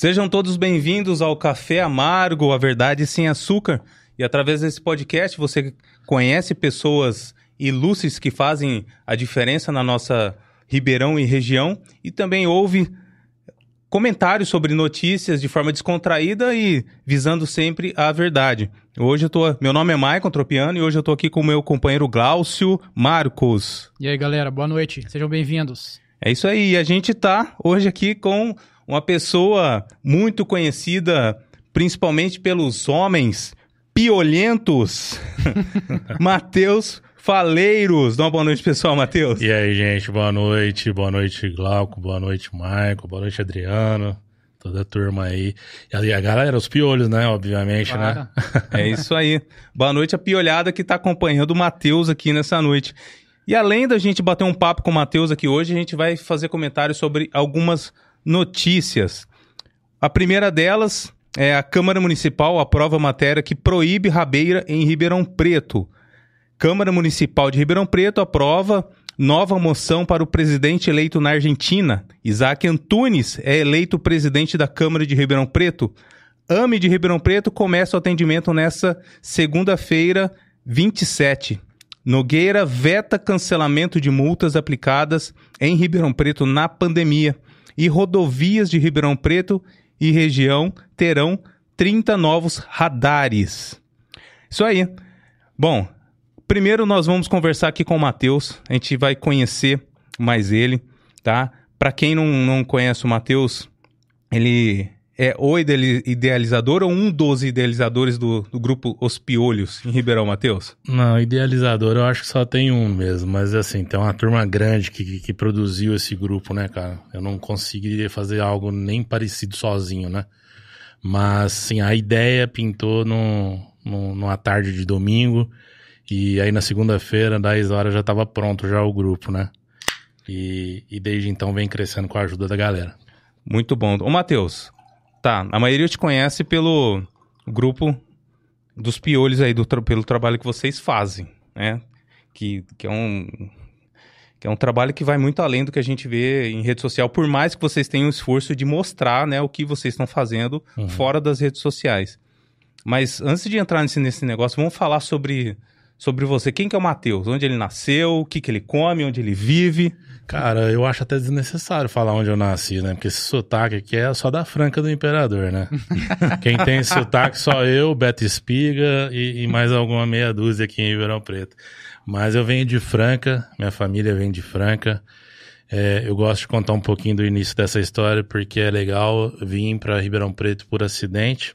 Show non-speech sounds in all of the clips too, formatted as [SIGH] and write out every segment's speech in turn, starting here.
Sejam todos bem-vindos ao Café Amargo, a verdade sem açúcar. E através desse podcast você conhece pessoas ilustres que fazem a diferença na nossa Ribeirão e região e também ouve comentários sobre notícias de forma descontraída e visando sempre a verdade. Hoje eu tô, meu nome é Maicon Tropiano e hoje eu tô aqui com o meu companheiro Glaucio Marcos. E aí, galera, boa noite. Sejam bem-vindos. É isso aí, a gente tá hoje aqui com uma pessoa muito conhecida, principalmente pelos homens piolhentos, [LAUGHS] [LAUGHS] Matheus Faleiros. Dá uma boa noite, pessoal, Matheus. E aí, gente, boa noite. Boa noite, Glauco. Boa noite, Maico. Boa noite, Adriano. Toda a turma aí. E a galera, os piolhos, né? Obviamente, claro. né? é isso aí. Boa noite, a piolhada que tá acompanhando o Matheus aqui nessa noite. E além da gente bater um papo com o Matheus aqui hoje, a gente vai fazer comentários sobre algumas notícias. A primeira delas é a Câmara Municipal aprova matéria que proíbe rabeira em Ribeirão Preto. Câmara Municipal de Ribeirão Preto aprova nova moção para o presidente eleito na Argentina. Isaac Antunes é eleito presidente da Câmara de Ribeirão Preto. AME de Ribeirão Preto começa o atendimento nessa segunda-feira, 27. Nogueira veta cancelamento de multas aplicadas em Ribeirão Preto na pandemia e rodovias de Ribeirão Preto e região terão 30 novos radares. Isso aí. Bom, primeiro nós vamos conversar aqui com o Matheus. A gente vai conhecer mais ele, tá? Para quem não, não conhece o Matheus, ele é o idealizador ou um dos idealizadores do, do grupo Os Piolhos em Ribeirão Mateus? Não, idealizador eu acho que só tem um mesmo, mas assim, tem uma turma grande que, que, que produziu esse grupo, né, cara? Eu não conseguiria fazer algo nem parecido sozinho, né? Mas, assim, a ideia pintou no, no, numa tarde de domingo e aí na segunda-feira, 10 horas, já estava pronto já o grupo, né? E, e desde então vem crescendo com a ajuda da galera. Muito bom. Ô, Matheus, Tá, a maioria te conhece pelo grupo dos piolhos aí, do, pelo trabalho que vocês fazem, né? Que, que é um que é um trabalho que vai muito além do que a gente vê em rede social, por mais que vocês tenham o esforço de mostrar né, o que vocês estão fazendo uhum. fora das redes sociais. Mas antes de entrar nesse, nesse negócio, vamos falar sobre, sobre você. Quem que é o Matheus? Onde ele nasceu? O que, que ele come? Onde ele vive? Cara, eu acho até desnecessário falar onde eu nasci, né? Porque esse sotaque aqui é só da Franca do Imperador, né? [LAUGHS] Quem tem esse sotaque só eu, Beto Espiga e, e, mais alguma meia dúzia aqui em Ribeirão Preto. Mas eu venho de Franca, minha família vem de Franca. É, eu gosto de contar um pouquinho do início dessa história porque é legal. Vim para Ribeirão Preto por acidente.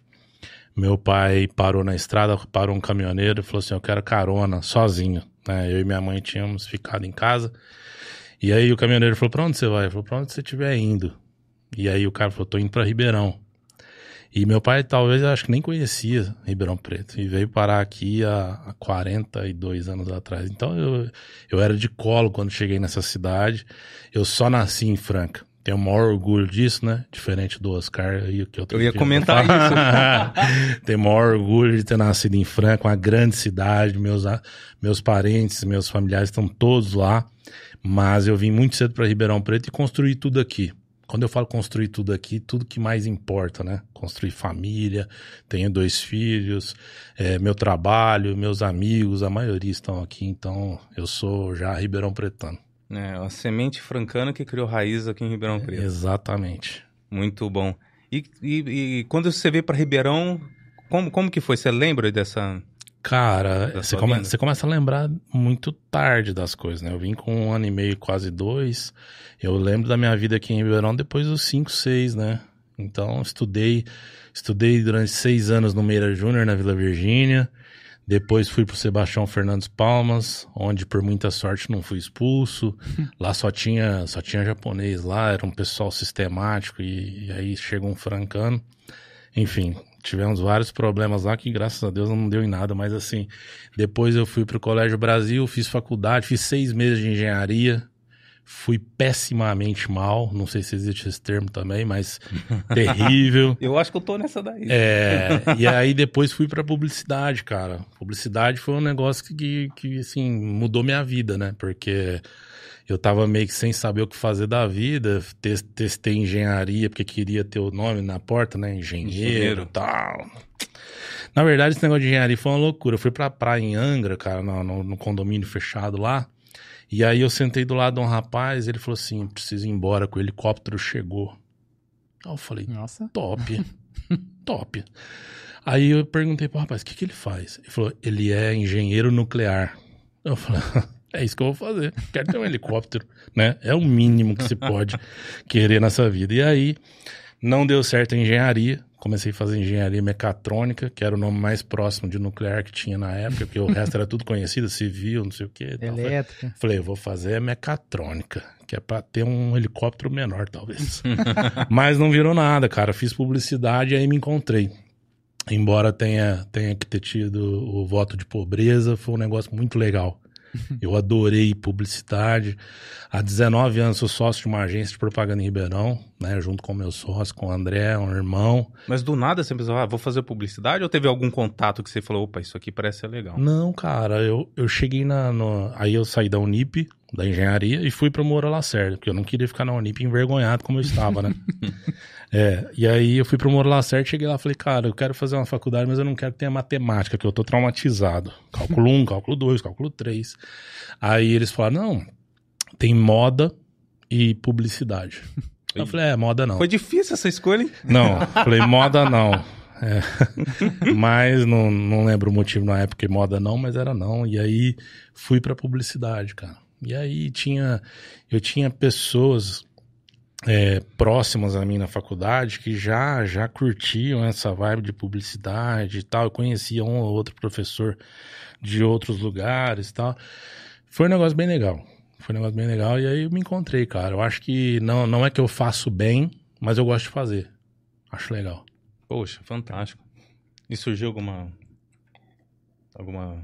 Meu pai parou na estrada, parou um caminhoneiro e falou assim: Eu quero carona, sozinho. Né? Eu e minha mãe tínhamos ficado em casa. E aí o caminhoneiro falou: pra onde você vai? Ele falou: pra onde você estiver indo. E aí o cara falou: tô indo pra Ribeirão. E meu pai, talvez, acho que nem conhecia Ribeirão Preto. E veio parar aqui há, há 42 anos atrás. Então eu, eu era de colo quando cheguei nessa cidade. Eu só nasci em Franca. Tenho o maior orgulho disso, né? Diferente do Oscar aí, que eu Eu ia comentar isso. [LAUGHS] Tenho o maior orgulho de ter nascido em Franca, uma grande cidade. Meus, meus parentes, meus familiares estão todos lá. Mas eu vim muito cedo para Ribeirão Preto e construí tudo aqui. Quando eu falo construir tudo aqui, tudo que mais importa, né? Construir família, tenho dois filhos, é, meu trabalho, meus amigos, a maioria estão aqui, então eu sou já Ribeirão Pretano. É, a semente francana que criou raiz aqui em Ribeirão Preto. É, exatamente. Muito bom. E, e, e quando você veio para Ribeirão, como, como que foi? Você lembra dessa, Cara, você, come, você, começa a lembrar muito tarde das coisas, né? Eu vim com um ano e meio, quase dois. Eu lembro da minha vida aqui em Ribeirão depois dos cinco, seis, né? Então, estudei, estudei durante seis anos no Meira Júnior, na Vila Virgínia. Depois fui pro Sebastião Fernandes Palmas, onde por muita sorte não fui expulso. [LAUGHS] lá só tinha, só tinha japonês lá, era um pessoal sistemático e, e aí chega um francano. Enfim, tivemos vários problemas lá que graças a Deus não deu em nada, mas assim, depois eu fui pro Colégio Brasil, fiz faculdade, fiz seis meses de engenharia, fui pessimamente mal, não sei se existe esse termo também, mas [LAUGHS] terrível. Eu acho que eu tô nessa daí. É, e aí depois fui pra publicidade, cara. Publicidade foi um negócio que, que, assim, mudou minha vida, né? Porque eu tava meio que sem saber o que fazer da vida, tes- testei engenharia porque queria ter o nome na porta, né? Engenheiro Engenheiro. e tal. Na verdade, esse negócio de engenharia foi uma loucura. Eu fui pra praia em Angra, cara, no, no- no condomínio fechado lá. E aí eu sentei do lado de um rapaz, ele falou assim: preciso ir embora, que o helicóptero chegou. Aí eu falei, Nossa. top, [LAUGHS] top. Aí eu perguntei pro rapaz, o que, que ele faz? Ele falou, ele é engenheiro nuclear. Eu falei, [LAUGHS] é isso que eu vou fazer. Quero ter um helicóptero, né? É o mínimo que se pode querer nessa vida. E aí, não deu certo a engenharia. Comecei a fazer engenharia mecatrônica, que era o nome mais próximo de nuclear que tinha na época, porque o [LAUGHS] resto era tudo conhecido, civil, não sei o quê. tal. Elétrica. Falei, eu vou fazer mecatrônica, que é pra ter um helicóptero menor, talvez. [LAUGHS] Mas não virou nada, cara. Fiz publicidade e aí me encontrei. Embora tenha, tenha que ter tido o voto de pobreza, foi um negócio muito legal. [LAUGHS] Eu adorei publicidade. Há 19 anos sou sócio de uma agência de propaganda em Ribeirão, né? Junto com meu sócio, com o André, um irmão. Mas do nada você pensou, ah, vou fazer publicidade? Ou teve algum contato que você falou, opa, isso aqui parece ser legal? Não, cara, eu, eu cheguei na. no- aí eu saí da Unip, da engenharia, e fui pra Moura Lacerda, porque eu não queria ficar na Unip envergonhado como eu estava, né? [LAUGHS] é, e aí eu fui pro Moura Lacerda, cheguei lá e falei, cara, eu quero fazer uma faculdade, mas eu não quero que tenha matemática, que eu tô traumatizado. Cálculo 1, cálculo 2, cálculo 3. Aí eles falaram, não, tem moda e publicidade. [LAUGHS] Eu falei, é, moda não. Foi difícil essa escolha, hein? Não, falei moda não. É. [LAUGHS] mas não, não lembro o motivo na época, moda não, mas era não. E aí fui pra publicidade, cara. E aí tinha, eu tinha pessoas é, próximas a mim na faculdade que já já curtiam essa vibe de publicidade e tal. Eu conhecia um ou outro professor de outros lugares e tal. Foi um negócio bem legal. Foi um negócio bem legal e aí eu me encontrei, cara. Eu acho que não, não é que eu faço bem, mas eu gosto de fazer. Acho legal. Poxa, fantástico. E surgiu alguma. Alguma.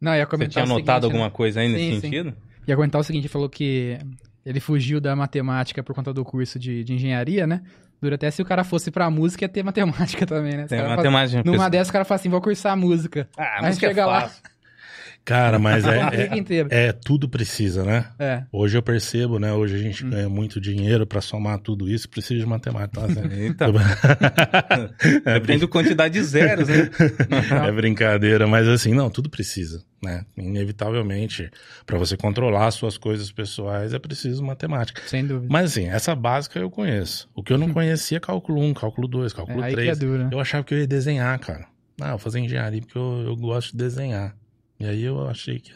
Não, ia Você comentar tinha o notado seguinte, alguma né? coisa aí nesse Sim, sentido? Ia comentar o seguinte, falou que ele fugiu da matemática por conta do curso de, de engenharia, né? Dura até se o cara fosse pra música, ia ter matemática [LAUGHS] também, né? Os Tem cara matemática. fala- Numa dessas, o cara fala assim, vou cursar música. Ah, Aí mas é chega lá. Cara, [LAUGHS] mas é, é, é tudo precisa, né? É. Hoje eu percebo, né? Hoje a gente ganha muito dinheiro pra somar tudo isso, precisa de matemática. Tá? Eita. [LAUGHS] [LAUGHS] Depende da quantidade de zeros, né? é brincadeira, mas assim, não, tudo precisa, né? Inevitavelmente, pra você controlar as suas coisas pessoais é preciso matemática. Sem dúvida. Mas assim, essa básica eu conheço. O que eu não conhecia é cálculo 1, cálculo 2, cálculo É, que é 3. duro, né? Eu achava que eu ia desenhar, cara. Ah, eu vou fazer engenharia porque eu, eu gosto de desenhar. E aí eu achei que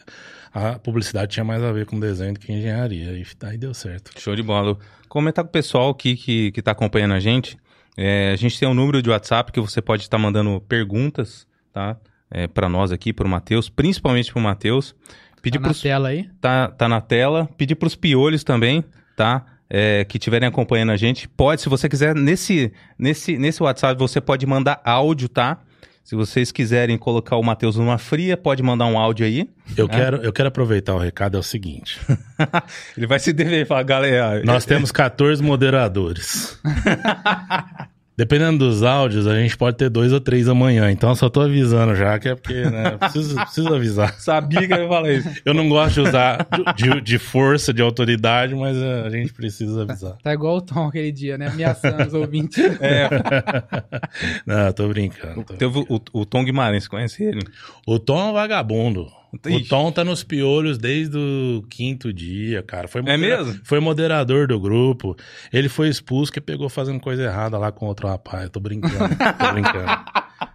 a publicidade tinha mais a ver com desenho do que engenharia. E aí deu certo. Show de bola. Comentar com o pessoal aqui que, que tá acompanhando a gente. É, a gente tem um número de WhatsApp que você pode estar mandando perguntas, tá? É, para nós aqui, pro Matheus, principalmente pro Matheus. Pedir Tá na pros, tela aí. tá, tá na tela. Pedir pros piolhos também, tá? É, que estiverem acompanhando a gente. Pode, se você quiser, nesse, nesse, nesse WhatsApp, você pode mandar áudio, tá? Se vocês quiserem colocar o Matheus numa fria, pode mandar um áudio aí. Eu, quero, eu quero aproveitar o recado, é o seguinte. [LAUGHS] Ele vai se dever e falar, galera. Nós temos 14 moderadores. [LAUGHS] Dependendo dos áudios, a gente pode ter dois ou três amanhã. Então eu só tô avisando já, que é porque, né? Preciso, [LAUGHS] preciso avisar. Sabia que eu ia falar isso. Eu não gosto de usar de, de força, de autoridade, mas eh, a gente precisa avisar. Tá igual o Tom aquele dia, né? Ameaçando os ouvintes. [LAUGHS] É, [LAUGHS] Não, tô brincando. tô- teve o, o Tom Guimarães, você conhece ele? O Tom é um vagabundo. O Ixi. Tom tá nos piolhos desde o quinto dia, cara. Foi É mesmo? Foi moderador do grupo. Ele foi expulso porque pegou fazendo coisa errada lá com outro rapaz. Eu tô brincando. tô [LAUGHS] brincando.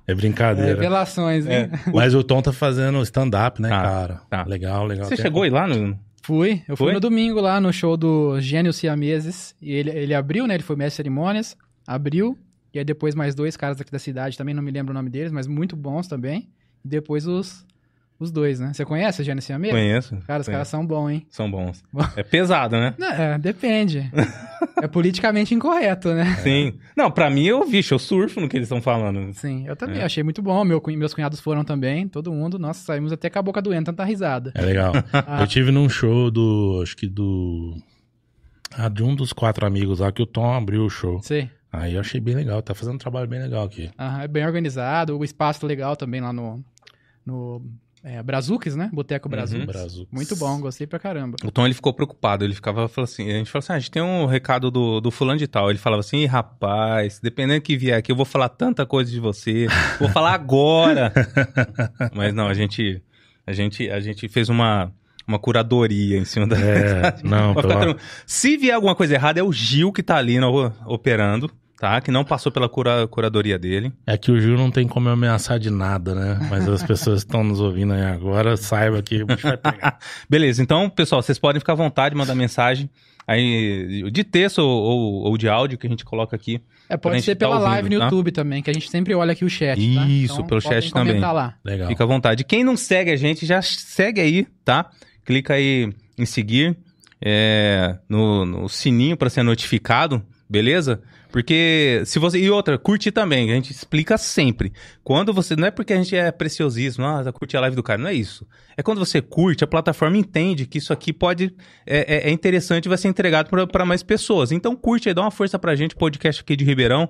É brincadeira. Revelações, hein? [LAUGHS] Mas o Tom tá fazendo stand-up, né, Tá, cara? tá. Legal, legal. Você Tem- chegou aí lá no. Fui. Eu fui Foi? no domingo lá no show do Gênio Siameses. E ele, ele abriu, né? Ele foi mestre de cerimônias. Abriu. E aí depois mais dois caras aqui da cidade, também não me lembro o nome deles, mas muito bons também. E depois os, os dois, né? Você conhece o Gênio Siameses? Conheço. Cara, os conheço. caras são bons, hein? São bons. [LAUGHS] É pesado, né? Não, é, depende. é politicamente incorreto, né? [LAUGHS] Sim. Não, pra mim eu, vixe, eu surfo no que eles estão falando. Sim, eu também É. achei muito bom. Meu, meus cunhados foram também, todo mundo. Nossa, saímos até com a boca doendo, tanta risada. É legal. [LAUGHS] Ah. Eu tive num show do. Acho que do. Ah, de um dos quatro amigos lá que o Tom abriu o show. Sei. Aí eu achei bem legal. Tá fazendo um trabalho bem legal aqui. Aham, é bem organizado, o espaço legal também lá no, no é, Brazuques, né? Boteco Brazuques. Brasil. Muito bom, gostei pra caramba. O Tom ele ficou preocupado, ele ficava falou assim, a gente falou assim, ah, a gente tem um recado do, do fulano de tal. Ele falava assim, "Ih, rapaz, dependendo que vier aqui, eu vou falar tanta coisa de você, vou falar agora. [LAUGHS] Mas não, a gente, a gente, a gente fez uma, uma curadoria em cima da. É, [LAUGHS] não, tranquilo. Se vier alguma coisa errada, é o Gil que tá ali no- operando, tá? Que não passou pela cura- curadoria dele. É que o Gil não tem como ameaçar de nada, né? Mas as pessoas que estão nos ouvindo aí agora, saiba que o bicho vai pegar. [LAUGHS] Beleza, então, pessoal, vocês podem ficar à vontade, mandar mensagem aí de texto ou, ou- ou de áudio que a gente coloca aqui. É, pode gente ser tá pela ouvindo, live no tá? YouTube também, que a gente sempre olha aqui o chat, tá? Isso, pelo podem chat também. lá. Legal. Fica à vontade. Quem não segue a gente, já segue aí, tá? Clica aí em seguir, é, no, no sininho para ser notificado, beleza? Porque se você. E outra, curtir também, a gente explica sempre. Quando você. Não é porque a gente é preciosismo, ah, curtir a live do cara, não é isso. É quando você curte, a plataforma entende que isso aqui pode. É, é- é interessante e vai ser entregado para mais pessoas. Então curte aí, dá uma força pra gente, podcast aqui de Ribeirão.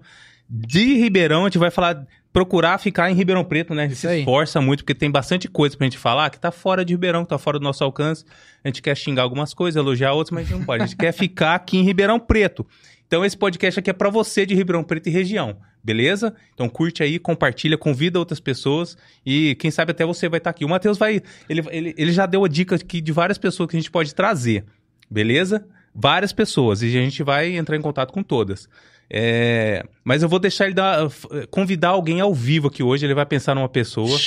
De Ribeirão, a gente vai falar. Procurar ficar em Ribeirão Preto, né? A gente Isso se aí. esforça muito, porque tem bastante coisa pra gente falar que tá fora de Ribeirão, que tá fora do nosso alcance. A gente quer xingar algumas coisas, elogiar outras, mas a gente não pode. A gente quer ficar aqui em Ribeirão Preto. Então esse podcast aqui é pra você de Ribeirão Preto e região, beleza? Então curte aí, compartilha, convida outras pessoas e quem sabe até você vai estar aqui. O Matheus vai, ele, ele, ele já deu a dica aqui de várias pessoas que a gente pode trazer, beleza? Várias pessoas e a gente vai entrar em contato com todas. É, mas eu vou deixar ele dar, convidar alguém ao vivo aqui hoje. Ele vai pensar numa pessoa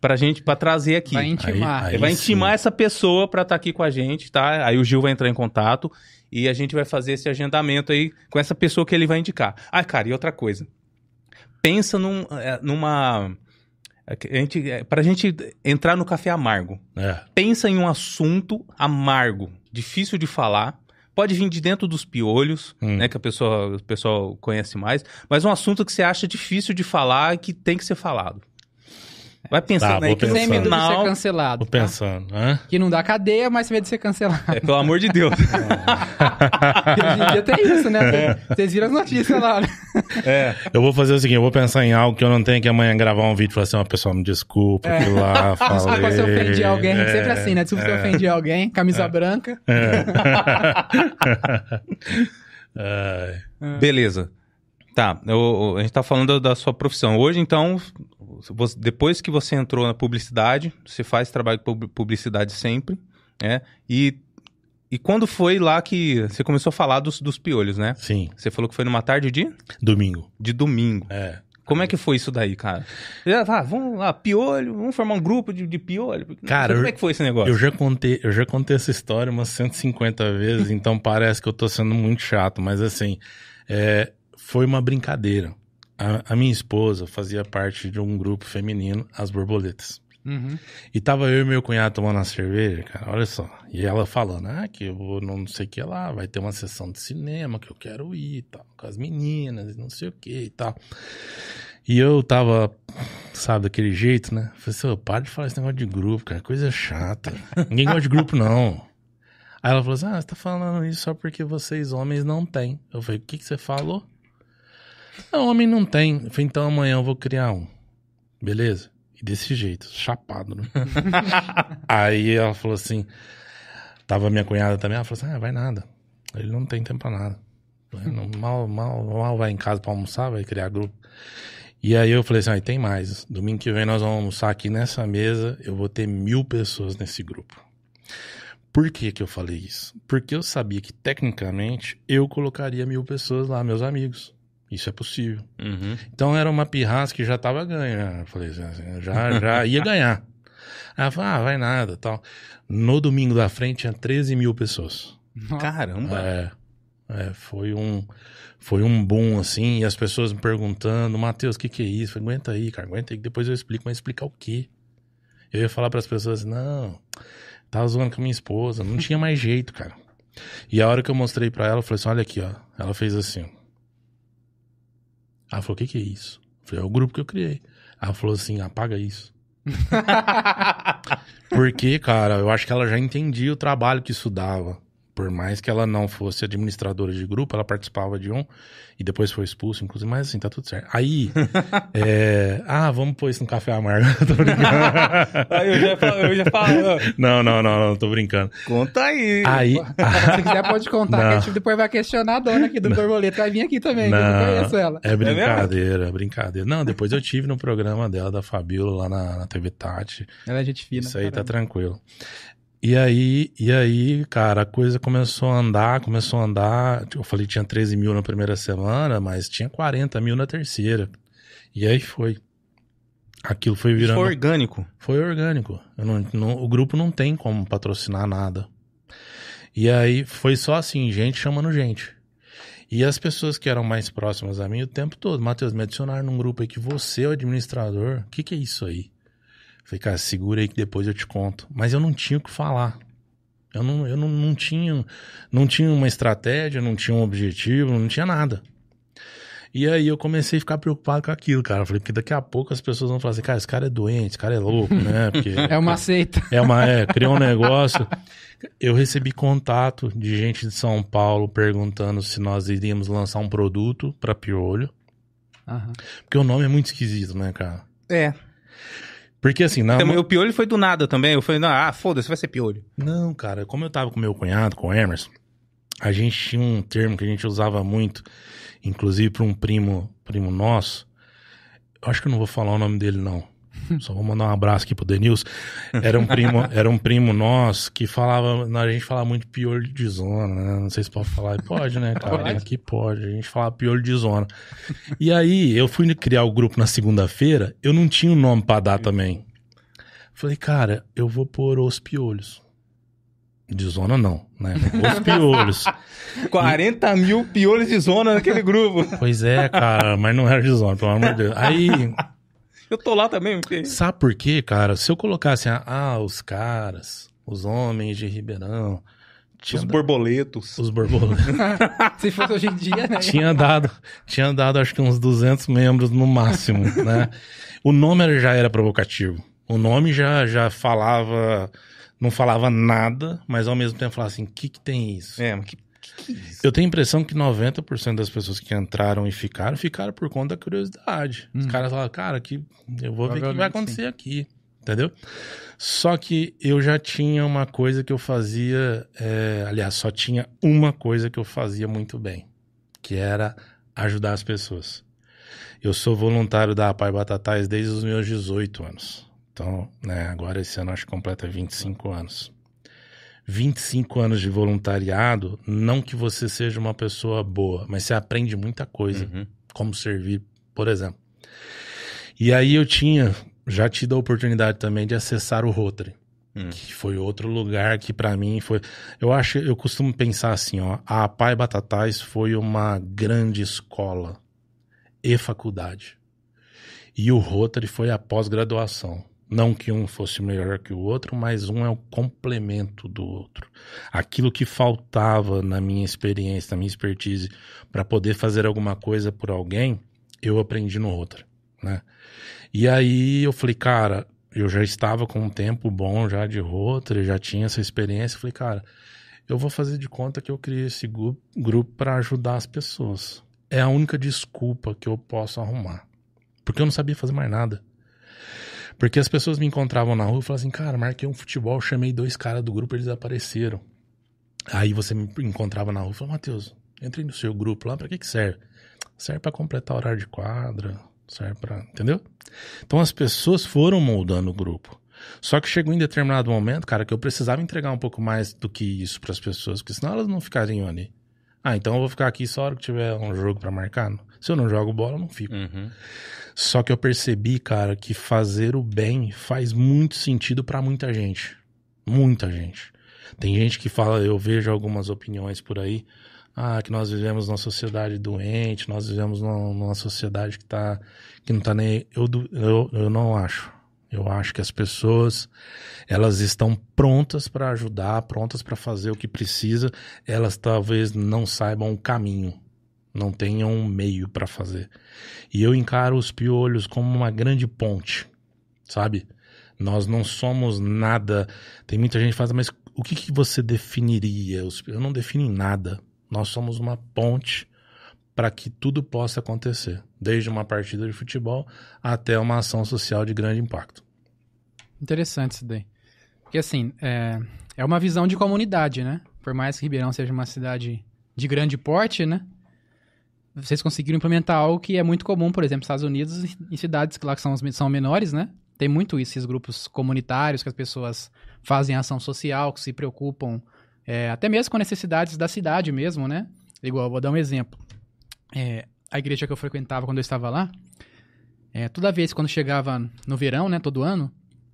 pra gente, pra trazer aqui. Vai intimar. Aí- Ele vai sim. intimar essa pessoa pra estar aqui com a gente, tá? Aí o Gil vai entrar em contato e a gente vai fazer esse agendamento aí com essa pessoa que ele vai indicar. Ah, cara, e outra coisa. Pensa num, é, numa. é A gente, é, pra gente entrar no café amargo. É. Pensa em um assunto amargo, difícil de falar. Pode vir de dentro dos piolhos, Hum. né? Que a pessoa, o pessoal conhece mais. Mas um assunto que você acha difícil de falar e que tem que ser falado. Vai pensando Tá, aí que no Sem medo de ser cancelado. Tô tá? pensando, hã? Que não dá cadeia, mas sem medo de ser cancelado. É, pelo amor de Deus. [LAUGHS] Hoje em dia tem isso, né? Vocês viram as notícias lá, né? É. Eu vou fazer o seguinte, eu vou pensar em algo que eu não tenho que amanhã gravar um vídeo e falar assim, ó, pessoal, me desculpa, É. que lá [LAUGHS] falei. Desculpa se eu ofendi alguém. É, Sempre assim, né? Desculpa se eu ofendi alguém. Camisa branca. [LAUGHS] é. Beleza. Tá, eu- a gente tá falando da sua profissão. Hoje, então, você- depois que você entrou na publicidade, você faz trabalho com pub- publicidade sempre, né? E, e quando foi lá que você começou a falar dos, dos piolhos, né? Sim, Você falou que foi numa tarde de, domingo. de domingo. É. Como é que foi isso daí, cara? Ah, vamos lá, piolho, vamos formar um grupo de, de piolho. Cara, como é que foi esse negócio? Eu já contei, eu já contei essa história umas 150 [LAUGHS] vezes, então parece que eu tô sendo muito chato, mas assim, é, foi uma brincadeira. A, a minha esposa fazia parte de um grupo feminino, as borboletas. Uhum. E tava eu e meu cunhado tomando uma cerveja, cara, olha só. E ela falando, ah, que eu vou não sei o que lá, vai ter uma sessão de cinema que eu quero ir e tal, com as meninas, e não sei o que e tal. E eu tava, sabe, daquele jeito, né? Falei assim, para de falar esse negócio de grupo, cara, coisa chata. Ninguém gosta de grupo, não. Aí ela falou assim, ah, você tá falando isso só porque vocês homens não têm. Eu falei, o que que você falou? Não, homem não tem. Eu falei, então amanhã eu vou criar um. Beleza? E desse jeito, chapado, né? [LAUGHS] Aí ela falou assim, tava minha cunhada também, ela falou assim, ah, vai nada. Ele não tem tempo pra nada. Não- mal, mal, mal vai em casa pra almoçar, vai criar grupo. E aí eu falei assim, ah, tem mais. Domingo que vem nós vamos almoçar aqui nessa mesa, eu vou ter mil pessoas nesse grupo. Por que que eu falei isso? Porque eu sabia que, tecnicamente, eu colocaria mil pessoas lá, meus amigos. Isso é possível. Uhum. Então era uma pirraça que já tava ganha. Eu falei assim, já, já [LAUGHS] ia ganhar. Ela falou, ah, vai nada tal. No domingo da frente tinha 13 mil pessoas. Caramba. É, é, foi um foi um boom assim, e as pessoas me perguntando, Matheus, o que que é isso? Falei, aguenta aí, cara, aguenta aí, que depois eu explico, mas explicar o quê? Eu ia falar para as pessoas, não, tava zoando com a minha esposa, não tinha mais jeito, cara. E a hora que eu mostrei para ela, eu falei assim, olha aqui, ó. Ela fez assim. ó. Ela falou, o que que é isso? Eu falei, é o grupo que eu criei. Ela falou assim, apaga isso. [LAUGHS] Porque, cara, eu acho que ela já entendia o trabalho que isso dava por mais que ela não fosse administradora de grupo, ela participava de um e depois foi expulso, inclusive, mas assim, tá tudo certo. Aí, [LAUGHS] é, ah, vamos pôr isso no café amargo. [LAUGHS] tô brincando. Aí eu já falo, eu já falo. não, não, não, não, tô brincando. Conta aí. Aí, Se quiser, pode contar, Não. que a gente depois vai questionar a dona aqui do borboleta. Vai vir aqui também, que eu não conheço ela. é brincadeira, é brincadeira. Não, depois eu tive no programa dela, da Fabiola, lá na, na TV Tati. Ela é gente fina. Isso aí tá caramba. tranquilo. E aí, e aí, cara, a coisa começou a andar, começou a andar. Eu falei que tinha 13 mil na primeira semana, mas tinha 40 mil na terceira. E aí foi. Aquilo foi virando. foi orgânico. Foi orgânico. Não- não- o grupo não tem como patrocinar nada. E aí foi só assim, gente chamando gente. E as pessoas que eram mais próximas a mim o tempo todo, Matheus, me adicionaram num grupo aí que você é o administrador. O que, que é isso aí? Falei, cara, segura aí que depois eu te conto. Mas eu não tinha o que falar. Eu não, eu não, não tinha não tinha uma estratégia, não tinha um objetivo, não tinha nada. E aí eu comecei a ficar preocupado com aquilo, cara. Falei, porque daqui a pouco as pessoas vão falar assim, cara, esse cara é doente, esse cara é louco, né? Porque [LAUGHS] É uma [LAUGHS] seita. é uma, é, criou um negócio. Eu recebi contato de gente de São Paulo perguntando se nós iríamos lançar um produto para piolho. Aham. Porque o nome é muito esquisito, né, cara? É. Porque assim, não, Também, o piolho foi do nada também. Eu falei, não, ah, foda-se, vai ser piolho. não, cara, como eu tava com meu cunhado, com o Emerson, a gente tinha um termo que a gente usava muito, inclusive para um primo, primo nosso. Eu acho que eu não vou falar o nome dele, não. [LAUGHS] Só vou mandar um abraço aqui pro Denilson. Era um primo, [LAUGHS] era um primo nosso que falava, a gente falava muito piolho de zona, né? Não sei se pode falar, pode, né, cara? Pode. Aqui pode. A gente falava piolho de zona. E aí, eu fui criar o grupo na segunda-feira, eu não tinha um nome pra dar também. Falei, cara, eu vou pôr os piolhos. De zona não, né? Os [LAUGHS] piolhos. 40 mil piolhos de zona naquele grupo. Pois é, cara, mas não era de zona, pelo amor de Deus. Aí, Eu tô lá também. porque- sabe por quê, cara? Se eu colocasse, ah, os caras, os homens de Ribeirão, tinha Os da- borboletos. os borboletos. [LAUGHS] Se fosse hoje em dia, né? tinha dado, tinha dado acho que uns 200 membros no máximo, né? O nome já era provocativo. O nome já já falava, não falava nada, mas ao mesmo tempo falava assim, o que que tem isso? É, mas que, que, que é? Eu tenho a impressão que 90% das pessoas que entraram e ficaram, ficaram por conta da curiosidade. Os Hum. caras falaram, cara, que eu vou ver o que vai acontecer aqui. Entendeu? Só que eu já tinha uma coisa que eu fazia. é, aliás, só tinha uma coisa que eu fazia muito bem, que era ajudar as pessoas. Eu sou voluntário da Pai Batatais desde os meus 18 anos. Então, né, agora esse ano acho que completa 25 anos. 25 anos de voluntariado, não que você seja uma pessoa boa, mas você aprende muita coisa, Uhum. como servir, por exemplo. E aí eu tinha já tido a oportunidade também de acessar o Rotary, Hum. que foi outro lugar que pra mim foi, eu acho, eu costumo pensar assim, ó, a Pai Batatais foi uma grande escola e faculdade. E o Rotary foi a pós-graduação. Não que um fosse melhor que o outro, mas um é o complemento do outro. Aquilo que faltava na minha experiência, na minha expertise, para poder fazer alguma coisa por alguém, eu aprendi no Rotary, né? E aí eu falei, cara, eu já estava com um tempo bom já de Rotary, já tinha essa experiência. Eu falei, cara, eu vou fazer de conta que eu criei esse grupo para ajudar as pessoas. É a única desculpa que eu posso arrumar. Porque eu não sabia fazer mais nada. Porque as pessoas me encontravam na rua e falavam assim, cara, marquei um futebol, chamei dois caras do grupo, eles apareceram. Aí você me encontrava na rua e falava, Matheus, entrei no seu grupo lá, pra que que serve? Serve pra completar o horário de quadra, serve pra... Entendeu? Então as pessoas foram moldando o grupo. Só que chegou em determinado momento, cara, que eu precisava entregar um pouco mais do que isso pras pessoas, porque senão elas não ficariam ali. Ah, então eu vou ficar aqui só a hora que tiver um jogo pra marcar. Se eu não jogo bola, eu não fico. Uhum. Só que eu percebi, cara, que fazer o bem faz muito sentido pra muita gente. Muita gente. Tem gente que fala, eu vejo algumas opiniões por aí, ah, que nós vivemos numa sociedade doente, nós vivemos numa, sociedade que, tá, que não tá nem. Eu, eu, eu não acho. Eu acho que as pessoas, elas estão prontas para ajudar, prontas para fazer o que precisa, elas talvez não saibam o caminho, não tenham um meio para fazer. E eu encaro os piolhos como uma grande ponte, sabe? Nós não somos nada. Tem muita gente que fala, mas o que, que você definiria? Os- Eu não defino nada. Nós somos uma ponte para que tudo possa acontecer, desde uma partida de futebol até uma ação social de grande impacto. Interessante isso daí. Porque, assim, é, é uma visão de comunidade, né? Por mais que Ribeirão seja uma cidade de grande porte, né? Vocês conseguiram implementar algo que é muito comum, por exemplo, nos Estados Unidos, em cidades que lá são, são menores, né? Tem muito isso, esses grupos comunitários que as pessoas fazem ação social, que se preocupam é, até mesmo com necessidades da cidade mesmo, né? Igual, vou dar um exemplo. É, a igreja que eu frequentava quando eu estava lá, é, toda vez quando chegava no verão, né, todo ano,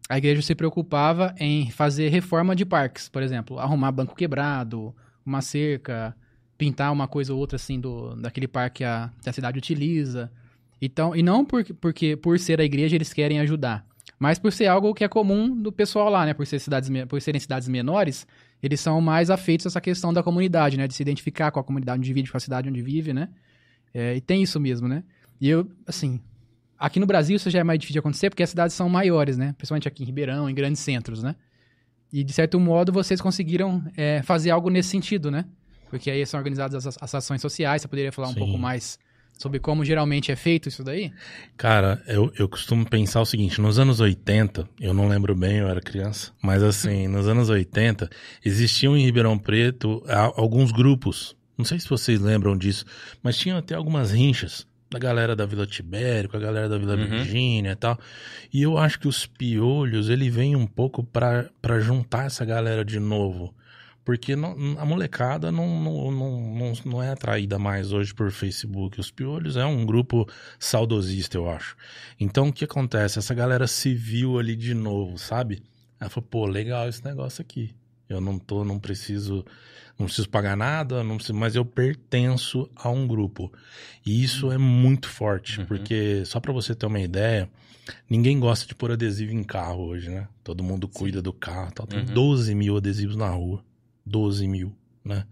a igreja se preocupava em fazer reforma de parques, por exemplo, arrumar banco quebrado, uma cerca, pintar uma coisa ou outra assim do daquele parque que a, que a cidade utiliza. Então, e não por, porque por ser a igreja eles querem ajudar, mas por ser algo que é comum do pessoal lá, né? Por, ser cidades, por serem cidades menores, eles são mais afeitos a essa questão da comunidade, né? De se identificar com a comunidade onde vive, com a cidade onde vive, né? É, e tem isso mesmo, né? E eu, assim, aqui no Brasil isso já é mais difícil de acontecer porque as cidades são maiores, né? Principalmente aqui em Ribeirão, em grandes centros, né? E de certo modo vocês conseguiram é, fazer algo nesse sentido, né? Porque aí são organizadas as, as ações sociais. Você poderia falar um Sim. pouco mais sobre como geralmente é feito isso daí? Cara, eu, eu costumo pensar o seguinte: nos anos 80, eu não lembro bem, eu era criança, mas assim, [LAUGHS] nos anos 80, existiam em Ribeirão Preto alguns grupos. Não sei se vocês lembram disso, mas tinham até algumas rinchas da galera da Vila Tibério, com a galera da Vila Uhum. Virgínia e tal. E eu acho que os piolhos, ele vem um pouco pra pra juntar essa galera de novo. Porque não- a molecada não, não, não, não, é atraída mais hoje por Facebook. Os piolhos é um grupo saudosista, eu acho. Então, o que acontece? Essa galera se viu ali de novo, sabe? Ela falou, pô, legal esse negócio aqui. Eu não tô, não preciso, não preciso pagar nada, não preciso, mas eu pertenço a um grupo. E isso é muito forte, Uhum. porque só pra você ter uma ideia, ninguém gosta de pôr adesivo em carro hoje, né? Todo mundo cuida do carro, tal. Tem Uhum. 12 mil adesivos na rua. 12 mil, né?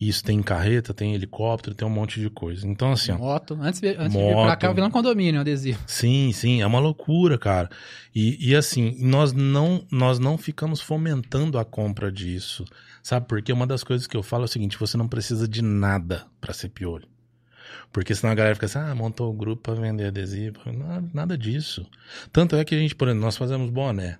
Isso tem carreta, tem helicóptero, tem um monte de coisa. Então, assim, ó, Moto. Antes, de- antes de vir pra Moto. cá, eu vi lá no condomínio, um adesivo. Sim, sim, é uma loucura, cara. E, e assim, nós não, nós não ficamos fomentando a compra disso, sabe? Porque uma das coisas que eu falo é o seguinte: você não precisa de nada pra ser piolho. Porque senão a galera fica assim, ah, montou o grupo pra vender adesivo. Não, nada disso. Tanto é que a gente, por exemplo, nós fazemos boné.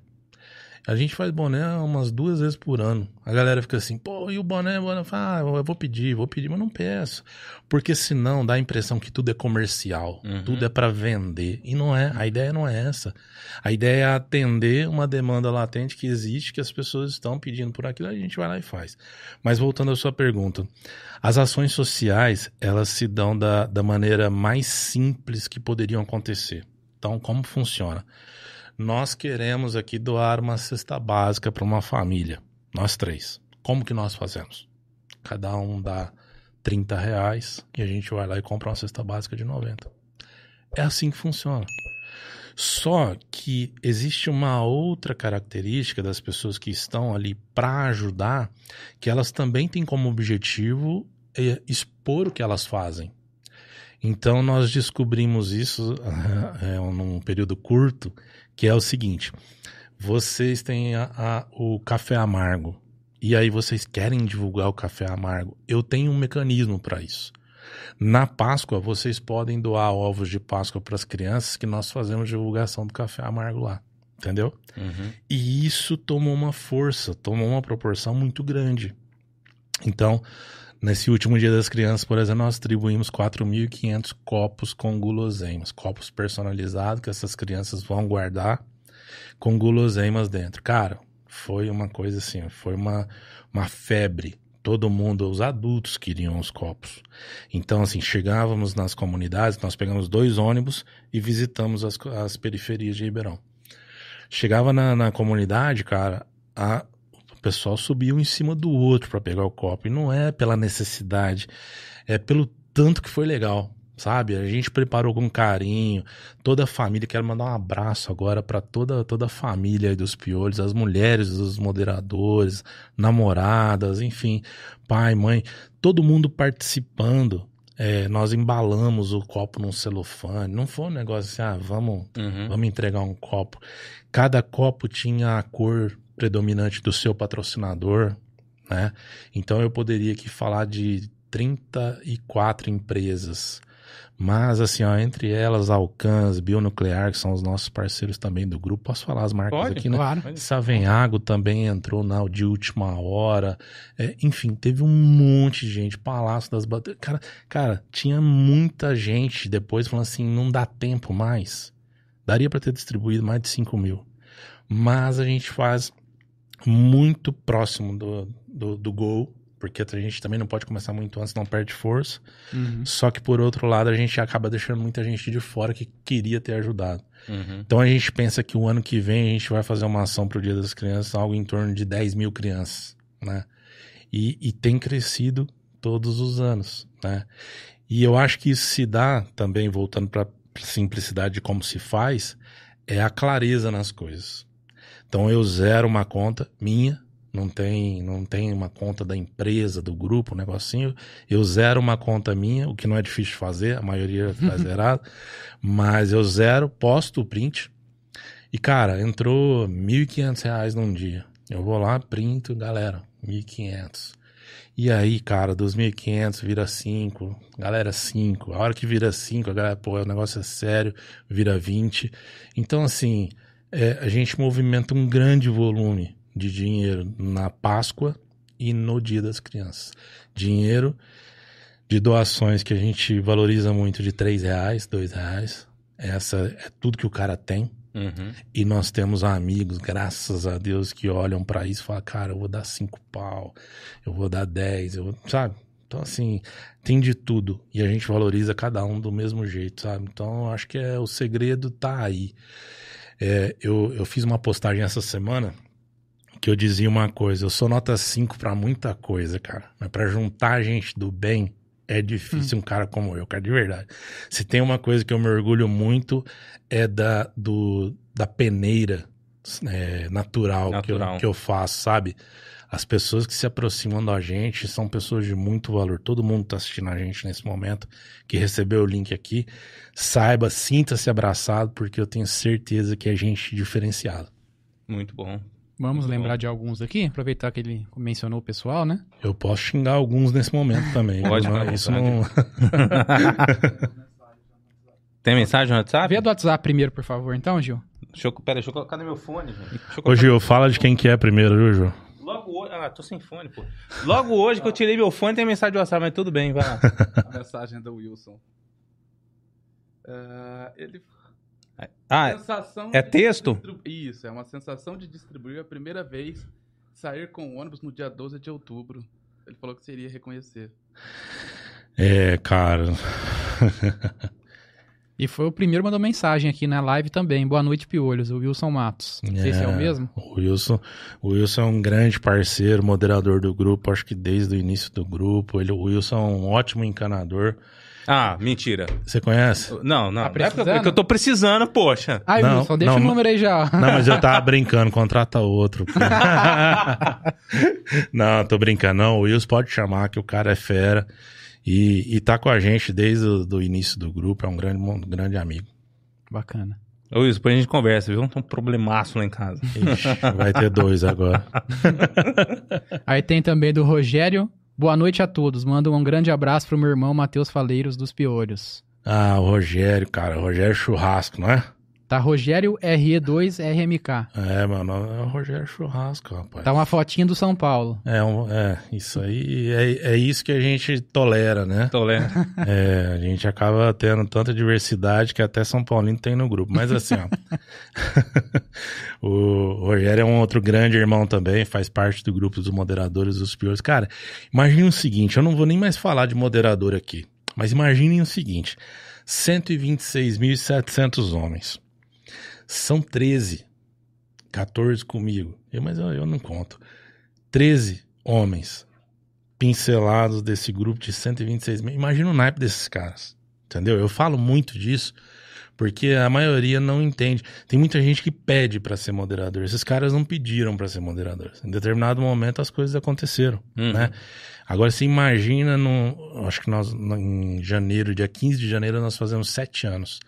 A gente faz boné umas duas vezes por ano. A galera fica assim, pô, e o boné? Eu falo, Ah, eu vou pedir, vou pedir, mas não peço. Porque senão dá a impressão que tudo é comercial, Uhum. tudo é pra vender. E não é, a ideia não é essa. A ideia é atender uma demanda latente que existe, que as pessoas estão pedindo por aquilo, a gente vai lá e faz. Mas voltando à sua pergunta, as ações sociais, elas se dão da, da maneira mais simples que poderiam acontecer. Então, como funciona? Nós queremos aqui doar uma cesta básica para uma família, nós três. Como que nós fazemos? Cada um dá 30 reais e a gente vai lá e compra uma cesta básica de 90. É assim que funciona. Só que existe uma outra característica das pessoas que estão ali para ajudar, que elas também têm como objetivo é, expor o que elas fazem. Então nós descobrimos isso é, [LAUGHS] num período curto, que é o seguinte: vocês têm a- a- o café amargo e aí vocês querem divulgar o café amargo. Eu tenho um mecanismo para isso. Na Páscoa, vocês podem doar ovos de Páscoa para as crianças, que nós fazemos divulgação do café amargo lá. Entendeu? Uhum. E isso tomou uma força, tomou uma proporção muito grande. Então, nesse último dia das crianças, por exemplo, nós distribuímos 4.500 copos com guloseimas, copos personalizados que essas crianças vão guardar com guloseimas dentro. Cara, foi uma coisa assim, foi uma, uma febre. Todo mundo, os adultos queriam os copos. Então, assim, chegávamos nas comunidades, nós pegamos dois ônibus e visitamos as, as periferias de Ribeirão. Chegava na, na comunidade, cara, a, pessoal subia um em cima do outro para pegar o copo. E não é pela necessidade, é pelo tanto que foi legal, sabe? A gente preparou com carinho, toda a família. Quero mandar um abraço agora para toda, toda a família dos piolhos, as mulheres, os moderadores, namoradas, enfim, pai, mãe, todo mundo participando. É, nós embalamos o copo num celofane. Não foi um negócio assim, ah, vamos Uhum. Vamos entregar um copo. Cada copo tinha a cor predominante do seu patrocinador, né? Então eu poderia aqui falar de 34 empresas. Mas, assim, ó, entre elas, Alcans, Bionuclear, que são os nossos parceiros também do grupo. Posso falar as marcas Pode, aqui, né? Claro. Savenhago também entrou na de última hora. É, enfim, teve um monte de gente. Palácio das Baterias. Cara, cara, tinha muita gente depois falando assim: não dá tempo mais. Daria para ter distribuído mais de 5 mil. Mas a gente faz muito próximo do, do, do gol. Porque a gente também não pode começar muito antes, não perde força. Uhum. Só que por outro lado, a gente acaba deixando muita gente de fora que queria ter ajudado. Uhum. Então a gente pensa que o ano que vem a gente vai fazer uma ação para o Dia das Crianças, algo em torno de 10 mil crianças, né? E, e tem crescido todos os anos, né? E eu acho que isso se dá também, voltando para a simplicidade de como se faz, é a clareza nas coisas. Então eu zero uma conta minha, não tem, não tem uma conta da empresa, do grupo, um negocinho. Eu zero uma conta minha, o que não é difícil de fazer, a maioria [LAUGHS] tá zerado. Mas eu zero, posto o print. E, cara, entrou 1.500 reais num dia. Eu vou lá, printo, galera, 1.500. E aí, cara, dos 1.500 vira 5, galera 5. A hora que vira 5, a galera, pô, o negócio é sério, vira 20. Então, assim, é, a gente movimenta um grande volume de dinheiro na Páscoa e no Dia das Crianças. Dinheiro de doações que a gente valoriza muito de três reais, dois reais. Essa é tudo que o cara tem. Uhum. E nós temos amigos, graças a Deus, que olham pra isso e falam, cara, eu vou dar cinco pau, eu vou dar dez, eu vou... sabe? Então, assim, tem de tudo. E a gente valoriza cada um do mesmo jeito, sabe? Então, acho que é, o segredo tá aí. É, eu, eu fiz uma postagem essa semana que eu dizia uma coisa, eu sou nota 5 pra muita coisa, cara. Mas pra juntar gente do bem, é difícil um cara como eu, cara, de verdade. Se tem uma coisa que eu me orgulho muito, é da, do, da peneira é, natural, Natural. Que, eu, que eu faço, sabe? As pessoas que se aproximam da gente são pessoas de muito valor. Todo mundo tá assistindo a gente nesse momento, que recebeu o link aqui. Saiba, sinta-se abraçado, porque eu tenho certeza que é gente diferenciada. Muito bom. Vamos Muito lembrar bom. de alguns aqui, aproveitar que ele mencionou o pessoal, né? Eu posso xingar alguns nesse momento também. Pode, à isso não. [LAUGHS] Tem mensagem no WhatsApp? Vê do WhatsApp primeiro, por favor, então, Gil. Deixa eu, pera, deixa eu colocar no meu fone, gente. Deixa eu Ô, Gil, fala de quem que é primeiro, viu, Gil? Logo hoje. Ah, tô sem fone, pô. Logo hoje que eu tirei meu fone, tem mensagem do WhatsApp, mas tudo bem, vai lá. A mensagem do Wilson. É, ele Ah, sensação é texto? distribu- Isso, é uma sensação de distribuir a primeira vez, sair com o ônibus no dia 12 de outubro. Ele falou que seria reconhecer. É, cara. [LAUGHS] E foi o primeiro que mandou mensagem aqui na live também. Boa noite, Piolhos, o Wilson Matos. Não sei se é o mesmo. O Wilson, o Wilson é um grande parceiro, moderador do grupo, acho que desde o início do grupo. Ele, o Wilson é um ótimo encanador. ah, mentira. Você conhece? Não, não. Tá é porque eu- que eu tô precisando, poxa. Ai, Não, Wilson, deixa não, o número aí já. Não, mas eu tava [LAUGHS] brincando, contrata outro. [LAUGHS] não, tô brincando. Não, o Wilson pode chamar, que o cara é fera. E, e tá com a gente desde o do início do grupo, é um grande, um grande amigo. Bacana. Ô, Wilson, depois a gente conversa, viu? Tem um problemaço lá em casa. Ixi, vai ter dois agora. [LAUGHS] Aí tem também do Rogério. Boa noite a todos. Manda um grande abraço pro meu irmão Matheus Faleiros dos Piolhos. Ah, o Rogério, cara, o Rogério Churrasco, não é? Tá Rogério RE2RMK. É, mano, é o Rogério Churrasco, rapaz. Tá uma fotinha do São Paulo. É, um- é, isso aí é, é isso que a gente tolera, né? Lendo. [LAUGHS] É, a gente acaba tendo tanta diversidade que até São Paulino tem no grupo. Mas assim, ó. [LAUGHS] o Rogério é um outro grande irmão também, faz parte do grupo dos moderadores dos piores. Cara, imagine o seguinte: eu não vou nem mais falar de moderador aqui, mas imaginem o seguinte: 126.700 homens. São 13. 14 comigo. Eu, mas eu, eu não conto. 13 homens pincelados desse grupo de 126 mil. Imagina o naipe desses caras. Entendeu? Eu falo muito disso porque a maioria não entende. Tem muita gente que pede pra ser moderador. Esses caras não pediram pra ser moderadores. Em determinado momento as coisas aconteceram, Uhum. né? Agora você imagina no, acho que nós em janeiro, dia 15 de janeiro nós fazemos sete anos.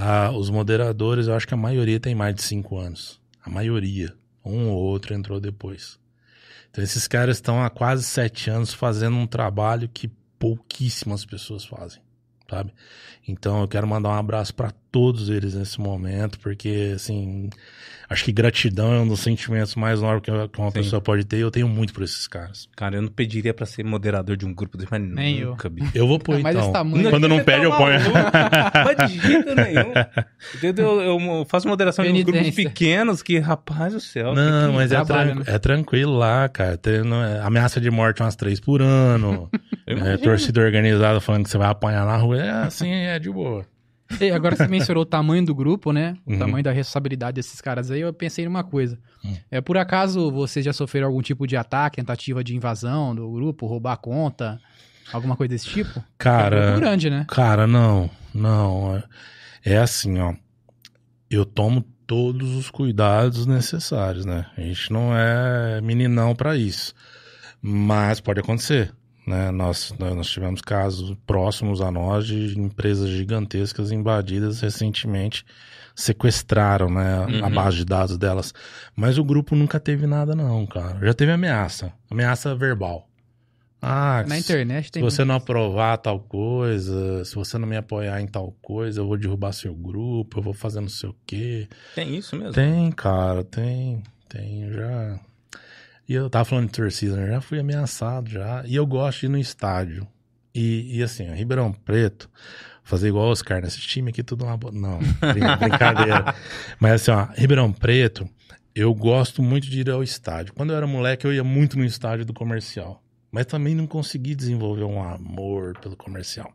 Ah, os moderadores, eu acho que a maioria tem mais de cinco anos. A maioria. Um ou outro entrou depois. Então esses caras estão há quase sete anos fazendo um trabalho que pouquíssimas pessoas fazem, sabe? Então eu quero mandar um abraço para todos eles nesse momento, porque assim, acho que gratidão é um dos sentimentos mais nobres que uma Sim. pessoa pode ter. E eu tenho muito por esses caras. Cara, eu não pediria pra ser moderador de um grupo desse, mas Nem eu. nunca, bicho. Eu vou pôr Mas então. tamanho- Quando não Você tá pede, eu ponho. [LAUGHS] Mas de jeito nenhum. Eu, eu- eu faço moderação de uns grupos pequenos que, rapaz do céu. Não, que- mas é, trabalho, né? é tranquilo lá, cara. Tem- não é- ameaça de morte umas três por ano. [LAUGHS] Eu é, torcida organizada falando que você vai apanhar na rua. É assim, é de boa. E agora você mencionou o tamanho do grupo, né? O Uhum. tamanho da responsabilidade desses caras aí. Eu pensei numa coisa. Hum. É por acaso vocês já sofreram algum tipo de ataque, tentativa de invasão do grupo, roubar a conta, alguma coisa desse tipo? É um Cara, grande, né? cara, não, não. É assim, ó. Eu tomo todos os cuidados necessários, né? A gente não é meninão pra isso. Mas pode acontecer, né? Nós, nós tivemos casos próximos a nós de empresas gigantescas invadidas recentemente, sequestraram, né, a Uhum. base de dados delas. Mas o grupo nunca teve nada não, cara. Já teve ameaça, ameaça verbal. Ah, Na se- internet se tem. você não aprovar tal coisa, se você não me apoiar em tal coisa, eu vou derrubar seu grupo, eu vou fazer não sei o quê. Tem isso mesmo. Tem, cara, tem, tem, já. E eu tava falando de torcida, né? Já fui ameaçado já. E eu gosto de ir no estádio. E, e assim, Ribeirão Preto, fazer igual os caras, esse time aqui tudo uma. Não, brin- [LAUGHS] brincadeira. Mas assim, ó, Ribeirão Preto, eu gosto muito de ir ao estádio. Quando eu era moleque, eu ia muito no estádio do comercial. Mas também não consegui desenvolver um amor pelo comercial.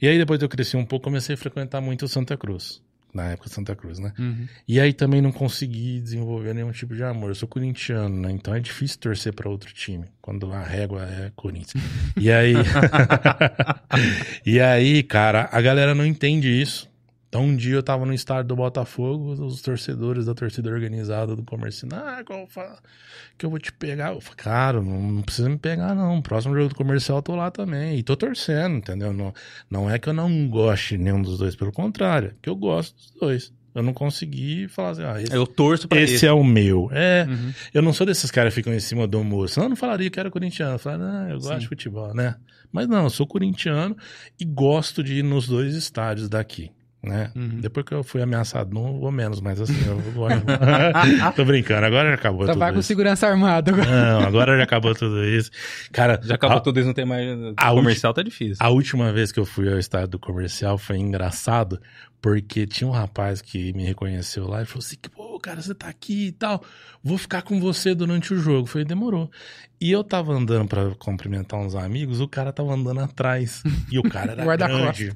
E aí, depois que eu cresci um pouco, comecei a frequentar muito o Santa Cruz. Na época Santa Cruz, né? Uhum. E aí também não consegui desenvolver nenhum tipo de amor. Eu sou corintiano, né? Então é difícil torcer para outro time quando a régua é Corinthians. E aí [LAUGHS] [LAUGHS] E aí, cara, a galera não entende isso. Então um dia eu tava no estádio do Botafogo, os torcedores da torcida organizada do comércio, ah, qual que eu vou te pegar. Eu falei, cara, não, precisa me pegar não. Próximo jogo do comercial eu tô lá também. E tô torcendo, entendeu? Não, não é que eu não goste nenhum dos dois, pelo contrário, é que eu gosto dos dois. Eu não consegui falar assim, ah, esse, Eu torço pra esse esse. é o meu. É, Uhum. eu não sou desses caras que ficam em cima do moço. Senão eu não falaria que era corintiano. Eu falaria, ah, eu gosto Sim. de futebol, né? Mas não, eu sou corintiano e gosto de ir nos dois estádios daqui. Né? Uhum. Depois que eu fui ameaçado, não vou menos, mas assim, eu vou. [LAUGHS] Tô brincando, agora já acabou Tá tudo com isso. segurança armada agora. Não, agora já acabou tudo isso. Cara, Já acabou a, tudo isso, não tem mais. a comercial tá difícil. a última vez que eu fui ao estádio do comercial foi engraçado, porque tinha um rapaz que me reconheceu lá e falou assim: pô, cara, você tá aqui e tal, vou ficar com você durante o jogo. Eu falei, demorou. E eu tava andando pra cumprimentar uns amigos, o cara tava andando atrás. E o cara era [LAUGHS] grande.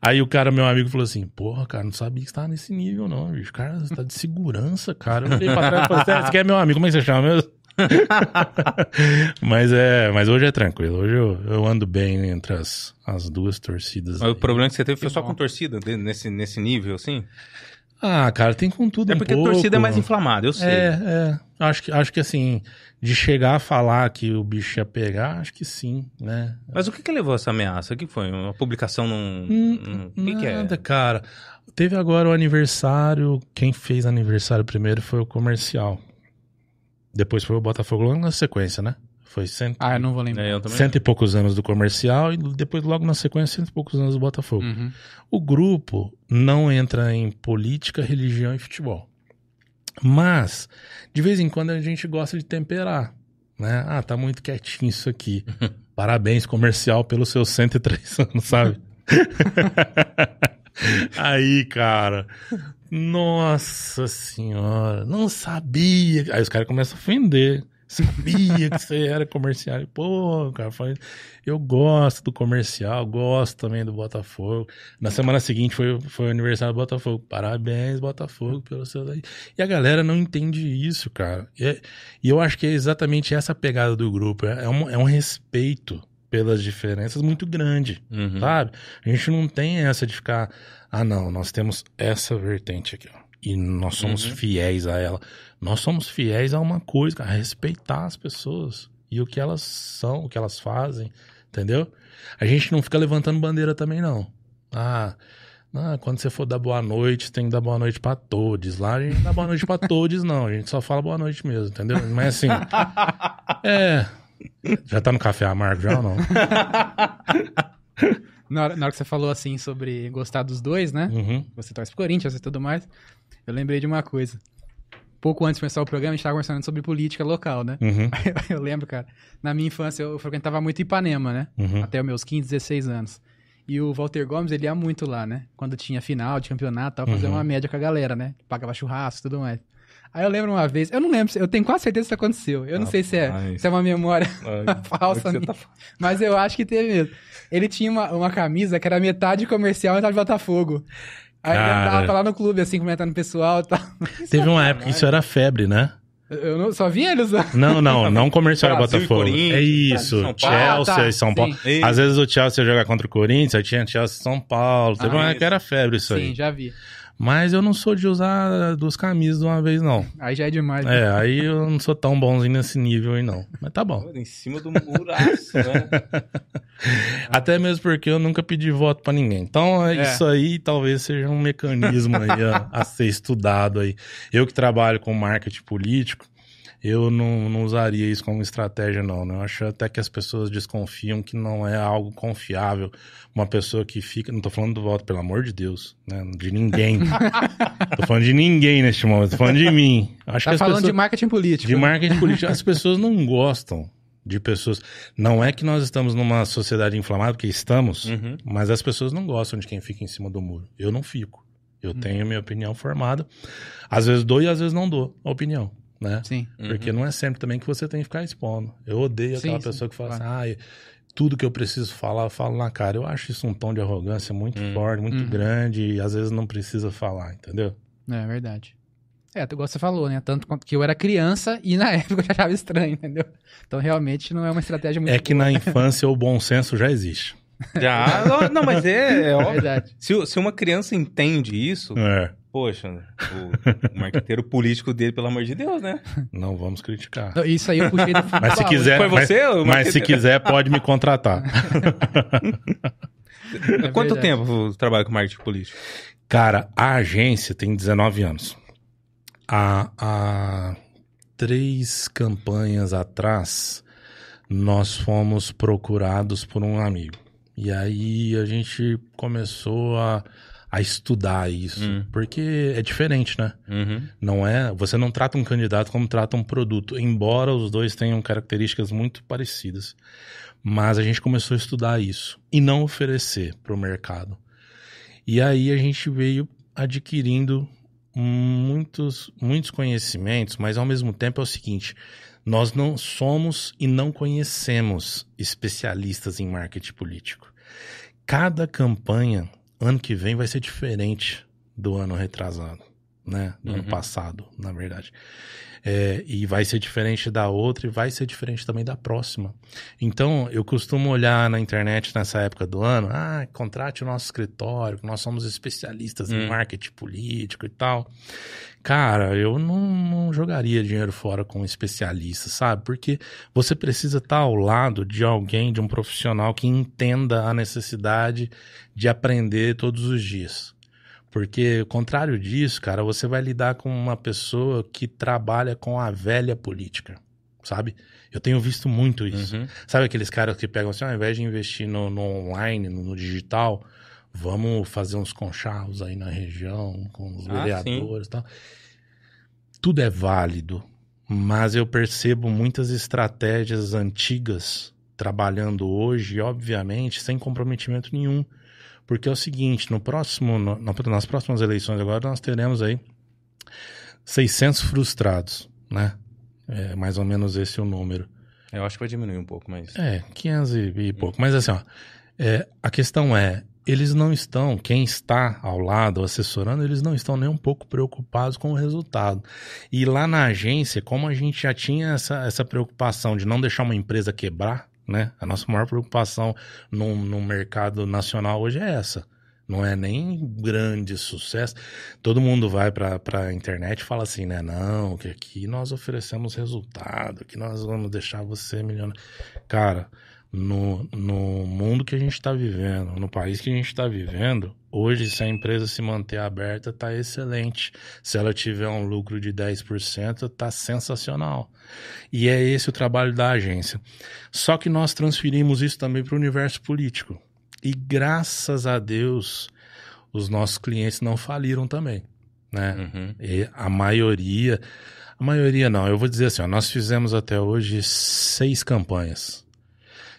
Aí o cara, meu amigo, falou assim: Porra, cara, não sabia que você tava nesse nível, não, bicho. Cara, você tá de segurança, cara. Eu olhei pra trás e falei: "Você- Você quer meu amigo? Como é que você chama mesmo? [LAUGHS] mas é, mas hoje é tranquilo. Hoje eu, eu ando bem entre as, as duas torcidas. Mas o problema que você teve foi Que só bom. com torcida, nesse, nesse nível, assim? Ah, cara, tem com tudo É um porque pouco. a torcida é mais inflamada, eu sei. É, é. Acho que, acho que assim, de chegar a falar que o bicho ia pegar, acho que sim, né? Mas o que que levou essa ameaça? O que foi? Uma publicação num... Hum, num- O que que é? Nada, cara. Teve agora o aniversário. Quem fez aniversário primeiro foi o comercial. Depois foi o Botafogo logo na sequência, né? Foi cento, Ah, eu não vou lembrar. É, eu também. cento e poucos anos do comercial e depois logo na sequência cento e poucos anos do Botafogo. Uhum. O grupo não entra em política, religião e futebol. Mas, de vez em quando a gente gosta de temperar. Né? Ah, tá muito quietinho isso aqui. [LAUGHS] Parabéns, comercial, pelos seus 103 anos, sabe? [LAUGHS] Aí, cara. Nossa senhora, não sabia. Aí os caras começam a ofender. Sabia que você era comercial. Pô, cara, falei, eu gosto do comercial, gosto também do Botafogo. Na semana seguinte foi, foi o aniversário do Botafogo. Parabéns, Botafogo, pelo seu. E a galera não entende isso, cara. E, é- e eu acho que é exatamente essa pegada do grupo. É, é um, é um respeito pelas diferenças muito grande, Uhum. sabe? A gente não tem essa de ficar, ah, não, nós temos essa vertente aqui, ó. E nós somos Uhum. fiéis a ela. Nós somos fiéis a uma coisa, a respeitar as pessoas e o que elas são, o que elas fazem, entendeu? A gente não fica levantando bandeira também, não. Ah, Ah, quando você for dar boa noite, tem que dar boa noite pra todos. Lá a gente não dá boa noite pra [LAUGHS] todos, não. A gente só fala boa noite mesmo, entendeu? Mas assim. [LAUGHS] É. Já tá no café amargo já ou não? [LAUGHS] Na hora, na hora que você falou assim sobre gostar dos dois, né? Uhum. Você torce pro Corinthians e tudo mais. Eu lembrei de uma coisa. Pouco antes de começar o programa, a gente tava conversando sobre política local, né? Uhum. [LAUGHS] Eu lembro, cara, na minha infância eu frequentava muito Ipanema, né? Uhum. Até os meus 15, 16 anos. E o Walter Gomes, ele ia muito lá, né? Quando tinha final de campeonato, tava fazendo Uhum. uma média com a galera, né? Pagava churrasco e tudo mais. Aí eu lembro uma vez, eu não lembro, eu tenho quase certeza que isso aconteceu. Eu não sei se é, se é uma memória [LAUGHS] Ai, [LAUGHS] falsa minha, tá mas eu acho que teve mesmo. Ele tinha uma, uma camisa que era metade comercial e metade Botafogo. Aí ele Cara. tava lá no clube, assim, comentando o pessoal e tal. [LAUGHS] Teve uma época que isso era febre, né? Eu não, só vi ele usando. Não, não, [LAUGHS] não comercial Brasil Botafogo. É isso, São. Chelsea Ah, tá, e São Paulo. sim. Às vezes o Chelsea ia jogar contra o Corinthians, aí tinha Chelsea e São Paulo. Teve Ah, uma isso. que era febre isso aí. Sim, já vi. Mas eu não sou de usar duas camisas de uma vez, não. Aí já é demais. né? É, aí eu não sou tão bonzinho nesse nível aí, não. Mas tá bom. Em cima do muraço, né? [LAUGHS] Até mesmo porque eu nunca pedi voto pra ninguém. Então, é É. isso aí talvez seja um mecanismo aí a, a ser estudado aí. Eu que trabalho com marketing político, eu não, não usaria isso como estratégia, não. Né? Eu acho até que as pessoas desconfiam que não é algo confiável. Uma pessoa que fica. Não tô falando do voto, pelo amor de Deus, né? De ninguém. [LAUGHS] tô falando de ninguém neste momento, tô falando de mim. Acho Tá que falando pessoas... de marketing político. De marketing político. As pessoas não gostam de pessoas. Não é que nós estamos numa sociedade inflamada, porque estamos, Uhum. mas as pessoas não gostam de quem fica em cima do muro. Eu não fico. Eu tenho minha opinião formada. Às vezes dou e às vezes não dou a opinião, né? Sim. Porque não é sempre também que você tem que ficar expondo. Eu odeio Sim, aquela sim, pessoa que fala claro. assim, ah, tudo que eu preciso falar, eu falo na cara. Eu acho isso um tom de arrogância muito Hum. forte, muito Uhum. grande, e às vezes não precisa falar, entendeu? É verdade. É, igual você falou, né? Tanto quanto que eu era criança [LAUGHS] e na época eu já achava estranho, entendeu? Então realmente não é uma estratégia muito É que na infância o bom senso já existe. Já. Não, mas é, [LAUGHS] é boa. óbvio. verdade. Se, se uma criança entende isso, É. poxa, o, o marqueteiro político dele, pelo amor de Deus, né? Não vamos criticar. Não, Isso aí eu puxei do futebol. [LAUGHS] Mas se quiser, Foi mas- você, o mas, se quiser pode me contratar. [LAUGHS] É Quanto verdade. tempo você trabalha com marketing político? Cara, a agência tem 19 anos. Há, há três campanhas atrás, nós fomos procurados por um amigo. E aí a gente começou a, a estudar isso. Hum. Porque é diferente, né? Uhum. Não é, você não trata um candidato como trata um produto, embora os dois tenham características muito parecidas. Mas a gente começou a estudar isso e não oferecer para o mercado. E aí a gente veio adquirindo muitos, muitos conhecimentos, mas ao mesmo tempo é o seguinte: nós não somos e não conhecemos especialistas em marketing político. Cada campanha, ano que vem, vai ser diferente do ano retrasado, né? Do ano Uhum. passado, na verdade. É, e vai ser diferente da outra e vai ser diferente também da próxima. Então, eu costumo olhar na internet nessa época do ano, ah, contrate o nosso escritório, nós somos especialistas em Hum. marketing político e tal. Cara, eu não, não jogaria dinheiro fora com um especialista, sabe? Porque você precisa estar ao lado de alguém, de um profissional que entenda a necessidade de aprender todos os dias. Porque, ao contrário disso, cara, você vai lidar com uma pessoa que trabalha com a velha política, sabe? Eu tenho visto muito isso. Uhum. Sabe aqueles caras que pegam assim, ao invés de investir no, no online, no, no digital, vamos fazer uns conchavos aí na região, com os Ah, vereadores e tal. Tudo é válido, mas eu percebo muitas estratégias antigas trabalhando hoje, obviamente, sem comprometimento nenhum. Porque é o seguinte, no próximo, no- na- nas próximas eleições agora, nós teremos aí 600 frustrados, né? É mais ou menos esse o número. Eu acho que vai diminuir um pouco, mas. É, 500 e, e pouco. Mas assim, ó, é, a questão é, eles não estão, quem está ao lado assessorando, eles não estão nem um pouco preocupados com o resultado. E lá na agência, como a gente já tinha essa, essa preocupação de não deixar uma empresa quebrar, né? A nossa maior preocupação no, no mercado nacional hoje é essa. Não é nem grande sucesso. Todo mundo vai para a internet e fala assim, né? Não, que aqui nós oferecemos resultado, que nós vamos deixar você milionário. Cara, no, no mundo que a gente está vivendo, no país que a gente está vivendo, Hoje, se a empresa se manter aberta, tá excelente. Se ela tiver um lucro de 10%, tá sensacional. E é esse o trabalho da agência. Só que nós transferimos isso também para o universo político. E graças a Deus, os nossos clientes não faliram também, né? Uhum. E a maioria, a maioria não, eu vou dizer assim, ó, nós fizemos até hoje seis campanhas.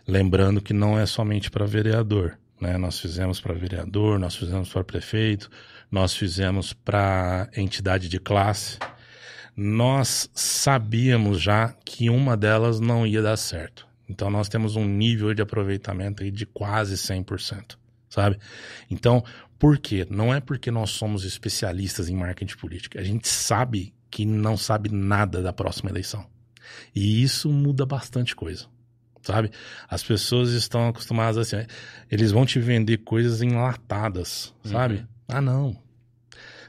Lembrando que não é somente para vereador, né? Nós fizemos para vereador, nós fizemos para prefeito, nós fizemos para entidade de classe. Nós sabíamos já que uma delas não ia dar certo. Então nós temos um nível de aproveitamento aí de quase 100%, sabe? Então, por quê? Não é porque nós somos especialistas em marketing político. A gente sabe que não sabe nada da próxima eleição. E isso muda bastante coisa sabe? As pessoas estão acostumadas assim, eles vão te vender coisas enlatadas, sabe? Uhum. Ah, não.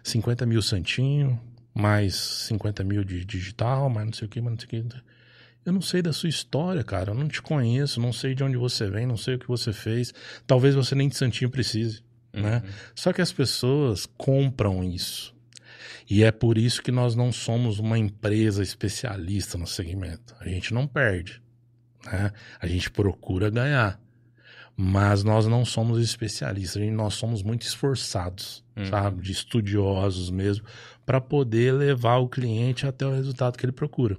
50 mil santinho, mais 50 mil de digital, mais não sei o que, mais não sei o que. Eu não sei da sua história, cara. Eu não te conheço, não sei de onde você vem, não sei o que você fez. Talvez você nem de santinho precise, né? Uhum. Só que as pessoas compram isso. E é por isso que nós não somos uma empresa especialista no segmento. A gente não perde. Né? A gente procura ganhar. Mas nós não somos especialistas, gente, nós somos muito esforçados, Uhum. sabe? De estudiosos mesmo, para poder levar o cliente até o resultado que ele procura.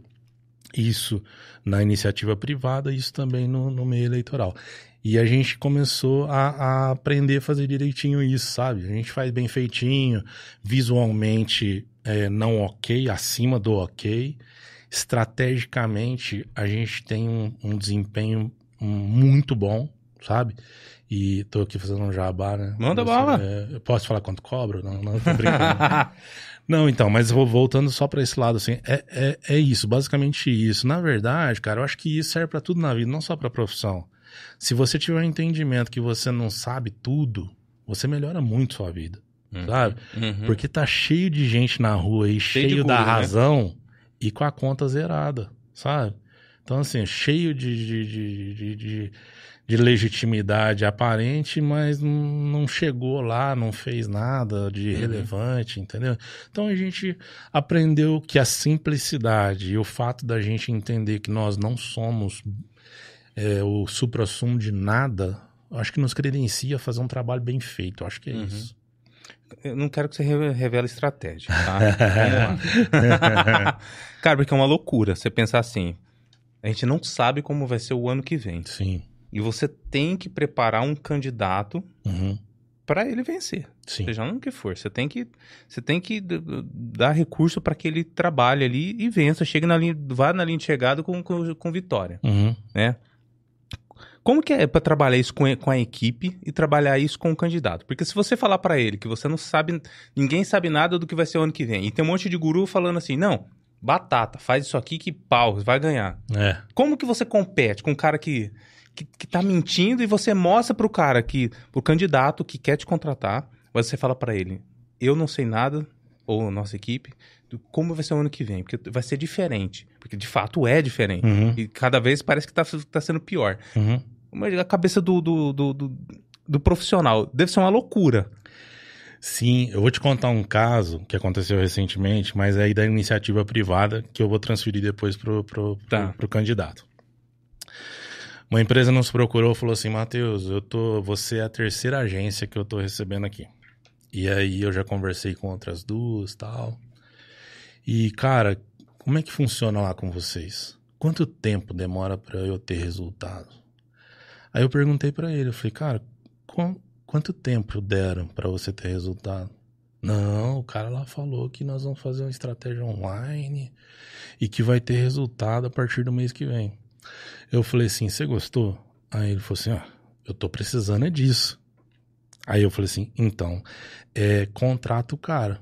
Isso na iniciativa privada, isso também no, no meio eleitoral. E a gente começou a, a aprender a fazer direitinho isso, sabe? A gente faz bem feitinho, visualmente é, não ok, acima do ok. Estrategicamente, a gente tem um, um desempenho muito bom, sabe? E tô aqui fazendo um jabá, né? Manda Você, bala. é, eu posso falar quanto cobro? Não, não, tô brincando. [LAUGHS] Não, então, mas vou voltando só pra esse lado, assim, é, é, é isso, basicamente isso. Na verdade, cara, eu acho que isso serve pra tudo na vida, não só pra profissão. Se você tiver um entendimento que você não sabe tudo, você melhora muito sua vida, Uhum. sabe? Uhum. Porque tá cheio de gente na rua aí, Cheio cheio, da guru, né? E com a conta zerada, sabe? Então, assim, cheio de, de, de, de, de- de legitimidade aparente, mas não chegou lá, não fez nada de Uhum. relevante, entendeu? Então a gente aprendeu que a simplicidade e o fato da gente entender que nós não somos é, o supra-sumo de nada, acho que nos credencia a fazer um trabalho bem feito. Acho que é Uhum. isso. Eu não quero que você re- revele estratégia, tá? [LAUGHS] Cara, porque é uma loucura você pensar assim. A gente não sabe como vai ser o ano que vem. Sim. E você tem que preparar um candidato Uhum. para ele vencer. Sim. Seja no que for. Você tem que, você tem que dar recurso para que ele trabalhe ali e vença. Chegue na linha, vá na linha de chegada com, com, com vitória, Uhum. né? Como que é para trabalhar isso com, a- com a equipe e trabalhar isso com o candidato? Porque se você falar para ele que você não sabe, ninguém sabe nada do que vai ser o ano que vem, e tem um monte de guru falando assim, não, batata, faz isso aqui que pau, vai ganhar. É. Como que você compete com um cara que, que, que tá mentindo e você mostra pro cara que, pro candidato que quer te contratar, mas você fala pra ele, eu não sei nada, ou nossa equipe, do como vai ser o ano que vem, porque vai ser diferente, porque de fato é diferente. Uhum. E cada vez parece que tá, tá sendo pior. Uhum. A cabeça do, do, do, do, do profissional deve ser uma loucura. Sim, eu vou te contar um caso que aconteceu recentemente, mas é aí da iniciativa privada que eu vou transferir depois pro, pro, pro, Tá. pro candidato. Uma empresa nos procurou e falou assim, Matheus, eu tô, você é a terceira agência que eu tô recebendo aqui. E aí eu já conversei com outras duas tal. E, cara, como é que funciona lá com vocês? Quanto tempo demora pra eu ter resultado? Aí eu perguntei pra ele, eu falei, cara, qu- quanto tempo deram pra você ter resultado? Não, o cara lá falou que nós vamos fazer uma estratégia online e que vai ter resultado a partir do mês que vem. Eu falei assim, você gostou? Aí ele falou assim, ó, eu tô precisando é disso. Aí eu falei assim, então, é, contrata o cara,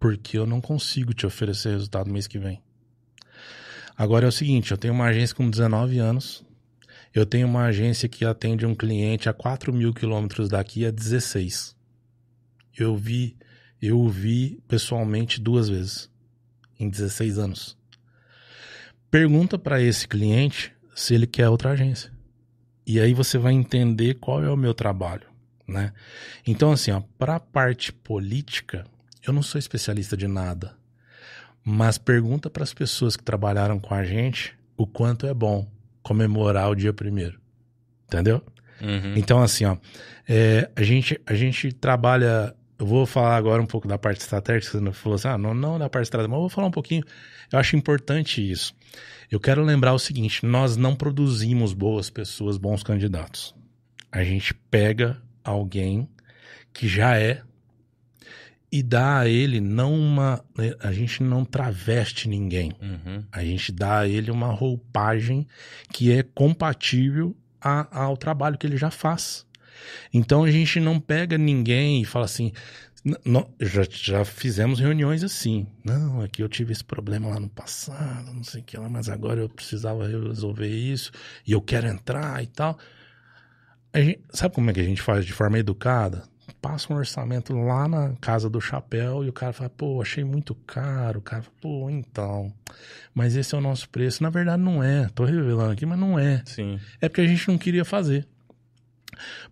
porque eu não consigo te oferecer resultado mês que vem. Agora é o seguinte, eu tenho uma agência com 19 anos, eu tenho uma agência que atende um cliente a 4 mil quilômetros daqui a 16. Eu vi, eu o vi pessoalmente duas vezes em 16 anos. Pergunta para esse cliente se ele quer outra agência. E aí você vai entender qual é o meu trabalho. né? Então, assim, ó, pra parte política, eu não sou especialista de nada. Mas pergunta para as pessoas que trabalharam com a gente o quanto é bom comemorar o dia primeiro. Entendeu? Uhum. Então, assim, ó, é, a, gente, a gente trabalha. Eu vou falar agora um pouco da parte estratégica. Você não falou assim, ah, não, não da parte estratégica, mas eu vou falar um pouquinho. Eu acho importante isso. Eu quero lembrar o seguinte: nós não produzimos boas pessoas, bons candidatos. A gente pega alguém que já é e dá a ele não uma. A gente não traveste ninguém. Uhum. A gente dá a ele uma roupagem que é compatível a- ao trabalho que ele já faz. Então a gente não pega ninguém e fala assim. "N- nó- já, já fizemos reuniões assim. Não, é que eu tive esse problema lá no passado, não sei o que lá, mas agora eu precisava resolver isso e eu quero entrar e tal. Gente- sabe como é que a gente faz de forma educada? Passa um orçamento lá na casa do chapéu e o cara fala, pô, achei muito caro. O cara fala, pô, então. Mas esse é o nosso preço. Na verdade, não é. Tô revelando aqui, mas não é. Sim. É porque a gente não queria fazer.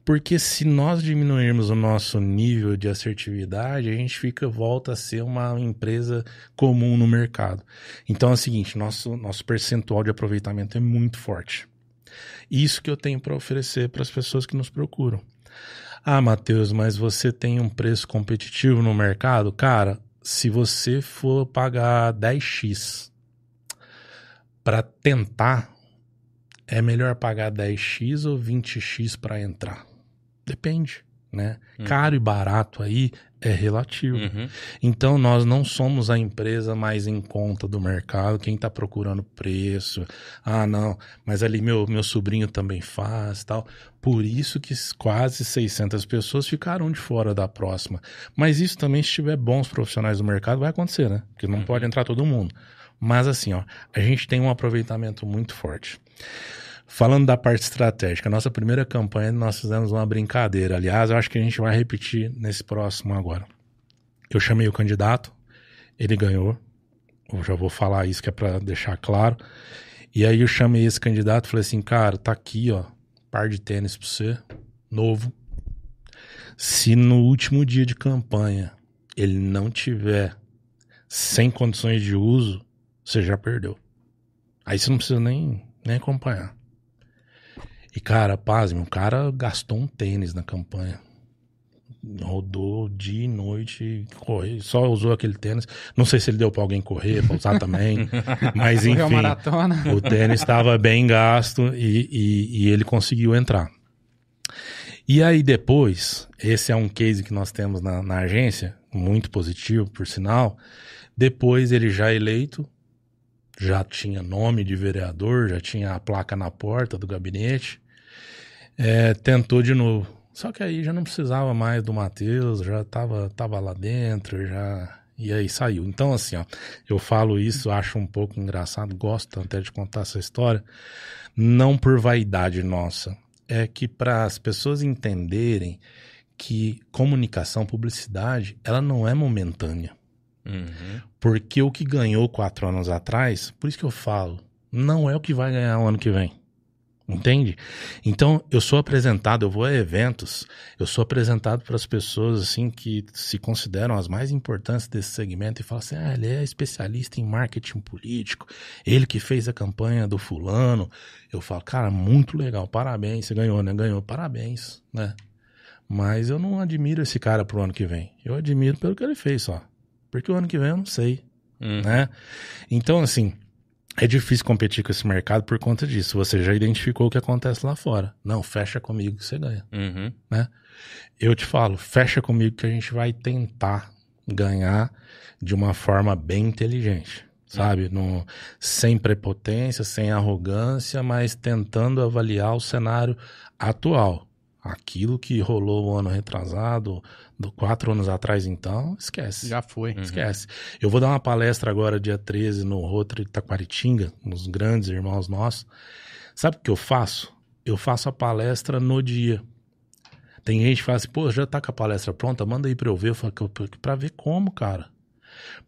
Porque se nós diminuirmos o nosso nível de assertividade, a gente fica volta a ser uma empresa comum no mercado. Então é o seguinte, nosso nosso percentual de aproveitamento é muito forte. Isso que eu tenho para oferecer para as pessoas que nos procuram. Ah, Matheus, mas você tem um preço competitivo no mercado? Cara, se você for pagar 10x para tentar é melhor pagar 10x ou 20x para entrar? Depende, né? Uhum. Caro e barato aí é relativo. Uhum. Então nós não somos a empresa mais em conta do mercado, quem está procurando preço. Ah, não, mas ali meu, meu sobrinho também faz tal. Por isso que quase 600 pessoas ficaram de fora da próxima. Mas isso também, se tiver bons profissionais do mercado, vai acontecer, né? Porque não pode entrar todo mundo. Mas assim, ó, a gente tem um aproveitamento muito forte. Falando da parte estratégica, nossa primeira campanha nós fizemos uma brincadeira. Aliás, eu acho que a gente vai repetir nesse próximo agora. Eu chamei o candidato, ele ganhou. Eu já vou falar isso que é para deixar claro. E aí eu chamei esse candidato falei assim, cara, tá aqui, ó, par de tênis pra você, novo. Se no último dia de campanha ele não tiver sem condições de uso, você já perdeu. Aí você não precisa nem, nem acompanhar. E, cara, pasme, o cara gastou um tênis na campanha. Rodou dia e noite, correu, só usou aquele tênis. Não sei se ele deu pra alguém correr, pra usar também. [LAUGHS] mas enfim, maratona. o tênis estava bem gasto e, e, e ele conseguiu entrar. E aí depois, esse é um case que nós temos na, na agência, muito positivo, por sinal. Depois ele já eleito, já tinha nome de vereador, já tinha a placa na porta do gabinete, é, tentou de novo. Só que aí já não precisava mais do Matheus, já estava tava lá dentro, já e aí saiu. Então, assim, ó, eu falo isso, acho um pouco engraçado, gosto até de contar essa história, não por vaidade nossa, é que para as pessoas entenderem que comunicação, publicidade, ela não é momentânea. Uhum. Porque o que ganhou quatro anos atrás, por isso que eu falo, não é o que vai ganhar o ano que vem. Entende? Então, eu sou apresentado, eu vou a eventos, eu sou apresentado para as pessoas assim que se consideram as mais importantes desse segmento e falam assim: ah, ele é especialista em marketing político, ele que fez a campanha do fulano. Eu falo, cara, muito legal, parabéns, você ganhou, né? Ganhou, parabéns, né? Mas eu não admiro esse cara pro ano que vem. Eu admiro pelo que ele fez só. Porque o ano que vem eu não sei Uhum. né? Então, assim, é difícil competir com esse mercado por conta disso. Você já identificou o que acontece lá fora. Não, fecha comigo que você ganha. Uhum. Eu te falo, fecha comigo que a gente vai tentar ganhar de uma forma bem inteligente. Sabe? No, sem prepotência, sem arrogância, mas tentando avaliar o cenário atual. Aquilo que rolou o ano retrasado, do quatro anos atrás, então, esquece. Já foi. Uhum. Esquece. Eu vou dar uma palestra agora, dia 13, no Rotary Taquaritinga, nos grandes irmãos nossos. Sabe o que eu faço? Eu faço a palestra no dia. Tem gente que fala assim, pô, já tá com a palestra pronta, manda aí pra eu ver. Eu falo, "Que- pra ver como, cara?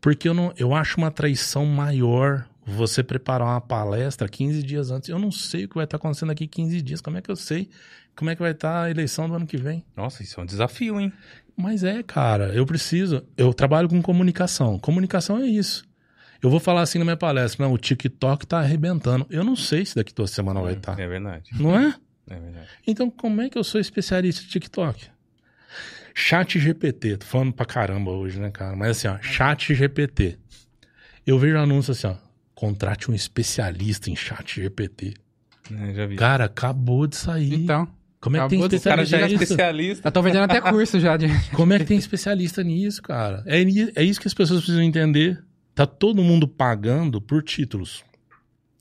Porque eu, não, eu acho uma traição maior você preparar uma palestra 15 dias antes. Eu não sei o que vai estar acontecendo aqui 15 dias. Como é que eu sei como é que vai estar a eleição do ano que vem? Nossa, isso é um desafio, hein? Mas é, cara, eu preciso. Eu trabalho com comunicação. Comunicação é isso. Eu vou falar assim na minha palestra, não, o TikTok tá arrebentando. Eu não sei se daqui duas semanas vai estar. É verdade. Não é? É verdade. Então, como é que eu sou especialista em TikTok? Chat GPT, tô falando pra caramba hoje, né, cara? Mas assim, ó, chat GPT. Eu vejo anúncio assim, ó, contrate um especialista em chat GPT. É, já vi. Cara, acabou de sair. Então, como é que tem acabou de o cara já é especialista? especialista. eu tô vendendo até curso já de... [LAUGHS] Como é que tem especialista nisso, cara? É, é isso que as pessoas precisam entender. Tá todo mundo pagando por títulos.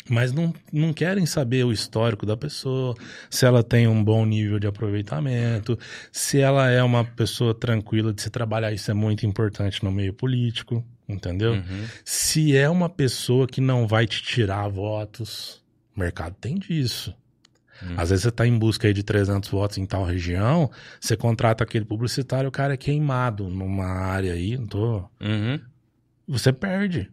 Mas não, não querem saber o histórico da pessoa, se ela tem um bom nível de aproveitamento, se ela é uma pessoa tranquila de se trabalhar. Isso é muito importante no meio político, entendeu? Uhum. Se é uma pessoa que não vai te tirar votos, o mercado tem disso. Hum. Às vezes você está em busca aí de 300 votos em tal região, você contrata aquele publicitário, o cara é queimado numa área aí, não tô... Uhum. você perde.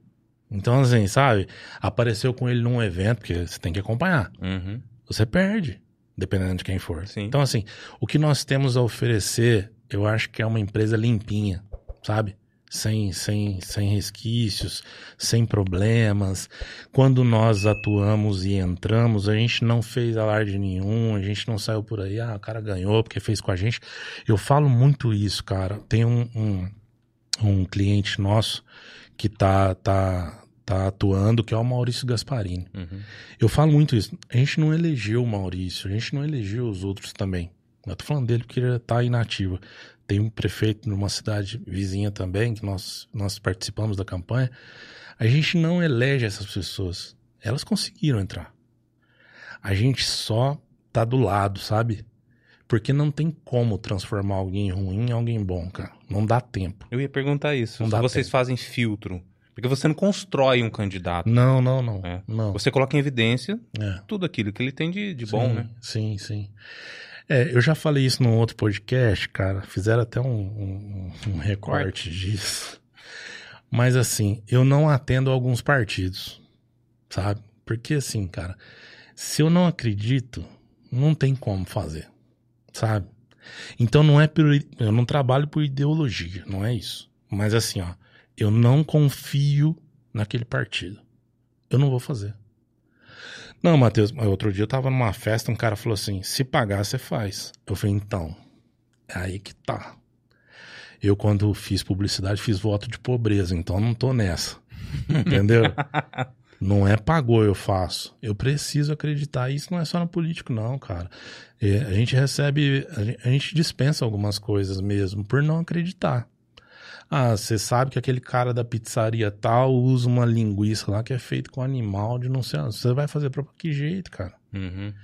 Então, assim, sabe? Apareceu com ele num evento, porque você tem que acompanhar. Uhum. Você perde, dependendo de quem for. Sim. Então, assim, o que nós temos a oferecer, eu acho que é uma empresa limpinha, sabe? Sem, sem, sem resquícios, sem problemas. Quando nós atuamos e entramos, a gente não fez alarde nenhum, a gente não saiu por aí, ah, o cara ganhou porque fez com a gente. Eu falo muito isso, cara. Tem um, um, um cliente nosso que tá, tá, tá atuando, que é o Maurício Gasparini. Uhum. Eu falo muito isso. A gente não elegeu o Maurício, a gente não elegeu os outros também. Eu tô falando dele porque ele tá inativo. Tem um prefeito numa cidade vizinha também, que nós, nós participamos da campanha. A gente não elege essas pessoas. Elas conseguiram entrar. A gente só tá do lado, sabe? Porque não tem como transformar alguém ruim em alguém bom, cara. Não dá tempo. Eu ia perguntar isso. Não se vocês tempo. fazem filtro. Porque você não constrói um candidato. Não, não, não. É. Não. Você coloca em evidência É. tudo aquilo que ele tem de, de bom, sim, né? Sim, sim. É, eu já falei isso num outro podcast, cara. Fizeram até um, um, um recorte disso. Mas assim, eu não atendo a alguns partidos, sabe? Porque assim, cara, se eu não acredito, não tem como fazer, sabe? Então não é por, eu não trabalho por ideologia, não é isso. Mas assim, ó, eu não confio naquele partido. Eu não vou fazer. Não, Matheus, outro dia eu tava numa festa, um cara falou assim: se pagar, você faz. Eu falei, então, é aí que tá. Eu, quando fiz publicidade, fiz voto de pobreza, então não tô nessa. [LAUGHS] Entendeu? Não é pagou, eu faço. Eu preciso acreditar. Isso não é só no político, não, cara. É, a gente recebe, a gente dispensa algumas coisas mesmo por não acreditar. Ah, você sabe que aquele cara da pizzaria tal usa uma linguiça lá que é feito com animal de não sei onde. Você vai fazer pra que jeito, cara? Uhum.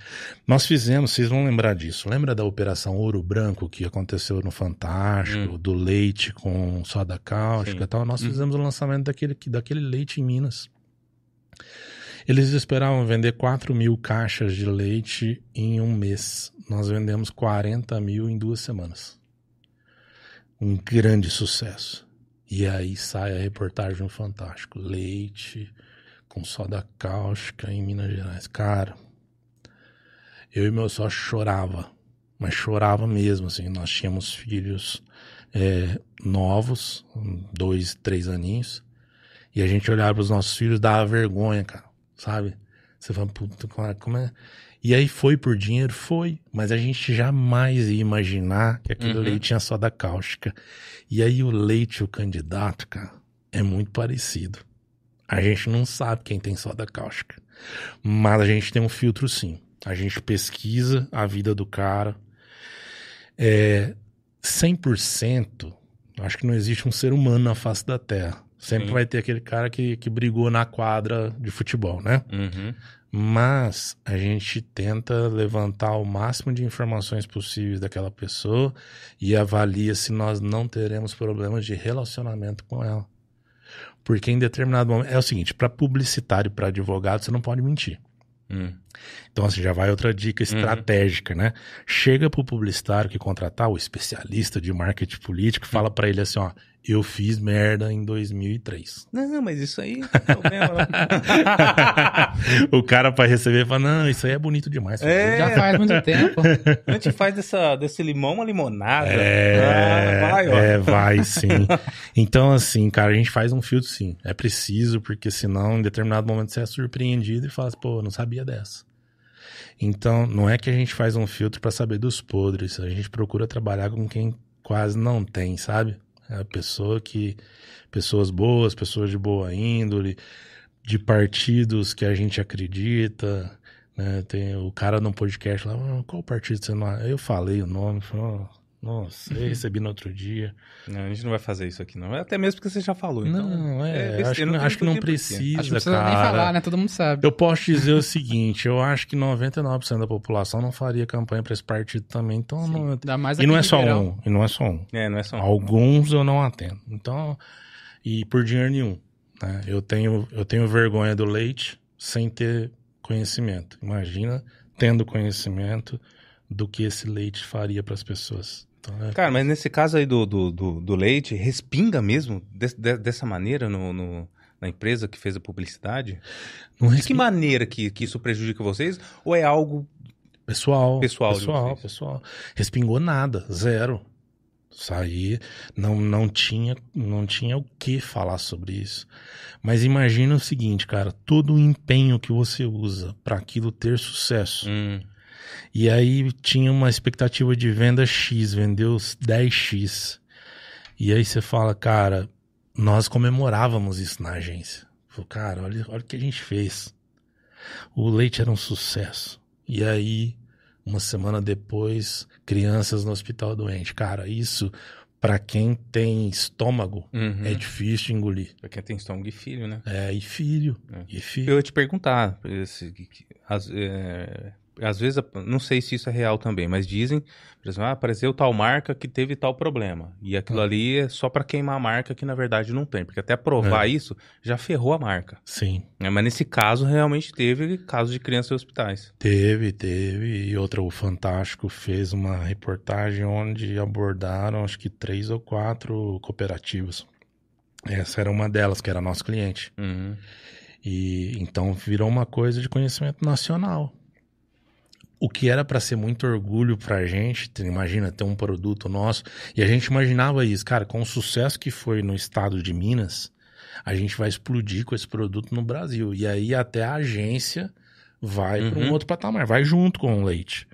Nós fizemos, vocês vão lembrar disso. Lembra da Operação Ouro Branco que aconteceu no Fantástico, do leite com soda cáustica e tal? Nós fizemos o lançamento daquele, daquele leite em Minas. Eles esperavam vender 4 mil caixas de leite em um mês. Nós vendemos 40 mil em duas semanas. Um grande sucesso. E aí sai a reportagem no Fantástico. Leite com soda cáustica em Minas Gerais. Cara, eu e meu sócio chorava, mas chorava mesmo, assim, nós tínhamos filhos é, novos, dois, três aninhos, e a gente olhava para os nossos filhos, dava vergonha, cara, sabe? Você fala, puta, como é? E aí foi por dinheiro? Foi, mas a gente jamais ia imaginar que aquele Uhum. leite tinha soda cáustica. E aí o leite, o candidato, cara, é muito parecido. A gente não sabe quem tem soda cáustica. Mas a gente tem um filtro sim. A gente pesquisa a vida do cara. É 100%. eu Acho que não existe um ser humano na face da Terra. Sempre Sim. vai ter aquele cara que, que brigou na quadra de futebol, né? Uhum. Mas a gente tenta levantar o máximo de informações possíveis daquela pessoa e avalia se nós não teremos problemas de relacionamento com ela. Porque em determinado momento. É o seguinte: para publicitário e para advogado, você não pode mentir. Hum. Então, assim, já vai outra dica estratégica, né? Chega pro publicitário que contratar, o especialista de marketing político, e fala para ele assim: ó, Eu fiz merda em 2003. Não, mas isso aí [LAUGHS] não problema, [LAUGHS] o cara pra receber fala, não, isso aí é bonito demais. É. Já faz muito tempo. A gente faz dessa, desse limão uma limonada. É, Ah, vai, ó. é, vai sim. Então, assim, cara, a gente faz um filtro sim. É preciso, porque senão, em determinado momento, você é surpreendido e fala assim, pô, eu não sabia dessa. Então, não é que a gente faz um filtro pra saber dos podres. A gente procura trabalhar com quem quase não tem, sabe? É a pessoa que. Pessoas boas, pessoas de boa índole, de partidos que a gente acredita. Né? Tem o cara no podcast lá, "Ah, qual partido você não. Eu falei o nome, falei, "Oh, nossa, eu recebi no outro dia. Não, a gente não vai fazer isso aqui, não. Até mesmo porque você já falou. Então, não, é, besteira, acho, que- tem acho que não precisa, Acho que não precisa cara. nem falar, né? Todo mundo sabe. Eu posso dizer o seguinte, eu acho que 99% da população não faria campanha pra esse partido também, então não, Ainda mais e não é só Ribeirão. um, e não é só um. É, não é só. Alguns eu não atendo. Então, e por dinheiro nenhum. né? Eu, tenho, eu tenho vergonha do leite sem ter conhecimento. Imagina tendo conhecimento do que esse leite faria para as pessoas. Cara, mas nesse caso aí do, do, do, do leite, respinga mesmo des- de- dessa maneira no, no- na empresa que fez a publicidade? não De que maneira que, que isso prejudica vocês? Ou é algo. Pessoal, Pessoal de pessoal, pessoal. Respingou nada, zero. Saí, não, não tinha, não tinha o que falar sobre isso. Mas imagina o seguinte, cara, todo o empenho que você usa para aquilo ter sucesso. Hum, E aí tinha uma expectativa de venda X, vendeu os 10X. E aí você fala, cara, nós comemorávamos isso na agência. Falei, cara, olha, olha o que a gente fez. O leite era um sucesso. E aí, uma semana depois, crianças no hospital doente. Cara, isso, pra quem tem estômago, uhum. é difícil de engolir. Pra quem tem estômago e filho, né? É, e filho, É. e filho. Eu ia te perguntar, esse, às, é, às vezes, não sei se isso é real também, mas dizem, por exemplo, ah, apareceu tal marca que teve tal problema. E aquilo Ah. ali é só pra queimar a marca que na verdade não tem. Porque até provar É. isso já ferrou a marca. Sim. né? Mas nesse caso, realmente teve casos de crianças em hospitais. Teve, teve. E outra, o Fantástico fez uma reportagem onde abordaram acho que três ou quatro cooperativas. Essa era uma delas, que era nosso cliente. Uhum. E então virou uma coisa de conhecimento nacional. O que era para ser muito orgulho pra gente, imagina ter um produto nosso, e a gente imaginava isso, cara, com o sucesso que foi no estado de Minas, a gente vai explodir com esse produto no Brasil. E aí até a agência vai para um Uhum. outro patamar, vai junto com o leite.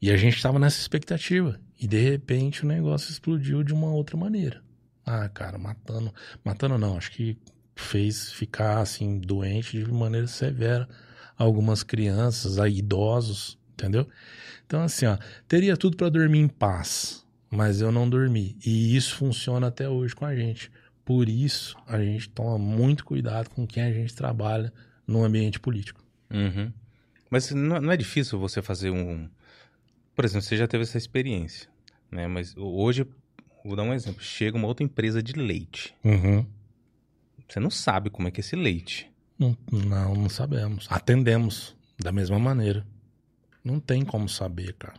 E a gente estava nessa expectativa. E de repente o negócio explodiu de uma outra maneira. Ah, cara, matando. Matando não, acho que fez ficar assim, doente de maneira severa algumas crianças, aí, idosos, entendeu? Então, assim, ó, teria tudo para dormir em paz, mas eu não dormi. E isso funciona até hoje com a gente. Por isso, a gente toma muito cuidado com quem a gente trabalha no ambiente político. Uhum. Mas não, não é difícil você fazer um. Por exemplo, você já teve essa experiência, né? Mas hoje, vou dar um exemplo. Chega uma outra empresa de leite. Uhum. Você não sabe como é que é esse leite. Não, não, não sabemos. Atendemos da mesma maneira. Não tem como saber, cara.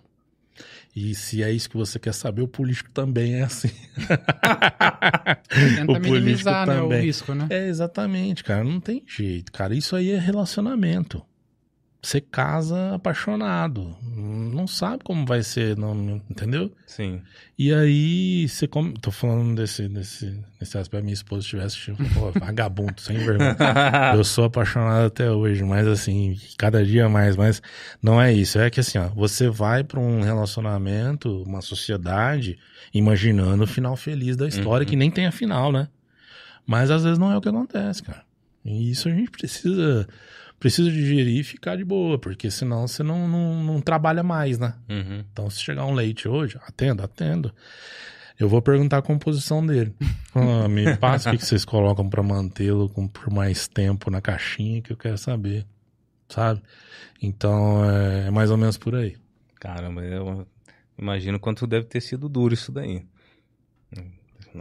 E se é isso que você quer saber, o político também é assim. Tenta [LAUGHS] o político minimizar né, o risco, né? É, exatamente, cara. Não tem jeito, cara. Isso aí é relacionamento. Você casa apaixonado. Não sabe como vai ser, não, entendeu? Sim. E aí, você come... Tô falando desse, desse, desse aspecto. Minha esposa estivesse assistindo, pô, vagabundo, sem vergonha. [LAUGHS] Eu sou apaixonado até hoje, mas assim, cada dia mais, mas não é isso. É que assim, ó, você vai pra um relacionamento, uma sociedade, imaginando o final feliz da história, Uhum. que nem tem a final, né? Mas às vezes não é o que acontece, cara. E isso a gente precisa precisa digerir e ficar de boa, porque senão você não, não, não trabalha mais, né? Uhum. Então, se chegar um leite hoje, atendo, atendo. Eu vou perguntar a composição dele. Ah, me [LAUGHS] passa o que que vocês colocam pra mantê-lo com- por mais tempo na caixinha que eu quero saber, sabe? Então, é, é mais ou menos por aí. Caramba, eu imagino quanto deve ter sido duro isso daí.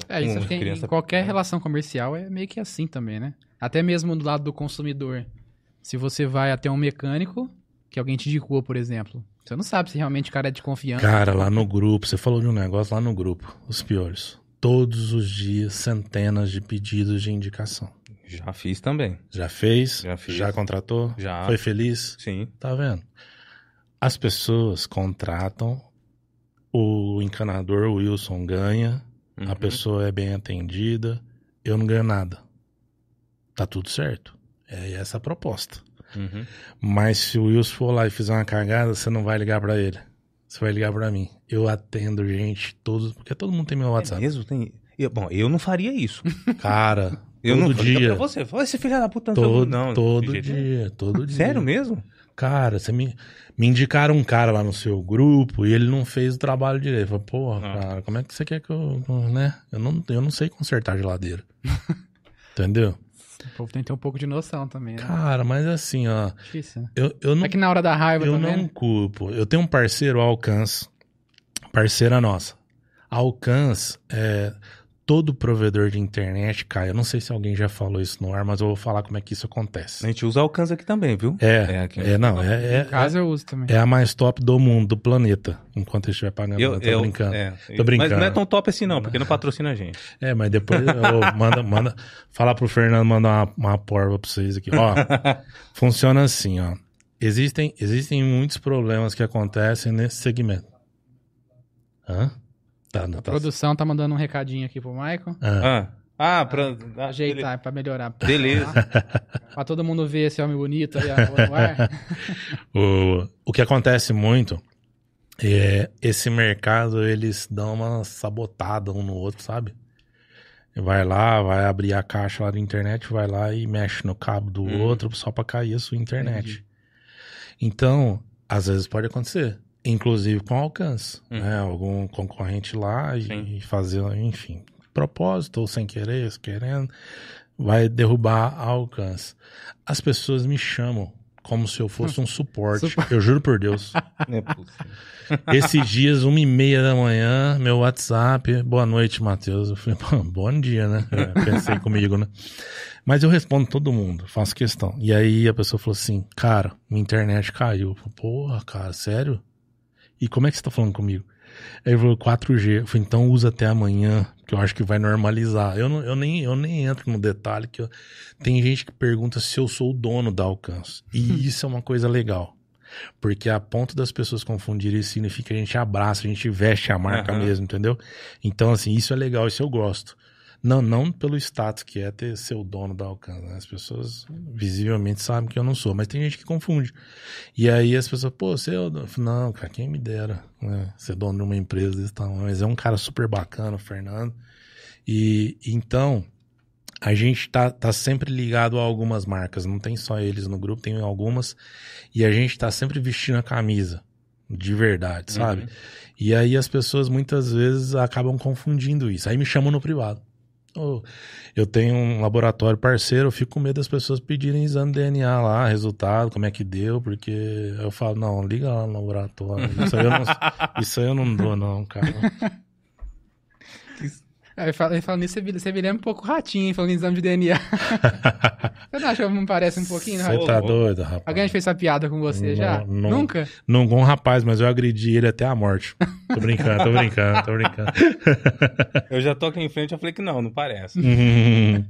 É, isso que em criança- qualquer relação comercial é meio que assim também, né? Até mesmo do lado do consumidor. Se você vai até um mecânico, que alguém te indicou, por exemplo, você não sabe se realmente o cara é de confiança. Cara, lá no grupo, você falou de um negócio lá no grupo, os piolhos. todos os dias centenas de pedidos de indicação. Já fiz também. Já fez? Já fiz. Já contratou? Já. Foi feliz? Sim. Tá vendo? As pessoas contratam, o encanador Wilson ganha, a Uhum. pessoa é bem atendida, eu não ganho nada. Tá tudo certo. É essa a proposta. Uhum. Mas se o Wilson for lá e fizer uma cagada, você não vai ligar pra ele. Você vai ligar pra mim. Eu atendo gente, todos, porque todo mundo tem meu É WhatsApp. mesmo? Tem... eu- bom, eu não faria isso. [LAUGHS] Cara, Eu todo não dia. pra você. Fala, esse filho da puta não Todo, não, todo dia, todo [LAUGHS] dia. Sério mesmo? Cara, você me, me indicaram um cara lá no seu grupo e ele não fez o trabalho direito. Eu falei, porra, Ah. cara, como é que você quer que eu. né? Eu não, eu não sei consertar geladeira. [LAUGHS] Entendeu? O povo tem que ter um pouco de noção também, né? Cara, mas assim, ó. Difícil, né? Eu, eu não, É que na hora da raiva eu também. não né? culpo. Eu tenho um parceiro, Alcance, parceira nossa. A Alcance, é, todo provedor de internet, cara, eu não sei se alguém já falou isso no ar, mas eu vou falar como é que isso acontece. A gente usa alcance aqui também, viu? É, É, aqui. é, não, é, é, Em casa eu uso também. é a mais top do mundo, do planeta, enquanto eu estiver pagando. Eu, Eu, tô eu- brincando. É. é. Tô brincando. Mas não é tão top assim, não, porque não patrocina a gente. mas depois eu [LAUGHS] manda, manda, falar pro Fernando mandar uma, uma porva pra vocês aqui. Ó, [LAUGHS] funciona assim, ó. Existem, existem muitos problemas que acontecem nesse segmento. Hã? Tá, não A tá. produção tá mandando um recadinho aqui pro Michael. Ah, Ah, ah pra... ah, Ajeitar, pra melhorar. Beleza. [LAUGHS] pra todo mundo ver esse homem bonito aí ó, no ar. [LAUGHS] o, o que acontece muito é esse mercado, eles dão uma sabotada um no outro, sabe? Vai lá, vai abrir a caixa lá da internet, vai lá e mexe no cabo do Hum. outro só pra cair a sua internet. Então, às vezes pode acontecer. Inclusive com alcance, Hum. né? Algum concorrente lá e, e fazer, enfim, propósito ou sem querer, querendo, vai derrubar alcance. As pessoas me chamam como se eu fosse um suporte. [LAUGHS] Suporte. Eu juro por Deus. [LAUGHS] É. Esses dias, uma e meia da manhã, meu WhatsApp, boa noite, Matheus. Eu falei, bom dia, né? Eu [LAUGHS] pensei comigo, né? Mas eu respondo todo mundo, faço questão. E aí a pessoa falou assim, cara, minha internet caiu. Eu falei, Porra, cara, sério? E como é que você tá falando comigo? Aí ele falou 4G. Eu falei, então usa até amanhã, que eu acho que vai normalizar. Eu, não, eu, nem, eu nem entro no detalhe que eu- tem gente que pergunta se eu sou o dono da alcance. E isso é uma coisa legal. Porque a ponto das pessoas confundirem isso significa que a gente abraça, a gente veste a marca Aham. mesmo, entendeu? Então, assim, isso é legal, isso eu gosto. Não, não pelo status que é ter ser o dono da Alcance. né? As pessoas visivelmente sabem que eu não sou, mas tem gente que confunde. E aí as pessoas, pô, você é o dono. Não, cara, quem me dera né? ser dono de uma empresa desse tamanho. Mas é um cara super bacana, o Fernando. E então, a gente tá, tá sempre ligado a algumas marcas. Não tem só eles no grupo, tem algumas. E a gente tá sempre vestindo a camisa. De verdade, sabe? Uhum. E aí as pessoas muitas vezes acabam confundindo isso. Aí me chamam no privado. Eu tenho um laboratório parceiro, eu fico com medo das pessoas pedirem exame de DNA lá, resultado, como é que deu, porque eu falo, não, liga lá no laboratório. Isso aí eu não, [LAUGHS] isso aí eu não dou, não, cara. Aí fala, ele fala nisso, você me- lembra um pouco ratinho, hein, falando em exame de DNA. [LAUGHS] você não acha que me parece um pouquinho, Você ratinho? tá doido, rapaz. Alguém já fez essa piada com você Não, já? não. Nunca? Não com um rapaz, mas eu agredi ele até a morte. Tô brincando, tô brincando, tô brincando. [LAUGHS] Eu já tô aqui em frente, eu falei que não, não parece. Hum,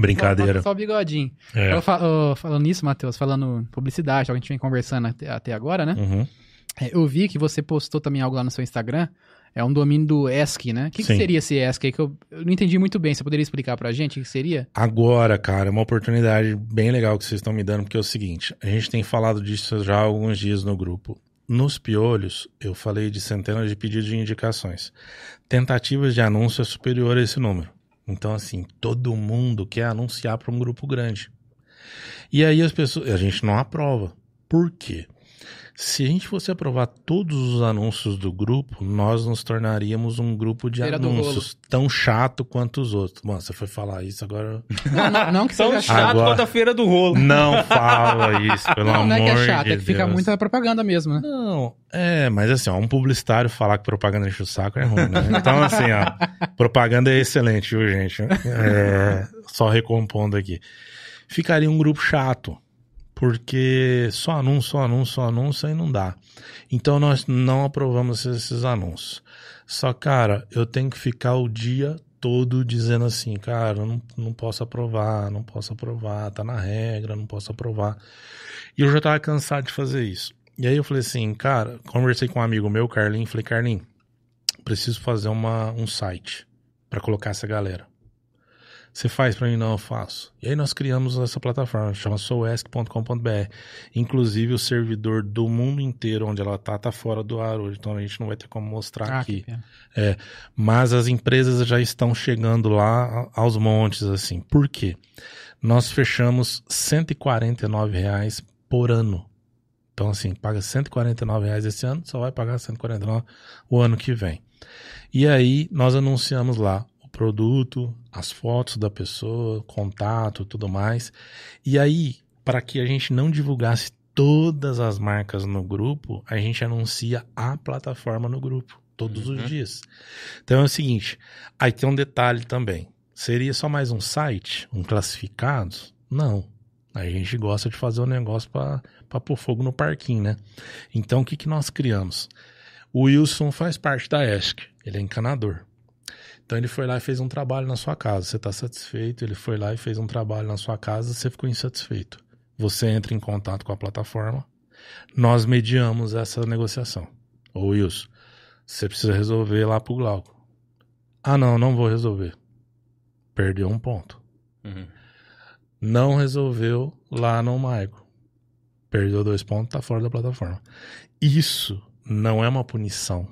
Brincadeira. Só, só o bigodinho. É. Eu fa- ô, falando nisso, Matheus, falando publicidade, algo que a gente vem conversando até, até agora, né? Uhum. É, Eu vi que você postou também algo lá no seu Instagram. É um domínio do ESC, né? O que, que seria esse ESC? Que eu, eu não entendi muito bem. Você poderia explicar pra gente o que seria? Agora, cara, é uma oportunidade bem legal que vocês estão me dando, porque é o seguinte: a gente tem falado disso já há alguns dias no grupo. Nos piolhos, eu falei de centenas de pedidos de indicações. Tentativas de anúncio é superior a esse número. Então, assim, todo mundo quer anunciar para um grupo grande. E aí as pessoas. A gente não aprova. Por quê? Se a gente fosse aprovar todos os anúncios do grupo, nós nos tornaríamos um grupo de Feira anúncios tão chato quanto os outros. Bom, você foi falar isso agora. Não, não, não que Tão seja chato chato. Agora- quanto a feira do rolo. Não fala isso, pelo Não, amor não é que é de chato, é que fica Deus. muita propaganda mesmo, né? Não, é, mas assim, ó, um publicitário falar que propaganda enche o saco é ruim, né? Então, assim, ó, propaganda é excelente, viu, gente? É, só recompondo aqui. Ficaria um grupo chato. Porque só anúncio, só anúncio, só anúncio aí não dá. Então nós não aprovamos esses anúncios. Só, cara, eu tenho que ficar o dia todo dizendo assim, cara, não, não posso aprovar, não posso aprovar, tá na regra, não posso aprovar. E eu já tava cansado de fazer isso. E aí eu falei assim, cara, conversei com um amigo meu, Carlinhos, falei, Carlinhos, preciso fazer uma, um site para colocar essa galera. Você faz para mim? Não, eu faço. E aí nós criamos essa plataforma, chama souesc.com.br. Inclusive o servidor do mundo inteiro onde ela tá, tá fora do ar hoje. Então a gente não vai ter como mostrar Ah, aqui. É, mas as empresas já estão chegando lá aos montes, assim. Por quê? Nós fechamos 149 reais por ano. Então, assim, paga 149 reais esse ano, só vai pagar R$ 149 o ano que vem. E aí, nós anunciamos lá produto, as fotos da pessoa, contato, tudo mais. E aí, para que a gente não divulgasse todas as marcas no grupo, a gente anuncia a plataforma no grupo, todos Uhum. os dias. Então é o seguinte, aí tem um detalhe também. Seria só mais um site, um classificados? Não. A gente gosta de fazer o negócio para pôr fogo no parquinho, né? Então o que, que nós criamos? O Wilson faz parte da ESC, ele é encanador. Então ele foi lá e fez um trabalho na sua casa. Você está satisfeito? Ele foi lá e fez um trabalho na sua casa, você ficou insatisfeito. Você entra em contato com a plataforma, nós mediamos essa negociação. Ô Wilson, você precisa resolver lá pro Glauco. Ah, não, não vou resolver. Perdeu um ponto. Uhum. Não resolveu lá no Maico. Perdeu dois pontos, tá fora da plataforma. Isso não é uma punição.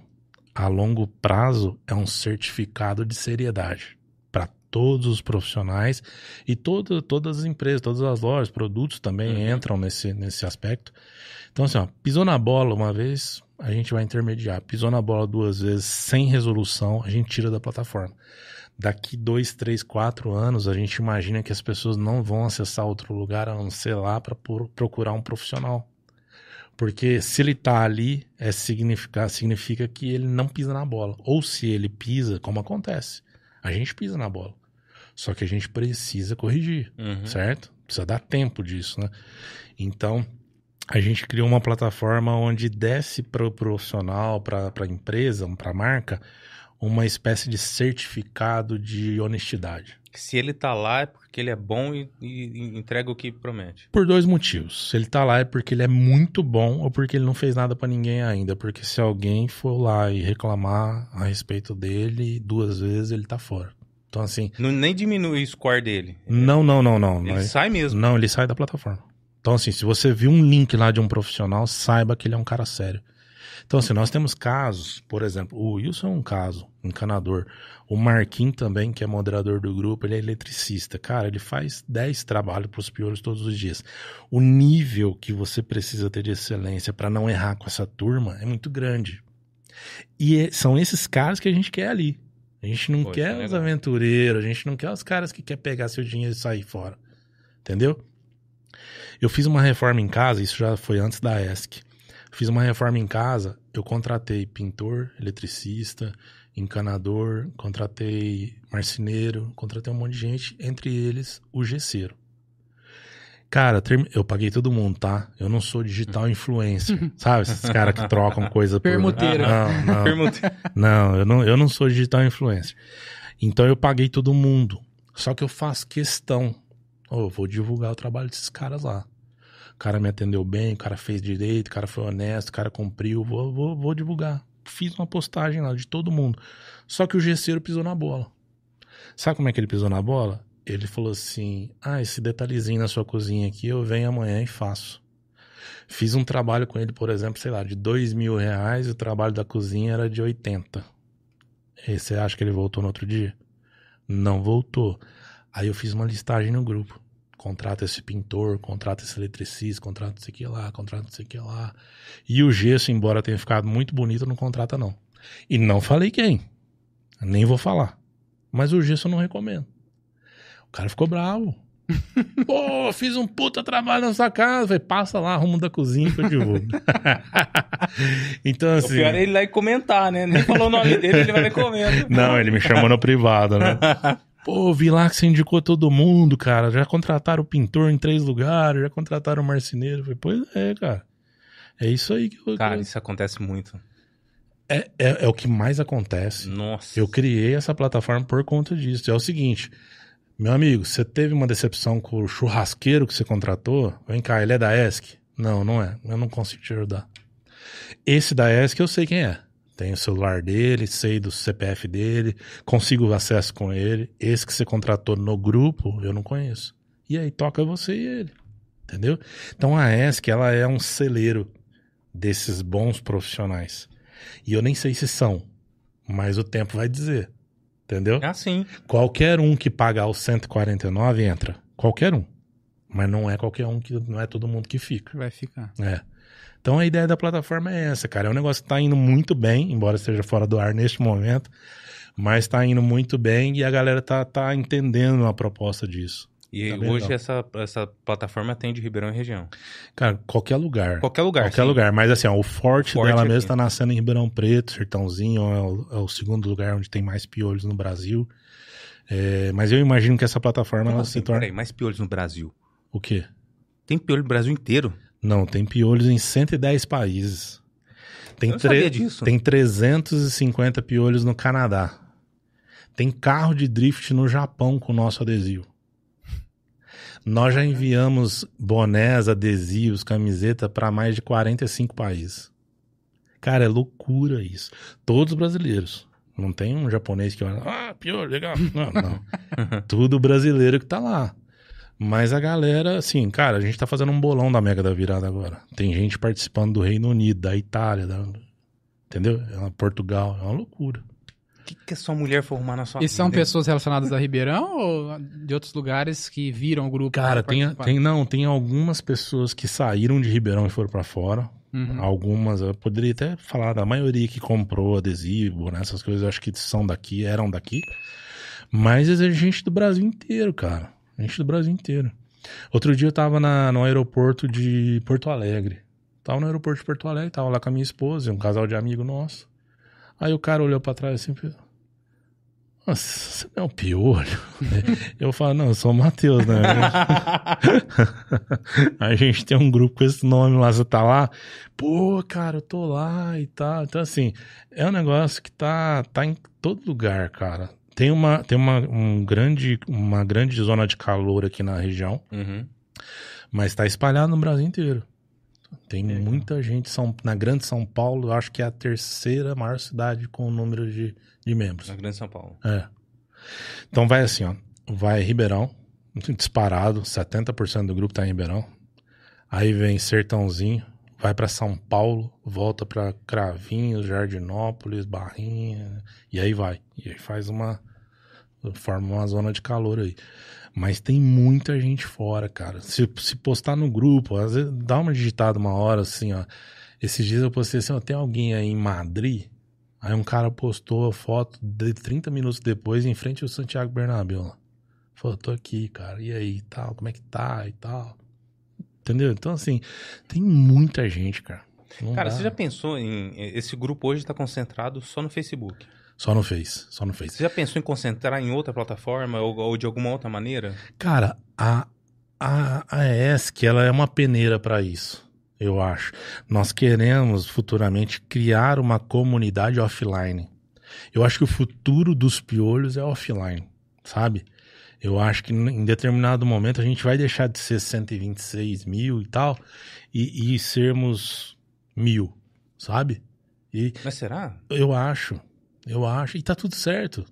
A longo prazo é um certificado de seriedade para todos os profissionais e todo, todas as empresas, todas as lojas, produtos também Uhum. entram nesse, nesse aspecto. Então, assim, ó, pisou na bola uma vez, a gente vai intermediar. Pisou na bola duas vezes sem resolução, a gente tira da plataforma. Daqui dois, três, quatro anos, a gente imagina que as pessoas não vão acessar outro lugar a não ser lá para procurar um profissional. Porque se ele tá ali, é significa, significa que ele não pisa na bola. Ou se ele pisa, como acontece. A gente pisa na bola. Só que a gente precisa corrigir Uhum. certo? Precisa dar tempo disso, né? Então, a gente criou uma plataforma onde desce para o profissional, para a empresa, para a marca, uma espécie de certificado de honestidade. Se ele tá lá é porque ele é bom e, e- entrega o que promete. Por dois motivos. Se ele tá lá é porque ele é muito bom ou porque ele não fez nada para ninguém ainda. Porque se alguém for lá e reclamar a respeito dele, duas vezes ele tá fora. Então, assim, Não, nem diminui o score dele. não, não, não, não. Ele Nós- sai mesmo. Não, ele sai da plataforma. Então, assim, se você viu um link lá de um profissional, saiba que ele é um cara sério. Então, assim, nós temos casos, por exemplo, o Wilson é um caso, encanador. O Marquinhos também, que é moderador do grupo, ele é eletricista. Cara, ele faz 10 trabalhos para os piores todos os dias. O nível que você precisa ter de excelência para não errar com essa turma é muito grande. E é- são esses caras que a gente quer ali. A gente não isso quer é os aventureiros, a gente não quer os caras que quer pegar seu dinheiro e sair fora. Entendeu? Eu fiz uma reforma em casa, isso já foi antes da ESC. Fiz uma reforma em casa, eu contratei pintor, eletricista, encanador, contratei marceneiro, contratei um monte de gente, entre eles o gesseiro. Cara, eu paguei todo mundo, tá? Eu não sou digital influencer, [LAUGHS] sabe? Esses caras que trocam coisa por... Permuteiro. Não, não. [LAUGHS] Não, eu não, eu não sou digital influencer. Então eu paguei todo mundo. Só que eu faço questão. Ô, eu vou divulgar o trabalho desses caras lá. Cara me atendeu bem, o cara fez direito, o cara foi honesto, o cara cumpriu. Vou, vou, vou divulgar. Fiz uma postagem lá de todo mundo. Só que o gesseiro pisou na bola. Sabe como é que ele pisou na bola? Ele falou assim: Ah, esse detalhezinho na sua cozinha aqui eu venho amanhã e faço. Fiz um trabalho com ele, por exemplo, sei lá, de dois mil reais, o trabalho da cozinha era de 80. E você acha que ele voltou no outro dia? Não voltou. Aí eu fiz uma listagem no grupo. Contrata esse pintor, contrata esse eletricista, contrata isso aqui lá, contrata isso aqui lá. E o gesso, embora tenha ficado muito bonito, não contrata não. E não falei quem. Nem vou falar. Mas o gesso eu não recomendo. O cara ficou bravo. [LAUGHS] Pô, fiz um puta trabalho na sua casa. Falei, passa lá, arrumo da cozinha que eu divulgo. [LAUGHS] então, O assim. pior é ele lá e comentar, né? Nem falou o nome dele, ele vai lá e comenta. Não, ele me chamou no privado, né? [LAUGHS] Pô, vi lá que você indicou todo mundo, cara. Já contrataram o pintor em três lugares, já contrataram o marceneiro. Eu falei, pois é, cara. É isso aí que eu. Cara, isso acontece muito. É, é, é o que mais acontece. Nossa. Eu criei essa plataforma por conta disso. É o seguinte, meu amigo, você teve uma decepção com o churrasqueiro que você contratou? Vem cá, ele é da ESC? Não, não é. Eu não consigo te ajudar. Esse da ESC eu sei quem é. Tenho o celular dele, sei do CPF dele, consigo acesso com ele. Esse que você contratou no grupo, eu não conheço. E aí toca você e ele. Entendeu? Então a ESC, ela é um celeiro desses bons profissionais. E eu nem sei se são, mas o tempo vai dizer. Entendeu? É assim. Qualquer um que pagar os 149 entra. Qualquer um. Mas não é qualquer um que não é todo mundo que fica. Vai ficar. É. Então a ideia da plataforma é essa, cara. É um negócio que tá indo muito bem, embora esteja fora do ar neste momento, mas tá indo muito bem e a galera tá, tá entendendo a proposta disso. E Tá hoje legal. essa, essa plataforma atende Ribeirão e região. Cara, qualquer lugar. Qualquer lugar. Qualquer sim. lugar. Mas assim, ó, o forte, Forte dela mesmo tá nascendo em Ribeirão Preto, Sertãozinho, é o, é o segundo lugar onde tem mais piolhos no Brasil. É, mas eu imagino que essa plataforma Como ela assim? se torna. Peraí, mais piolhos no Brasil. O quê? Tem piolho no Brasil inteiro. Não, tem piolhos em 110 países. Tem, Eu tre- disso. tem 350 piolhos no Canadá. Tem carro de drift no Japão com o nosso adesivo. Nós já enviamos bonés, adesivos, camiseta para mais de 45 países. Cara, é loucura isso. Todos brasileiros. Não tem um japonês que olha, ah, piolho, legal. Não, não. [LAUGHS] Tudo brasileiro que tá lá. Mas a galera, assim, cara, a gente tá fazendo um bolão da Mega da Virada agora. Tem gente participando do Reino Unido, da Itália, da... entendeu? É uma Portugal, é uma loucura. O que, que a sua mulher for arrumar na sua E são vida, hein? pessoas relacionadas a Ribeirão ou de outros lugares que viram o grupo? Cara, tem, tem não, tem algumas pessoas que saíram de Ribeirão e foram pra fora. Uhum. Algumas, eu poderia até falar da maioria que comprou adesivo, né, essas coisas, eu acho que são daqui, eram daqui. Mas é gente do Brasil inteiro, cara. Gente do Brasil inteiro. Outro dia eu tava na, no aeroporto de Porto Alegre. Tava no aeroporto de Porto Alegre, tava lá com a minha esposa, e um casal de amigo nosso. Aí o cara olhou pra trás assim, nossa, você não é um piolho? [LAUGHS] eu falo, não, eu sou o Matheus, né? [LAUGHS] a gente tem um grupo com esse nome lá, você tá lá? Pô, cara, eu tô lá e tal. Então, assim, é um negócio que tá, tá em todo lugar, cara. Tem uma, tem uma, um grande, uma grande zona de calor aqui na região, Uhum. mas tá espalhado no Brasil inteiro. Tem muita gente São, na Grande São Paulo, acho que é a terceira maior cidade com o número de, de membros. Na Grande São Paulo. É. Então vai assim, ó. Vai Ribeirão, disparado, 70% do grupo tá em Ribeirão. Aí vem Sertãozinho, vai pra São Paulo, volta pra Cravinhos, Jardinópolis, Barrinha, e aí vai. E aí faz uma forma uma zona de calor aí. Mas tem muita gente fora, cara. Se, se postar no grupo, às vezes dá uma digitada uma hora assim, ó. Esses dias eu postei assim, ó, tem alguém aí em Madrid? Aí um cara postou a foto de 30 minutos depois em frente ao Santiago Bernabéu. Falou, tô aqui, cara. E aí, tal, como é que tá e tal. Entendeu? Então, assim, tem muita gente, cara. Não Cara, dá. você já pensou em. Esse grupo hoje tá concentrado só no Facebook. Só no Face, só no Face. Você já pensou em concentrar em outra plataforma ou, ou de alguma outra maneira? Cara, a, a, a ESC, ela é uma peneira para isso, eu acho. Nós queremos futuramente criar uma comunidade offline. Eu acho que o futuro dos piolhos é offline, sabe? Eu acho que em determinado momento a gente vai deixar de ser 126 mil e tal e, e sermos mil, sabe? E Mas será? eu acho, eu acho. E tá tudo certo.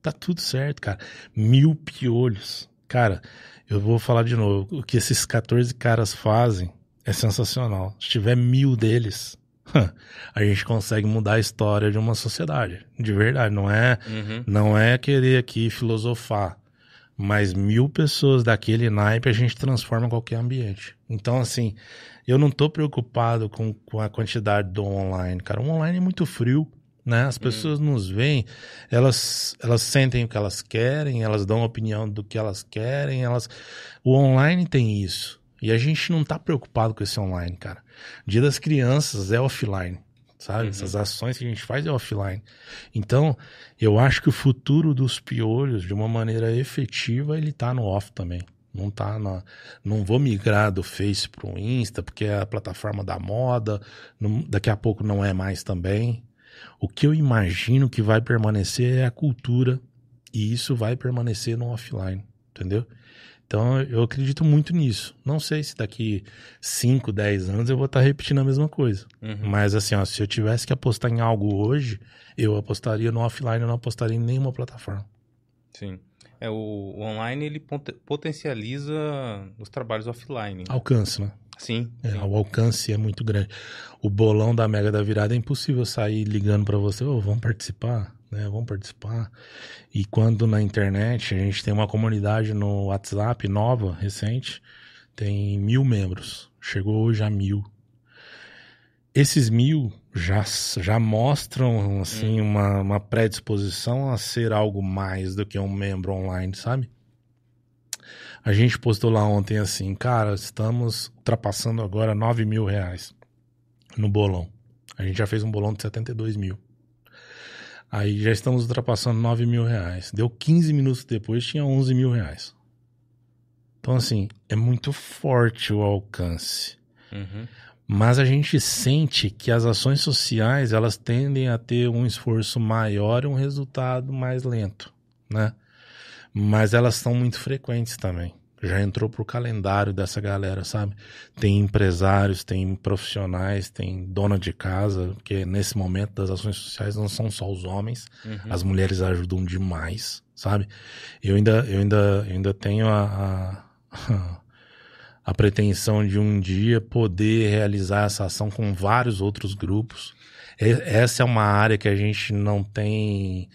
Tá tudo certo, cara. Mil piolhos. Cara, eu vou falar de novo. O que esses 14 caras fazem é sensacional. Se tiver mil deles, [LAUGHS] a gente consegue mudar a história de uma sociedade. De verdade. Não é, Uhum. não é querer aqui filosofar. Mas mil pessoas daquele naipe a gente transforma qualquer ambiente. Então, assim, eu não tô preocupado com, com a quantidade do online, cara. O online é muito frio, né? As pessoas nos veem, elas, elas sentem o que elas querem, elas dão opinião do que elas querem, elas... O online tem isso. E a gente não tá preocupado com esse online, cara. Dia das crianças é offline. Sabe? Uhum. Essas ações que a gente faz é offline. Então, eu acho que o futuro dos piolhos, de uma maneira efetiva, ele tá no off também. Não tá na. Não vou migrar do Face pro Insta, porque é a plataforma da moda. não- daqui a pouco não é mais também. O que eu imagino que vai permanecer é a cultura. E isso vai permanecer no offline. Entendeu? Então eu acredito muito nisso. Não sei se daqui 5, 10 anos eu vou estar repetindo a mesma coisa. Uhum. Mas assim, ó, se eu tivesse que apostar em algo hoje, eu apostaria no offline, eu não apostaria em nenhuma plataforma. Sim. É, o, o online ele potencializa os trabalhos offline. Alcance, né? Sim. É, sim. o alcance é muito grande. O bolão da Mega da Virada é impossível sair ligando pra você, ô, vamos participar, né? Vamos participar. E quando na internet a gente tem uma comunidade no WhatsApp nova, recente, tem mil membros. Chegou hoje a mil. Esses mil já, já mostram assim uma, uma predisposição a ser algo mais do que um membro online, sabe? A gente postou lá ontem assim, cara, estamos ultrapassando agora 9 mil reais no bolão. A gente já fez um bolão de 72 mil. Aí já estamos ultrapassando 9 mil reais. Deu 15 minutos depois, tinha 11 mil reais. Então, assim, é muito forte o alcance. Uhum. Mas a gente sente que as ações sociais, elas tendem a ter um esforço maior e um resultado mais lento, né? Mas elas são muito frequentes também. Já entrou pro calendário dessa galera, sabe? Tem empresários, tem profissionais, tem dona de casa, porque nesse momento das ações sociais não são só os homens, Uhum. as mulheres ajudam demais, sabe? Eu ainda, eu ainda, eu ainda tenho a, a, [LAUGHS] a pretensão de um dia poder realizar essa ação com vários outros grupos. Essa é uma área que a gente não tem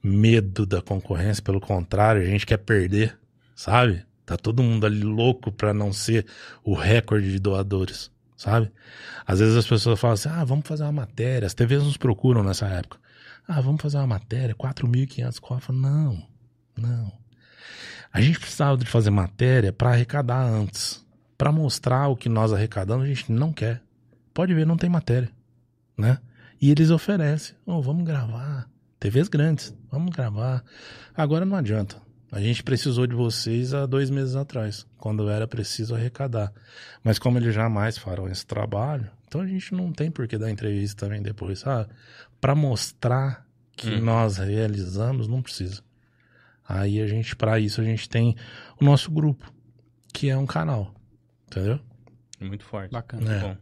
medo da concorrência, pelo contrário, a gente quer perder, sabe? Tá todo mundo ali louco pra não ser o recorde de doadores, sabe? Às vezes as pessoas falam assim: ah, vamos fazer uma matéria. As TVs nos procuram nessa época. Ah, vamos fazer uma matéria, 4.500 cofres. Não, não. A gente precisava de fazer matéria para arrecadar antes. Para mostrar o que nós arrecadamos, a gente não quer. Pode ver, não tem matéria, né? E eles oferecem. Oh, vamos gravar. TVs grandes, vamos gravar. Agora não adianta. A gente precisou de vocês há dois meses atrás, quando era preciso arrecadar. Mas como eles jamais farão esse trabalho, então a gente não tem por que dar entrevista também depois, sabe? Para mostrar que Hum. nós realizamos, não precisa. Aí a gente, para isso, a gente tem o nosso grupo, que é um canal, entendeu? Muito forte. Bacana. Muito É. bom.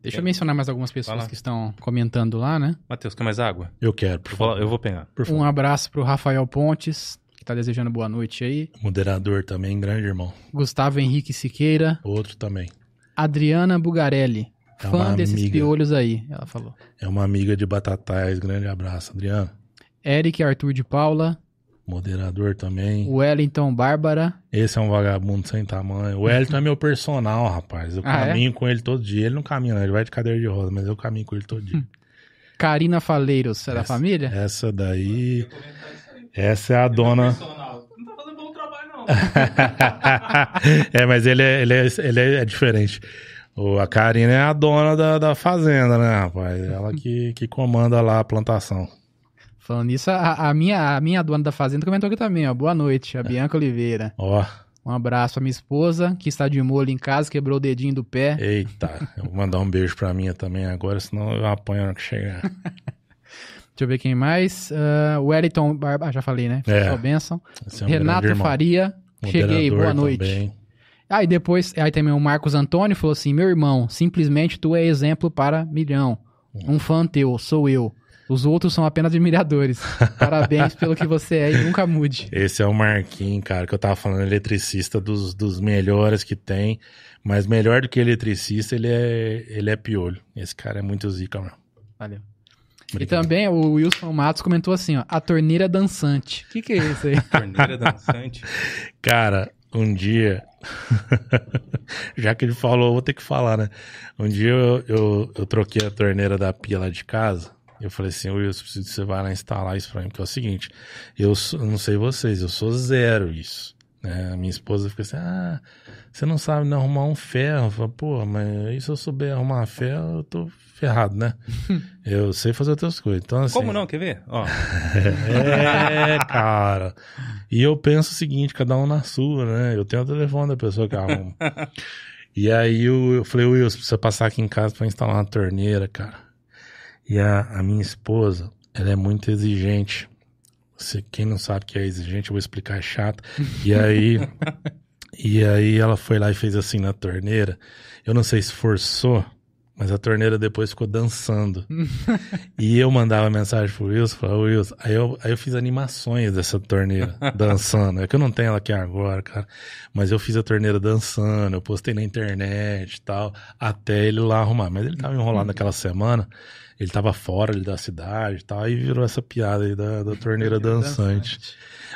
Deixa eu mencionar mais algumas pessoas que estão comentando lá, né? Matheus, quer mais água? Eu quero, por favor. eu vou pegar. Por favor. Um abraço pro Rafael Pontes, tá desejando boa noite aí. Moderador também, grande irmão. Gustavo Henrique Siqueira. Outro também. Adriana Bugarelli. É Fã desses amiga. piolhos aí, ela falou. É uma amiga de Batatais, grande abraço, Adriano. Eric Arthur de Paula. Moderador também. Wellington Bárbara. Esse é um vagabundo sem tamanho. O Wellington é meu personal, rapaz. Eu Ah, é? caminho com ele todo dia. Ele não caminha, não. Ele vai de cadeira de roda, mas eu caminho com ele todo dia. [LAUGHS] Karina Faleiros, é da família? Essa daí. Essa é a dona. Não tá fazendo bom trabalho, não. [LAUGHS] é, mas ele é, ele é, ele é diferente. O, a Karina é a dona da, da fazenda, né, rapaz? Ela que, que comanda lá a plantação. Falando nisso, a, a minha, a minha dona da fazenda comentou aqui também, ó. Boa noite, a Bianca Oliveira. Ó, Um abraço à minha esposa, que está de molho em casa, quebrou o dedinho do pé. eita. Eu vou mandar um beijo pra minha também agora, senão eu apanho na hora que chegar. [LAUGHS] Deixa eu ver quem mais. Uh, Wellington Barba, ah, já falei, né? É. Esse é um Renato. Faria. Cheguei, Moderador boa noite. também. Aí depois, aí também o Marcos Antônio falou assim: meu irmão, simplesmente tu é exemplo para milhão. Um fã teu, sou eu. Os outros são apenas admiradores. [LAUGHS] Parabéns pelo que você é e nunca mude. Esse é o Marquinhos, cara, que eu tava falando, eletricista dos, dos melhores que tem. Mas melhor do que eletricista, ele é, ele é piolho. Esse cara é muito zica, mano. Valeu. E Obrigado. também o Wilson Matos comentou assim: ó, a torneira dançante. O que, que é isso aí? [LAUGHS] Torneira dançante. Cara, um dia. [LAUGHS] Já que ele falou, eu vou ter que falar, né? Um dia eu, eu, eu troquei a torneira da pia lá de casa. Eu falei assim, Wilson, preciso que você vai lá instalar isso pra mim. Porque é o seguinte, eu sou- eu não sei vocês, eu sou zero isso. É, a minha esposa fica assim, ah, você não sabe não arrumar um ferro. Eu falo, Pô, mas aí se eu souber arrumar ferro, eu tô ferrado, né? [LAUGHS] eu sei fazer outras coisas. Então, assim, Como não? Quer ver? Ó, [LAUGHS] É, cara. E eu penso o seguinte, cada um na sua, né? Eu tenho o telefone da pessoa que arruma. [LAUGHS] e aí eu, eu falei, Will, você precisa passar aqui em casa pra instalar uma torneira, cara. E a, a minha esposa, ela é muito exigente. Você, quem não sabe que é exigente, eu vou explicar, é chato. E aí, e aí ela foi lá e fez assim na torneira. Eu não sei se forçou, mas a torneira depois ficou dançando. [LAUGHS] e eu mandava mensagem pro Wilson, falava, Wilson, aí eu, aí eu fiz animações dessa torneira [LAUGHS] dançando. É que eu não tenho ela aqui agora, cara. Mas eu fiz a torneira dançando, eu postei na internet e tal, até ele lá arrumar. Mas ele tava enrolado naquela semana, ele tava fora ali da cidade e tal, aí virou essa piada aí da, da torneira dançante.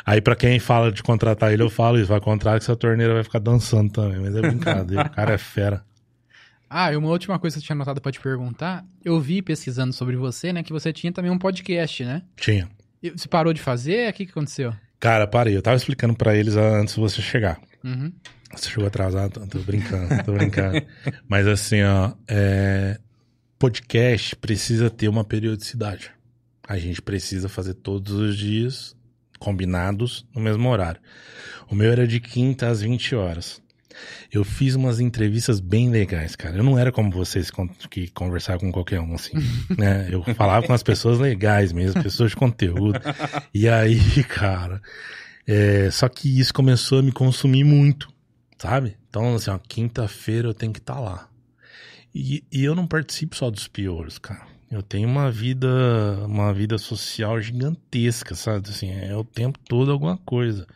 Aí pra quem fala de contratar ele, eu falo isso, vai contratar que essa torneira vai ficar dançando também, mas é brincadeira, o cara é fera. Ah, e uma última coisa que eu tinha anotado pra te perguntar. Eu vi pesquisando sobre você, né, que você tinha também um podcast, né? Tinha. E Você parou de fazer? O que, que aconteceu? Cara, parei, eu tava explicando pra eles antes de você chegar. Uhum. Você chegou atrasado, tô- tô brincando, tô brincando. [LAUGHS] Mas assim, ó, é, podcast precisa ter uma periodicidade. A gente precisa fazer todos os dias combinados no mesmo horário. O meu era de quinta às 20 horas. Eu fiz umas entrevistas bem legais, cara. Eu não era como vocês que conversavam com qualquer um, assim, [LAUGHS] né? Eu falava com as pessoas legais mesmo, pessoas de conteúdo. E aí, [LAUGHS] cara, é, só que isso começou a me consumir muito, sabe? Então, assim, ó, quinta-feira eu tenho que estar lá. E, e eu não participo só dos piores, cara. Eu tenho uma vida, uma vida social gigantesca, sabe? Assim, é o tempo todo alguma coisa.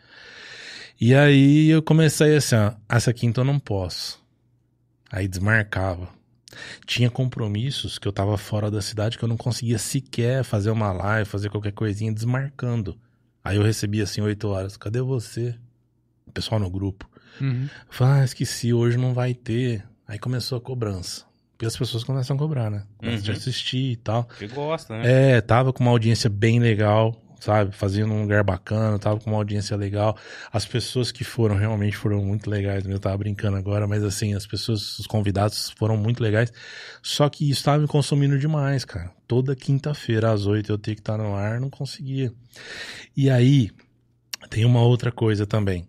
E aí eu comecei assim, ó, essa quinta eu não posso. Aí desmarcava. Tinha compromissos que eu tava fora da cidade que eu não conseguia sequer fazer uma live, fazer qualquer coisinha desmarcando. Aí eu recebia assim, oito horas, cadê você? O pessoal no grupo. Uhum. Eu falei, ah, esqueci, hoje não vai ter. Aí começou a cobrança. Porque as pessoas começam a cobrar, né? Começam a Uhum. assistir e tal. que gosta, né? É, tava com uma audiência bem legal, sabe? Fazia num lugar bacana, tava com uma audiência legal. As pessoas que foram realmente foram muito legais. Eu tava brincando agora, mas assim, as pessoas, os convidados foram muito legais. Só que isso tava me consumindo demais, cara. Toda quinta-feira às oito eu tinha que estar no ar, não conseguia. E aí, tem uma outra coisa também.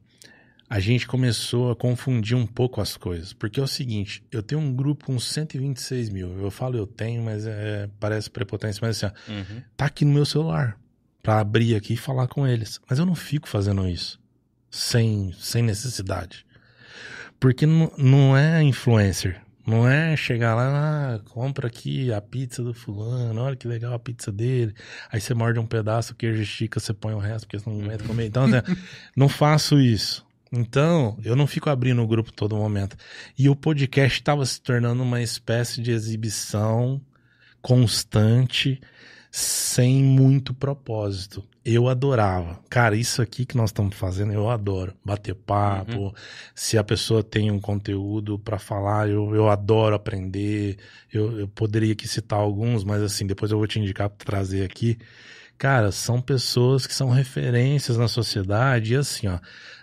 A gente começou a confundir um pouco as coisas. Porque é o seguinte, eu tenho um grupo com 126 mil. Eu falo eu tenho, mas é, parece prepotência. Mas assim, ó, Uhum. tá aqui no meu celular pra abrir aqui e falar com eles. Mas eu não fico fazendo isso sem, sem necessidade. Porque não, não é influencer. Não é chegar lá, ah, compra aqui a pizza do fulano, olha que legal a pizza dele. Aí você morde um pedaço, o queijo estica, você põe o resto, porque você não aguenta comer. Então, assim, [LAUGHS] não faço isso. Então, eu não fico abrindo o grupo todo momento. E o podcast estava se tornando uma espécie de exibição constante, sem muito propósito. Eu adorava. Cara, isso aqui que nós estamos fazendo, eu adoro. Bater papo. Se a pessoa tem um conteúdo para falar, eu, eu adoro aprender. Eu, eu poderia aqui citar alguns, mas assim, depois eu vou te indicar para trazer aqui. Cara, são pessoas que são referências na sociedade e assim, ó,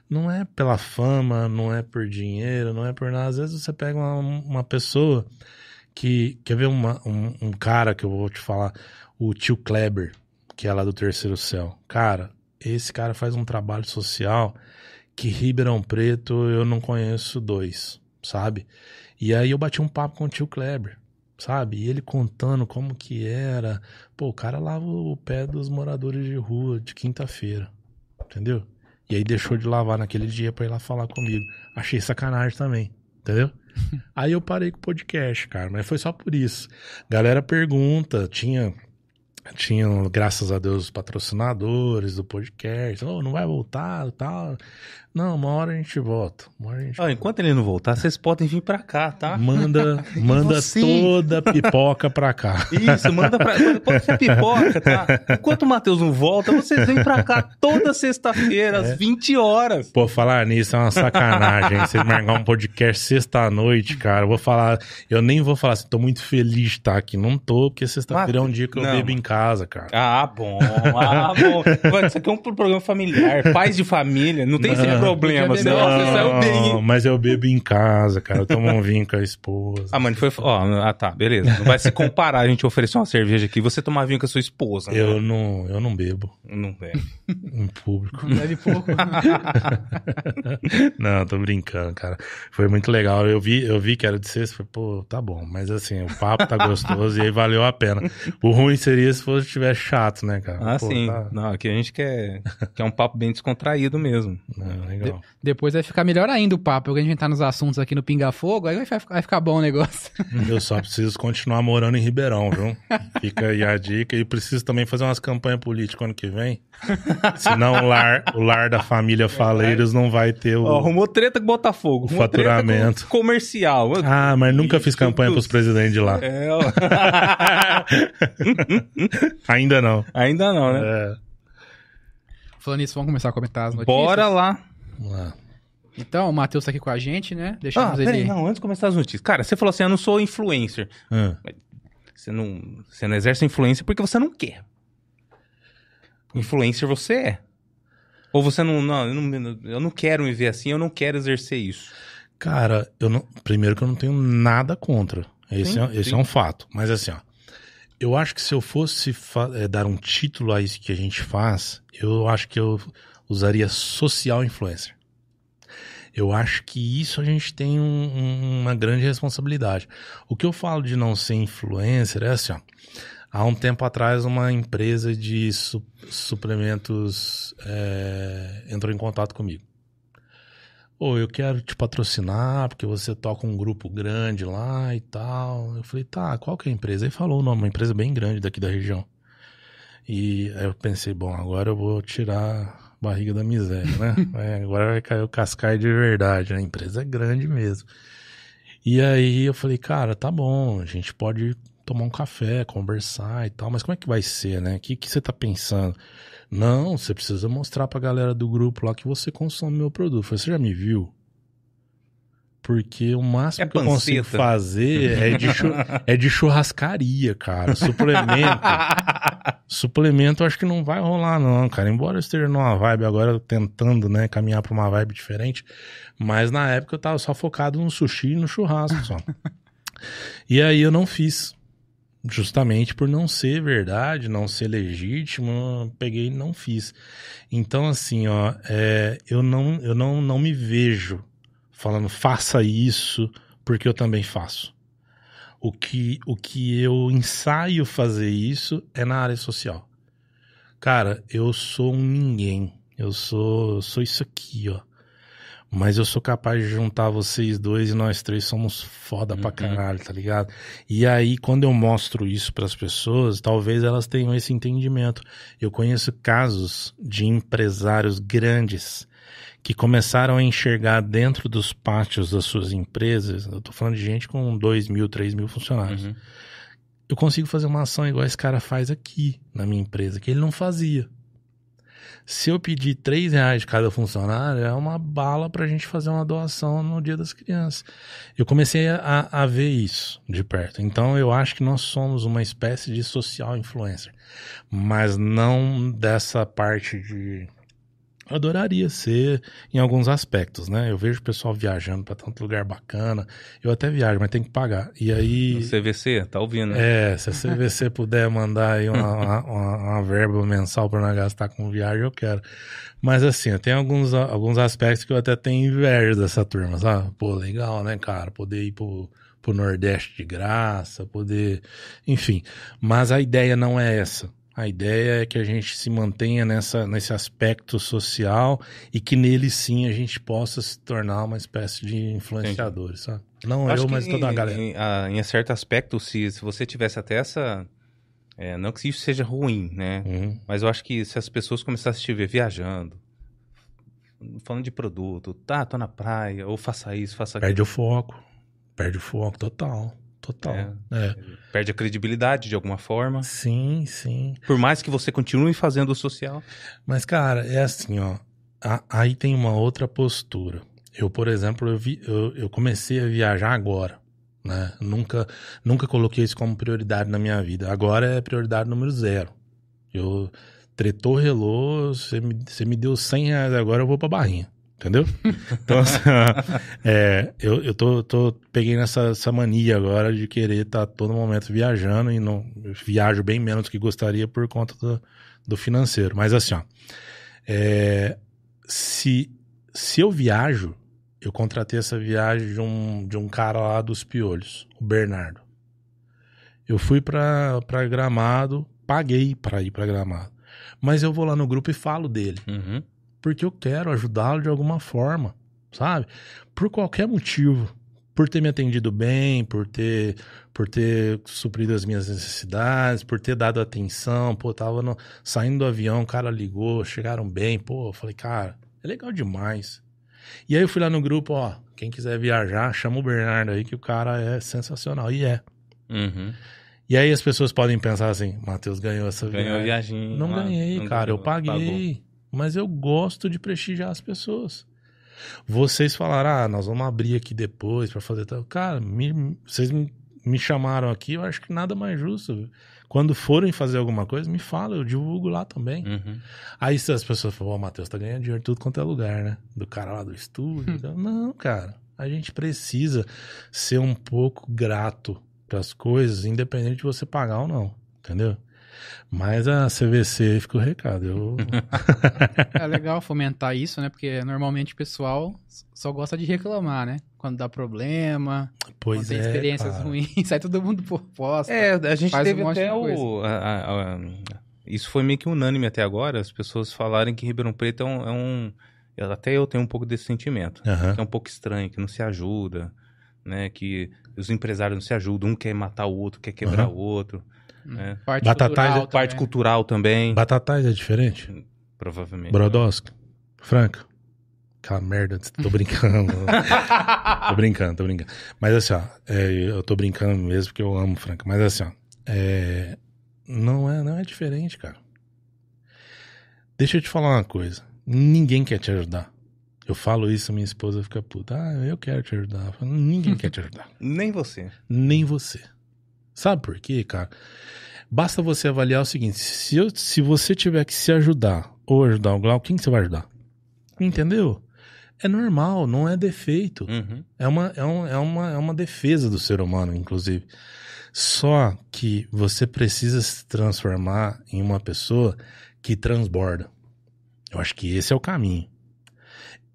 não é pela fama, não é por dinheiro, não é por nada. Às vezes você pega uma, uma pessoa que. Quer ver uma- um, um cara que eu vou te falar? O tio Kleber, que é lá do Terceiro Céu. Cara, esse cara faz um trabalho social que Ribeirão Preto eu não conheço dois, sabe? E aí eu bati um papo com o tio Kleber, sabe? E ele contando como que era. Pô, o cara lava o pé dos moradores de rua de quinta-feira, entendeu? E aí deixou de lavar naquele dia pra ir lá falar comigo. Achei sacanagem também, entendeu? [LAUGHS] aí eu parei com o podcast, cara, mas foi só por isso. Galera pergunta, tinha tinham, graças a Deus, patrocinadores do podcast. Oh, não vai voltar tal. Não, uma hora a gente volta. Uma hora a gente Ó, enquanto ele não voltar, vocês podem vir pra cá, tá? Manda, [LAUGHS] manda Você. toda a pipoca pra cá. Isso, manda pra. Pode ser pipoca, tá? Enquanto o Matheus não volta, vocês vêm pra cá toda sexta-feira, às 20 horas. Pô, falar nisso é uma sacanagem. Vocês marcar um podcast sexta-noite, cara. Eu vou falar. Eu nem vou falar assim, tô muito feliz de estar aqui. Não tô, porque sexta-feira é um dia que eu Não, bebo em casa, cara. Ah, bom. Ah, bom. Isso aqui é um programa familiar. Pais de família. Não tem Não. Problema. Você, você saiu bem. Hein? mas eu bebo em casa, cara. Eu tomo um vinho com a esposa. Ah, mano, foi. Ó, ah, tá, beleza. Não vai se comparar a gente oferecer uma cerveja aqui e você tomar vinho com a sua esposa. né? Eu não, eu não bebo Não é. em público. Deve pouco. [LAUGHS] Não, tô brincando, cara. Foi muito legal. Eu vi, eu vi que era de sexta, falei, pô, tá bom. Mas assim, o papo tá gostoso e aí valeu a pena. O ruim seria se fosse tivesse chato, né, cara? Ah, Pô, sim. tá- Não, aqui a gente quer, quer um papo bem descontraído mesmo. Não, legal. Depois vai ficar melhor ainda o papo. porque A gente tá nos assuntos aqui no Pinga Fogo, aí vai, ficar- vai ficar bom o negócio. [LAUGHS] Eu só preciso continuar morando em Ribeirão, viu? Fica aí a dica. E preciso também fazer umas campanhas políticas ano que vem. Senão o lar, o lar da família Faleiros não vai ter o. Ó, arrumou treta com Botafogo. arrumou treta faturamento. com Comercial. Ah, mas nunca fiz campanha pros presidentes de lá. É, ó. [LAUGHS] Ainda não. Ainda não, né? É. Falando nisso, vamos começar a comentar as notícias. Bora lá. Vamos lá. Então, o Matheus tá aqui com a gente, né? Ah, Deixamos peraí, ele. não, antes de começar as notícias. Cara, você falou assim, eu não sou influencer. Ah. Você não, você não exerce influência porque você não quer. Influencer você é. Ou você não, não, eu não, eu não quero me ver assim, eu não quero exercer isso. Cara, eu não. Primeiro que eu não tenho nada contra. Esse, Sim, é, esse é um fato. Mas assim, ó. Eu acho que se eu fosse eh, dar um título a isso que a gente faz, eu acho que eu usaria social influencer. Eu acho que isso a gente tem um- um- uma grande responsabilidade. O que eu falo de não ser influencer é assim, ó. Há um tempo atrás, uma empresa de su- suplementos eh, entrou em contato comigo. Ô, eu quero te patrocinar porque você toca um grupo grande lá e tal. Eu falei, tá, qual que é a empresa? Ele falou o nome, uma empresa bem grande daqui da região. E aí eu pensei, bom, agora eu vou tirar barriga da miséria, né? [LAUGHS] É, agora vai cair o cascai de verdade, né? A empresa é grande mesmo. E aí eu falei, cara, tá bom, a gente pode tomar um café, conversar e tal, mas como é que vai ser, né? O que, que você tá pensando? Não, você precisa mostrar pra galera do grupo lá que você consome meu produto. Falei, você já me viu? Porque o máximo É que eu consigo fazer é de, é de churrascaria, cara. Suplemento. [LAUGHS] suplemento eu acho que não vai rolar, não, cara. Embora eu esteja numa vibe agora, tentando, né, caminhar pra uma vibe diferente. Mas na época eu tava só focado no sushi e no churrasco só. [LAUGHS] e aí eu não fiz. Justamente por não ser verdade, não ser legítimo, peguei e não fiz. Então, assim, ó, é, eu, não, eu não, não me vejo falando faça isso porque eu também faço. O que, o que eu ensaio fazer isso é na área social. Cara, eu sou um ninguém. Eu sou, eu sou isso aqui, ó. Mas eu sou capaz de juntar vocês dois e nós três somos foda pra Uhum. caralho, tá ligado? E aí, quando eu mostro isso pras pessoas, talvez elas tenham esse entendimento. Eu conheço casos de empresários grandes que começaram a enxergar dentro dos pátios das suas empresas. Eu tô falando de gente com 2 mil, 3 mil funcionários. Uhum. Eu consigo fazer uma ação igual esse cara faz aqui na minha empresa, que ele não fazia. Se eu pedir 3 reais de cada funcionário, é uma bala pra gente fazer uma doação no Dia das Crianças. Eu comecei a, a ver isso de perto. Então eu acho que nós somos uma espécie de social influencer. Mas não dessa parte de. Adoraria ser em alguns aspectos, né? Eu vejo o pessoal viajando pra tanto lugar bacana. Eu até viajo, mas tem que pagar. E aí. O CVC, tá ouvindo? né? É, se a CVC [LAUGHS] puder mandar aí uma, uma, uma- uma verba mensal para nós gastar com viagem, eu quero. Mas assim, tem alguns, alguns aspectos que eu até tenho inveja dessa turma, sabe? Pô, legal, né, cara? Poder ir pro, pro Nordeste de graça, poder. Enfim. Mas a ideia não é essa. A ideia é que a gente se mantenha nessa, nesse aspecto social e que nele sim a gente possa se tornar uma espécie de influenciadores, sabe? Não Acho eu, mas toda a galera. Em, a- em certo aspecto, se, se você tivesse até essa. é, não que isso seja ruim, né? Uhum. Mas eu acho que se as pessoas começassem a te ver viajando, falando de produto, tá, tô na praia, ou faça isso, faça aquilo. Perde o foco. Perde o foco total. Total. É. Perde a credibilidade de alguma forma. Sim, sim. Por mais que você continue fazendo o social. Mas, cara, é assim, ó. a- aí tem uma outra postura. Eu, por exemplo, eu, vi, eu, eu comecei a viajar agora. né? Nunca, nunca coloquei isso como prioridade na minha vida. Agora é prioridade número zero. Eu tretou, relou, você me, você me deu 100 reais agora, eu vou pra barrinha. Entendeu? Então, assim, [LAUGHS] é, eu, eu tô, tô, peguei nessa essa mania agora de querer estar tá todo momento viajando e não viajo bem menos do que gostaria por conta do, do financeiro. Mas assim, ó, é, se, se eu viajo, eu contratei essa viagem de um, de um cara lá dos Piolhos, o Bernardo. Eu fui pra, pra Gramado, paguei pra ir pra Gramado. Mas eu vou lá no grupo e falo dele. Uhum. Porque eu quero ajudá-lo de alguma forma, sabe? Por qualquer motivo. Por ter me atendido bem, por ter, por ter suprido as minhas necessidades, por ter dado atenção. Pô, tava no, saindo do avião, o cara ligou, chegaram bem. Pô, eu falei, cara, é legal demais. E aí eu fui lá no grupo, ó, quem quiser viajar, chama o Bernardo aí, que o cara é sensacional. E é. Uhum. E aí as pessoas podem pensar assim, Matheus ganhou essa Ganhou a viagem. viagem. Não ganhei, não cara, eu ganhou, paguei. Mas eu gosto de prestigiar as pessoas. Vocês falaram, ah, nós vamos abrir aqui depois pra fazer tal. Cara, me- vocês me, me chamaram aqui, eu acho que nada mais justo. Quando forem fazer alguma coisa, me fala, eu divulgo lá também. Uhum. Aí se as pessoas falam, ó, Matheus, tá ganhando dinheiro tudo quanto é lugar, né? Do cara lá do estúdio. [LAUGHS] Não, cara. A gente precisa ser um pouco grato pras coisas, independente de você pagar ou não. Entendeu? Mas a CVC fica o recado. Eu... [LAUGHS] É legal fomentar isso, né? Porque normalmente o pessoal só gosta de reclamar, né? Quando dá problema, pois quando tem é. experiências cara. ruins, [LAUGHS] sai todo mundo por posta. É, a gente Faz um teve monte até de o. a- a- a- isso foi meio que unânime até agora, as pessoas falarem que Ribeirão Preto é um. é um- até eu tenho um pouco desse sentimento. Aham. Que é um pouco estranho, que não se ajuda, né? Que os empresários não se ajudam, um quer matar o outro, quer quebrar Aham. o outro. Né? Parte Batatais cultural é- Parte também. cultural também, Batatais é diferente? provavelmente. Brodowski? Franca? Aquela merda, [LAUGHS] tô brincando. tô brincando, tô brincando. Mas assim, ó, é, eu tô brincando mesmo porque eu amo Franca. Mas assim, ó, é, não, é, não é diferente, cara. Deixa eu te falar uma coisa. Ninguém quer te ajudar. Eu falo isso, minha esposa fica puta. Ah, eu quero te ajudar. Eu falo, Ninguém quer te ajudar. [LAUGHS] Nem você. Nem você. Sabe por quê, cara? Basta você avaliar o seguinte: se, eu- se você tiver que se ajudar ou ajudar o Glau, quem que você vai ajudar? Entendeu? É normal, não é defeito. Uhum. É uma, é, um, é, uma, é uma defesa do ser humano, inclusive. Só que você precisa se transformar em uma pessoa que transborda. Eu acho que esse é o caminho.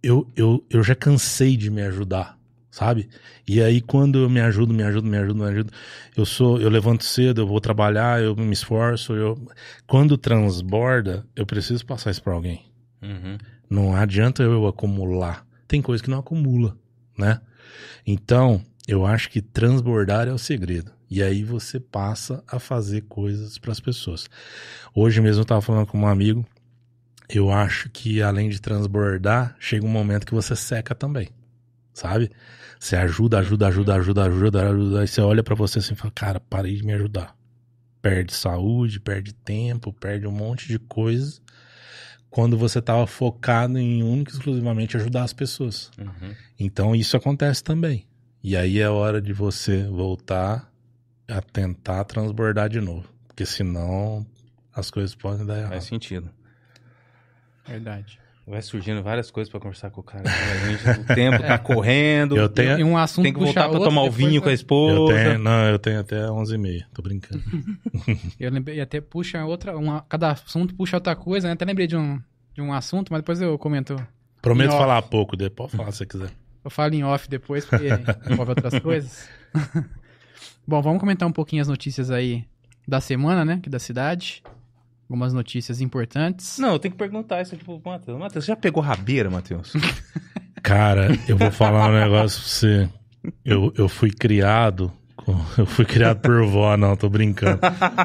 Eu, eu, eu já cansei de me ajudar, sabe? E aí, quando eu me ajudo, me ajudo, me ajudo, me ajudo, eu sou, eu levanto cedo, eu vou trabalhar, eu me esforço, eu. Quando transborda, eu preciso passar isso pra alguém. Uhum. Não adianta eu acumular. Tem coisa que não acumula, né? Então, eu acho que transbordar é o segredo. E aí você passa a fazer coisas para as pessoas. Hoje mesmo eu estava falando com um amigo. Eu acho que além de transbordar, chega um momento que você seca também. Sabe? Você ajuda, ajuda, ajuda, ajuda, ajuda, ajuda. Aí você olha para você assim e fala: Cara, parei de me ajudar. Perde saúde, perde tempo, perde um monte de coisas quando você estava focado em único e exclusivamente ajudar as pessoas. Uhum. Então isso acontece também. E aí é hora de você voltar a tentar transbordar de novo. Porque senão as coisas podem dar errado. Faz sentido. Verdade. Vai surgindo várias coisas pra conversar com o cara. A gente, o tempo tá [LAUGHS] correndo. Eu tenho, E um assunto Tem que voltar pra outro, tomar o vinho com a vai- eu esposa. tenho, não, eu tenho até 11h30. Tô brincando. [LAUGHS] Eu lembrei, até puxa outra, uma, cada assunto puxa outra coisa, né? Até lembrei de um, de um assunto, mas depois eu comento. Prometo falar pouco, depois pode falar se você quiser. Eu falo em off depois, porque envolve outras [LAUGHS] coisas. Bom, vamos comentar um pouquinho as notícias aí da semana, né? Aqui da cidade. Algumas notícias importantes. Não, eu tenho que perguntar isso tipo, Matheus. Matheus, você já pegou rabeira, Matheus? [LAUGHS] Cara, eu vou falar um negócio pra você. Eu, eu fui criado. com- Eu fui criado por vó, não, tô brincando.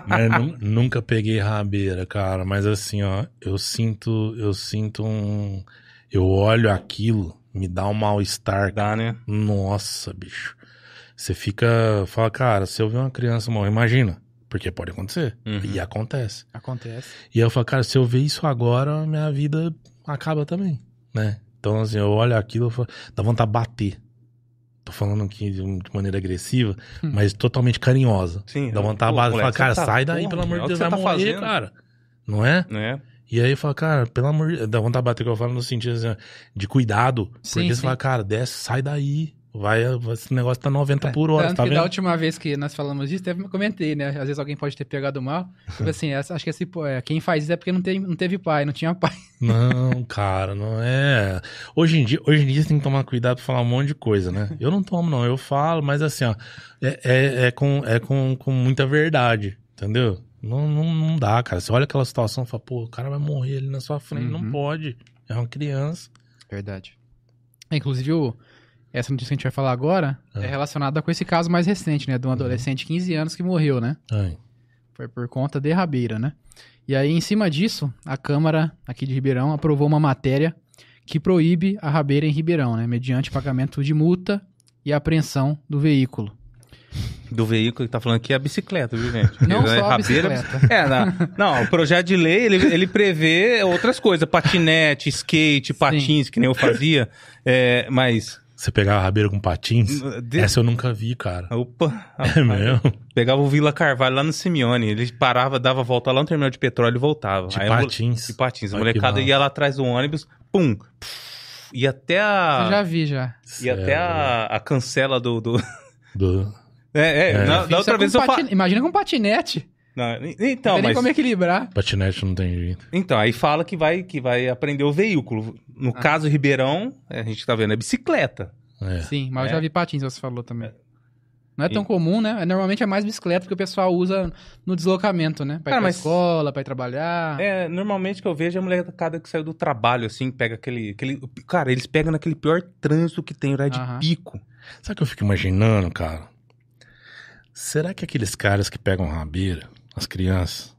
Mas nu- nunca peguei rabeira, cara. Mas assim, ó, eu sinto, eu sinto um. Eu olho aquilo, me dá um mal-estar. Dá, né? Nossa, bicho. Você fica. Fala, cara, se eu ver uma criança morrer, imagina. Porque pode acontecer. Uhum. E acontece. Acontece. E aí eu falo, cara, se eu ver isso agora, minha vida acaba também, né? Então, assim, eu olho aquilo, eu falo, dá vontade de bater. tô falando aqui de, de maneira agressiva, mas totalmente carinhosa. Sim. Dá vontade Pô, de falar, moleque, cara, tá- sai daí, porra, pelo amor de olha o Deus, vai tá morrer, fazendo. cara. Não é? Né? E aí fala, cara, pelo amor de Deus, dá vontade de bater, que eu falo no sentido assim, de cuidado. Sim, porque sim. você fala, cara, desce, sai daí. Vai, esse negócio tá 90 por hora, tá que da vendo? última vez que nós falamos disso, até comentei, né? Às vezes alguém pode ter pegado mal. Tipo assim, essa- acho que esse, pô, é, quem faz isso é porque não teve, não teve pai, não tinha pai. Não, cara, não é. Hoje em dia, hoje em dia você tem que tomar cuidado pra falar um monte de coisa, né? Eu não tomo, não, eu falo, mas assim, ó, é, é, é com, é com, com muita verdade, entendeu? Não, não, não dá, cara. Você olha aquela situação e fala, pô, o cara vai morrer ali na sua frente. Não Uhum. pode. É uma criança. Verdade. Inclusive, o- essa notícia que a gente vai falar agora Ah. é relacionada com esse caso mais recente, né? De um adolescente de 15 anos que morreu, né? Ai, Foi por conta de rabeira, né? E aí, em cima disso, a Câmara aqui de Ribeirão aprovou uma matéria que proíbe a rabeira em Ribeirão, né? Mediante pagamento de multa e apreensão do veículo. Do veículo que tá falando aqui é a bicicleta, viu, gente? Não É só a rabeira, bicicleta. É, na- não, o projeto de lei, ele, ele prevê outras coisas, patinete, skate, patins, que nem eu fazia, é, mas... Você pegava a rabeira com patins? de- Essa eu nunca vi, cara. Opa! [LAUGHS] É mesmo? Pegava o Vila Carvalho lá no Simeone, ele parava, dava a volta lá no terminal de petróleo e voltava. De Aí patins. De patins. A Olha molecada ia lá atrás do ônibus, pum, ia até a... Eu já vi, já. E até a, a cancela do... do- Do... [LAUGHS] É, é, É. na- outra é com vez eu patin- falei... Imagina com patinete. Então, Não tem nem mas... como equilibrar. Patinete não tem jeito. Então, aí fala que vai, que vai aprender o veículo. No Ah. caso, Ribeirão, a gente tá vendo, é bicicleta. É. Sim, mas É. eu já vi patins, você falou também. Não é E- tão comum, né? Normalmente é mais bicicleta que o pessoal usa no deslocamento, né? Pra ir Cara, pra mas- escola, pra ir trabalhar. É, normalmente que eu vejo é a molecada que saiu do trabalho, assim, pega aquele, aquele... Cara, eles pegam naquele pior trânsito que tem, horário de Aham. pico. Sabe o que eu fico imaginando, cara? Será que aqueles caras que pegam rabeira, as crianças,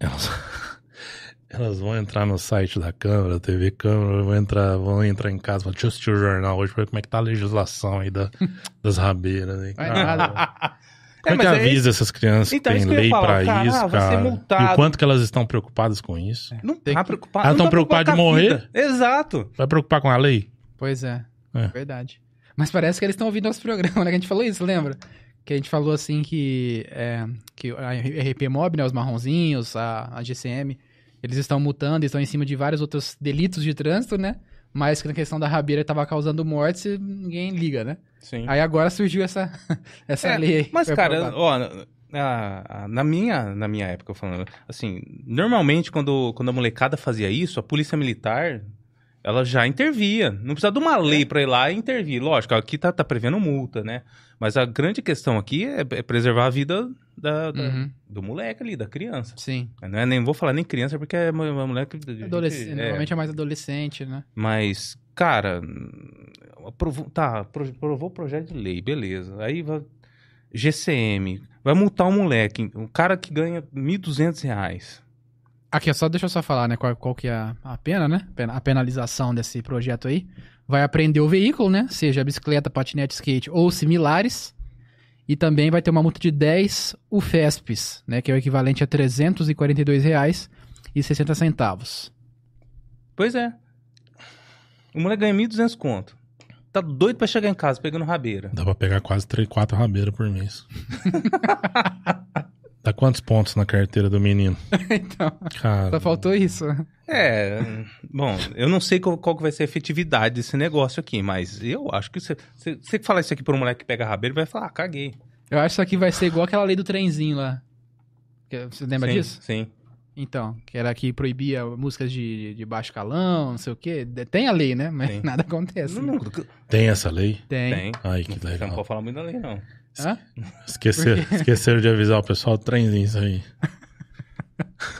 elas, [LAUGHS] elas vão entrar no site da Câmara, TV Câmara, vão entrar, vão entrar em casa, falar, deixa eu assistir o jornal hoje pra ver como é que tá a legislação aí da- [LAUGHS] das rabeiras. Aí, Vai cara. nada. Como é, mas que é avisa essas crianças Então, que tem lei falar, pra cara, isso, ah, cara? E o quanto que elas estão preocupadas com isso? Não Tem tá que- preocupado. Elas não tão tá preocupadas de morrer? Exato. Vai preocupar com a lei? Pois é, É. verdade. Mas parece que eles estão ouvindo nosso programa, né? Que a gente falou isso, lembra? Que a gente falou assim que, é, que a RP Mob, né? Os marronzinhos, a, a GCM, eles estão mutando, estão em cima de vários outros delitos de trânsito, né? Mas que na questão da rabeira estava causando mortes ninguém liga, né? Sim. Aí agora surgiu essa, [LAUGHS] essa É, lei aí. Mas, cara, ó, na- na, na minha, na minha época, falando, assim, normalmente quando, quando a molecada fazia isso, a polícia militar, ela já intervia. Não precisa de uma lei pra ir lá e intervir. Lógico, aqui tá, tá prevendo multa, né? Mas a grande questão aqui é, é preservar a vida da, da- Uhum. do moleque ali, da criança. Sim. Não é, nem vou falar nem criança, porque é uma, uma moleque... a gente- Adolescente, é, Normalmente é mais adolescente, né? Mas, cara, aprovou, tá, apro- aprovou o projeto de lei, beleza. Aí vai, GCM, vai multar um moleque, um cara que ganha 1.200 reais. Aqui, só deixa eu só falar, né, qual, qual que é a, a pena, né? A penalização desse projeto aí. Vai apreender o veículo, né? Seja bicicleta, patinete, skate ou similares. E também vai ter uma multa de 10 UFESPs, né? Que é o equivalente a 342 reais e 60 centavos. Pois é. O moleque ganha 1.200 conto. Tá doido pra chegar em casa pegando rabeira. Dá pra pegar quase 3, 4 rabeiras por mês. [LAUGHS] Dá quantos pontos na carteira do menino? [LAUGHS] então, Cara, só faltou isso. É, bom, eu não sei qual, qual que vai ser a efetividade desse negócio aqui, mas eu acho que você, falar isso aqui pra um moleque que pega rabeira, ele vai falar, ah, caguei. Eu acho que isso aqui vai ser igual aquela lei do trenzinho lá. Você lembra sim, disso? Sim. Então, que era que proibia músicas de, de baixo calão, não sei o quê. Tem a lei, né? Mas Sim. nada acontece. Não, né? não, Tem essa lei? Tem. tem. Ai, que Você não legal. pode falar muito da lei, não. Hã? Esqueceram, esqueceram de avisar o pessoal do trenzinho isso aí.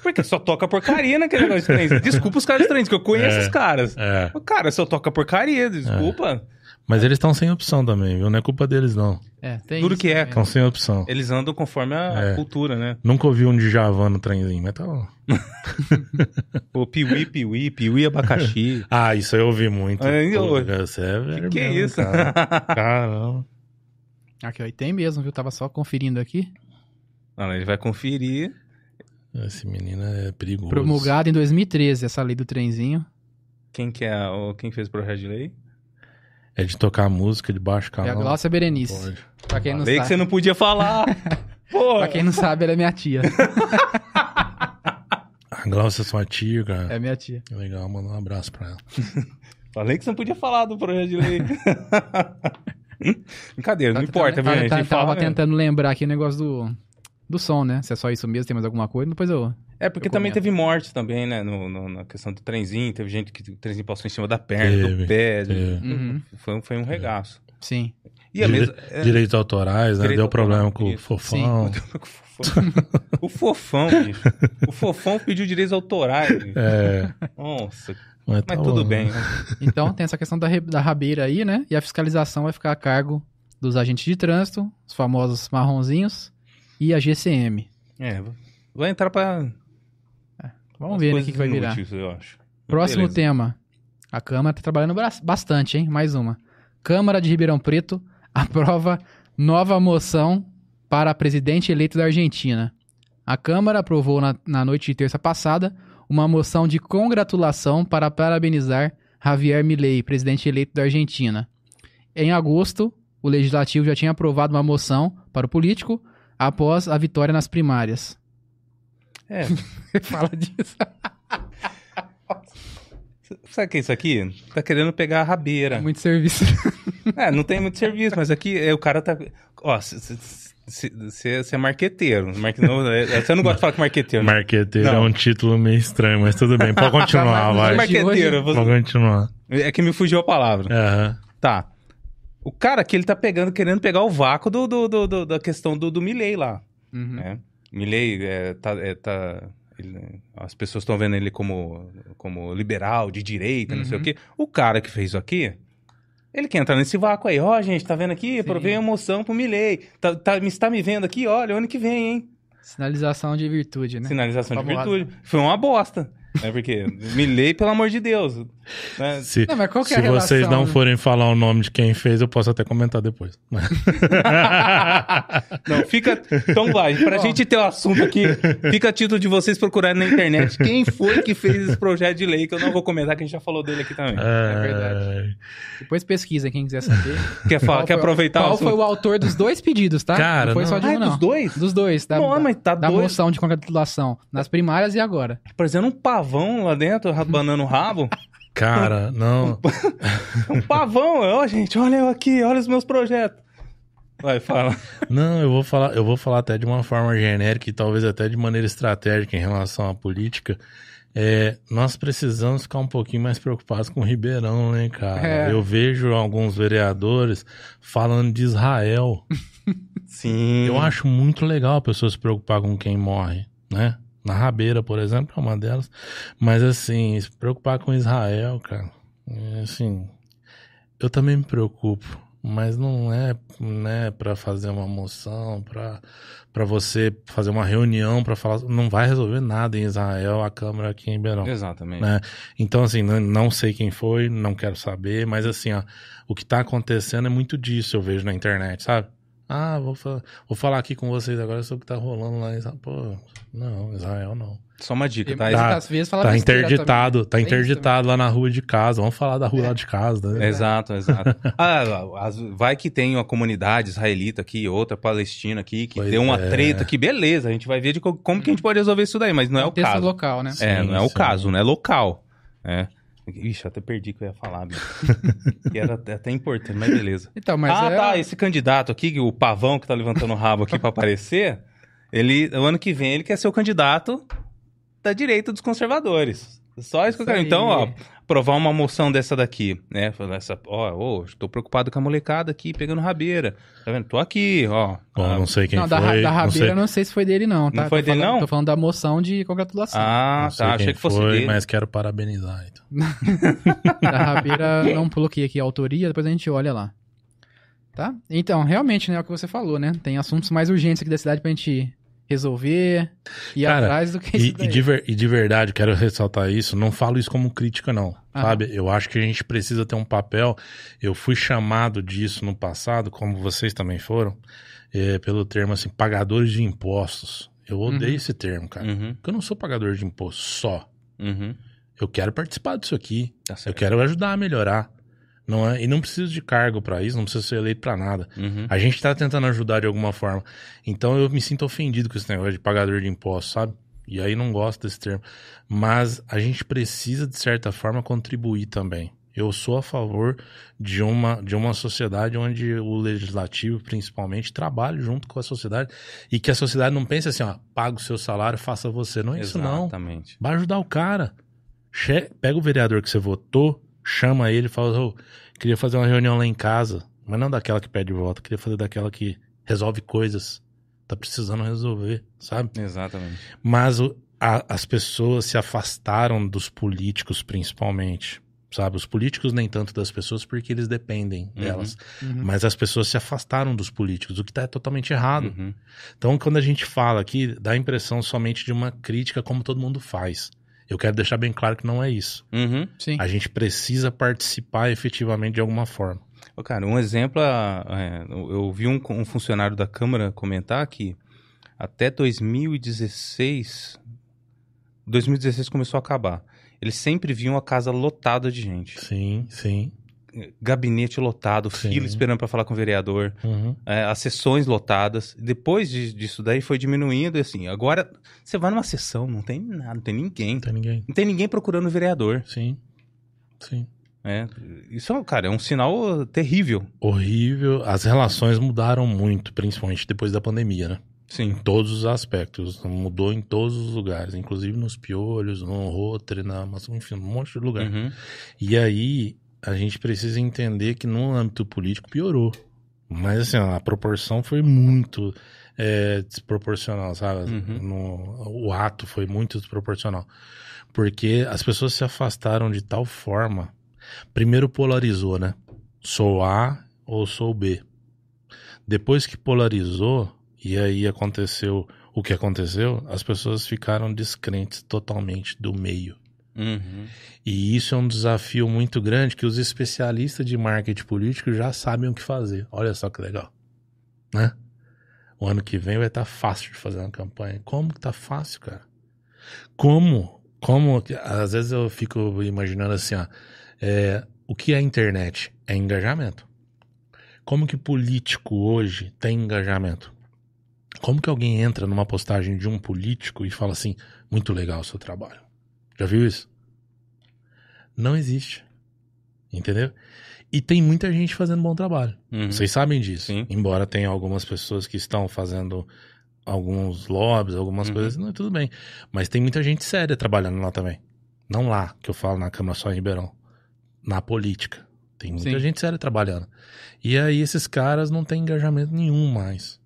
Porque só toca porcaria naquele negócio de trens. Desculpa os caras de trens, que eu conheço É. os caras. É. O Cara, só toca porcaria, desculpa. Mas eles estão sem opção também, viu? Não é culpa deles, não. É, tem Duro que é. Estão sem opção. Eles andam conforme a É. cultura, né? Nunca ouvi um Djavan no trenzinho, mas tá bom. [LAUGHS] O piuí, piuí, piuí, abacaxi. [LAUGHS] Ah, isso eu ouvi muito. É, eu- Pô, cara, Você é velho que é isso? Cara. [LAUGHS] Caramba. Aqui, ó, e tem mesmo, viu? Tava só conferindo aqui. Não, ele vai conferir. Esse menino é perigoso. Promulgado em 2013, essa lei do trenzinho. Quem que é o, quem fez o projeto de lei? É de tocar música de baixo É a calão. Glaucia Berenice. Pode. Pra quem não Falei que sabe. você não podia falar. [LAUGHS] Pra quem não sabe, ela é minha tia. [LAUGHS] A Glaucia é sua tia, cara. É minha tia. Legal, manda um abraço pra ela. [LAUGHS] Falei que você não podia falar do projeto de lei. Brincadeira, não Tá- importa, tá- viu, tá- gente? tá- Tava mesmo. tentando lembrar aqui o negócio do, do som, né? Se é só isso mesmo, tem mais alguma coisa. Depois eu. É, porque Eu também comento. teve morte também, né? No, no- na questão do trenzinho. Teve gente que o trenzinho passou em cima da perna, Teve, do pé. teve. Uhum. Foi, foi um regaço. Sim. E a Dire- mesma... é, Direitos autorais, né? Direito Deu problema com o isso. fofão. [LAUGHS] o fofão, bicho. O fofão pediu direitos autorais. bicho. É, Nossa, mas, mas tá tudo bom. bem. né? Então tem essa questão da, da rabeira aí, né? E a fiscalização vai ficar a cargo dos agentes de trânsito, os famosos marronzinhos, e a GCM. É, vai entrar pra. Vamos as ver né, o que, que vai virar. eu acho. Próximo Beleza. tema. A Câmara tá trabalhando bastante, hein? Mais uma. Câmara de Ribeirão Preto [LAUGHS] aprova nova moção para presidente eleito da Argentina. A Câmara aprovou na, na noite de terça passada uma moção de congratulação para parabenizar Javier Milei, presidente eleito da Argentina. Em agosto, o legislativo já tinha aprovado uma moção para o político após a vitória nas primárias. É, [LAUGHS] Fala disso. [LAUGHS] sabe o que é isso aqui? Tá querendo pegar a rabeira. Muito serviço. [LAUGHS] É, não tem muito serviço, mas aqui é, o cara tá. Ó, você é marqueteiro. Marque- não, é- Você não gosta de falar com marqueteiro, né? Marqueteiro Não. é um título meio estranho, mas tudo bem. Pode continuar, Mas- vai. Marqueteiro, você- Pode continuar. é que me fugiu a palavra. Aham. Tá. O cara aqui, ele tá pegando, querendo pegar o vácuo do, do, do- do- da questão do, do Milley lá, Uhum. né? Milley é, tá... é, tá- ele- as pessoas estão vendo ele como, como liberal, de direita, não sei o Uhum. quê. O cara que fez isso aqui, ele quer entrar nesse vácuo aí. Ó, gente, tá vendo aqui? Aprovei a moção pro Milley. Tá, tá, me está me vendo aqui? Olha, ano que vem, hein? Sinalização de virtude, né? Sinalização de virtude. Foi uma bosta. [LAUGHS] É porque Milley, pelo amor de Deus. Né? Se, Não, mas qual que é se a vocês relação, não né? forem falar o nome de quem fez, eu posso até comentar depois. [LAUGHS] Não, fica. Então vai, pra Ó. gente ter o assunto aqui, fica a título de vocês procurarem na internet quem foi que fez esse projeto de lei, que eu não vou comentar, que a gente já falou dele aqui também. É verdade. Depois pesquisa, quem quiser saber. Quer, falar, Qual quer foi- aproveitar Qual o foi o autor dos dois pedidos, tá? Cara, não foi não. só de Ah, um, é não. dos dois? Dos dois. Da, Não, mas tá da dois. moção de congratulação. Nas primárias e agora. Parecendo um pavão lá dentro, rabanando o rabo. Cara, [LAUGHS] não. [LAUGHS] Um pavão, ó, gente, olha eu aqui, olha os meus projetos. Vai, fala. [LAUGHS] Não, eu vou falar, eu vou falar até de uma forma genérica e talvez até de maneira estratégica em relação à política. É, nós precisamos ficar um pouquinho mais preocupados com o Ribeirão, né, cara? É. Eu vejo alguns vereadores falando de Israel. Sim. Eu acho muito legal a pessoa se preocupar com quem morre, né? Na Rabeira, por exemplo, é uma delas. Mas, assim, se preocupar com Israel, cara, é, assim, eu também me preocupo. Mas não é, né, para fazer uma moção, pra para você fazer uma reunião para falar, não vai resolver nada em Israel, a Câmara aqui em Ribeirão. Exatamente. Né? Então, assim, não, não sei quem foi, não quero saber, mas assim, ó, o que tá acontecendo é muito disso, eu vejo na internet, sabe? Ah, vou, fa- vou falar aqui com vocês agora sobre o que tá rolando lá em Israel. Pô, não, Israel não. Só uma dica, tá? Tá- vezes fala tá interditado, também. tá isso interditado lá na rua de casa. Vamos falar da rua lá de casa, né? Exato, exato. [LAUGHS] Ah, vai que tem uma comunidade israelita aqui, outra palestina aqui, que Pois deu uma é. treta aqui, beleza, a gente vai ver de co- como que a gente pode resolver isso daí, mas não é o caso. local, né? É, Sim, não é o sim. caso, não é local. É. Ixi, até perdi o que eu ia falar, [LAUGHS] que era até importante, mas beleza. Então, mas ah, é... tá, esse candidato aqui, o pavão que tá levantando o rabo aqui pra aparecer, ele, o ano que vem, ele quer ser o candidato da direita dos conservadores. Só isso que eu Isso quero. aí. Então, ó, aprovar uma moção dessa daqui, né? Falar Essa, ó, ô, tô preocupado com a molecada aqui pegando rabeira. Tá vendo? Tô aqui, ó. Bom, Ah, não sei quem não, da, foi. da não Rabeira sei, eu não sei se foi dele, não, tá? Não foi Tô dele, falando- não? Tô falando da moção de congratulação. Ah, não sei tá. Achei quem que fosse foi, dele. mas quero parabenizar. Então. [LAUGHS] Da Rabeira, não coloquei aqui a autoria, depois a gente olha lá. Tá? Então, realmente, né, é o que você falou, né? Tem assuntos mais urgentes aqui da cidade pra gente resolver, ir Cara, atrás do que E, isso daí. e de ver- e de verdade, quero ressaltar isso, não falo isso como crítica, não. Ah. Sabe? Eu acho que a gente precisa ter um papel. Eu fui chamado disso no passado, como vocês também foram, é, pelo termo assim, pagadores de impostos. Eu odeio Uhum. esse termo, cara. Uhum, Porque eu não sou pagador de imposto só. uhum. Eu quero participar disso aqui. Tá Eu quero ajudar a melhorar. Não é? E não precisa de cargo pra isso, não precisa ser eleito pra nada. Uhum. A gente tá tentando ajudar de alguma forma. Então eu me sinto ofendido com esse negócio de pagador de impostos, sabe? E aí não gosto desse termo. Mas a gente precisa, de certa forma, contribuir também. Eu sou a favor de uma, de uma sociedade onde o legislativo, principalmente, trabalhe junto com a sociedade e que a sociedade não pense assim, ó, paga o seu salário, faça você. Não é isso, não. Exatamente. Vai ajudar o cara. Che- Pega o vereador que você votou, chama ele e fala: "Ô, queria fazer uma reunião lá em casa. Mas não daquela que pede voto, queria fazer daquela que resolve coisas. Tá precisando resolver, sabe? Exatamente. Mas o- a- as pessoas se afastaram dos políticos, principalmente. Sabe? Os políticos nem tanto das pessoas porque eles dependem Uhum. delas. Uhum. Mas as pessoas se afastaram dos políticos, o que tá totalmente errado. Uhum. Então, quando a gente fala aqui, dá a impressão somente de uma crítica, como todo mundo faz. Eu quero deixar bem claro que não é isso. Uhum. Sim. A gente precisa participar efetivamente de alguma forma. Ô, Cara, um exemplo, ah, é, eu eu vi um, um funcionário da Câmara comentar que até 2016, 2016 começou a acabar. Eles sempre viam a casa lotada de gente. Sim, sim. Gabinete lotado, Sim. fila esperando para falar com o vereador, Uhum. é, as sessões lotadas. Depois de- disso daí foi diminuindo, e assim, agora você vai numa sessão, não tem nada, não tem ninguém. Não tem ninguém. Não tem ninguém procurando o vereador. Sim, sim. né? Isso, é, cara, é um sinal terrível. Horrível. As relações mudaram muito, principalmente depois da pandemia, né? Em Sim. todos os aspectos. Mudou em todos os lugares, inclusive nos piolhos, no Rotary, na enfim, um monte de lugar. Uhum. E aí, a gente precisa entender que no âmbito político piorou. Mas assim, a proporção foi muito é, desproporcional, sabe? Uhum. No- o ato foi muito desproporcional. Porque as pessoas se afastaram de tal forma. Primeiro polarizou, né? Sou A ou sou B. Depois que polarizou, e aí aconteceu o que aconteceu, as pessoas ficaram descrentes totalmente do meio. Uhum. E isso é um desafio muito grande que os especialistas de marketing político já sabem o que fazer. Olha só que legal. Né? O ano que vem vai estar fácil de fazer uma campanha. Como que tá fácil, cara? Como? Como? Às vezes eu fico imaginando assim, ó. é, o que é internet? É engajamento. Como que político hoje tem engajamento? Como que alguém entra numa postagem de um político e fala assim, muito legal o seu trabalho? Já viu isso? Não existe. Entendeu? E tem muita gente fazendo bom trabalho. Uhum. Vocês sabem disso. Sim. Embora tenha algumas pessoas que estão fazendo alguns lobbies, algumas Uhum. coisas, não, tudo bem. Mas tem muita gente séria trabalhando lá também. Não lá, que eu falo na Câmara só em Ribeirão. Na política. Tem muita Sim. gente séria trabalhando. E aí esses caras não têm engajamento nenhum mais.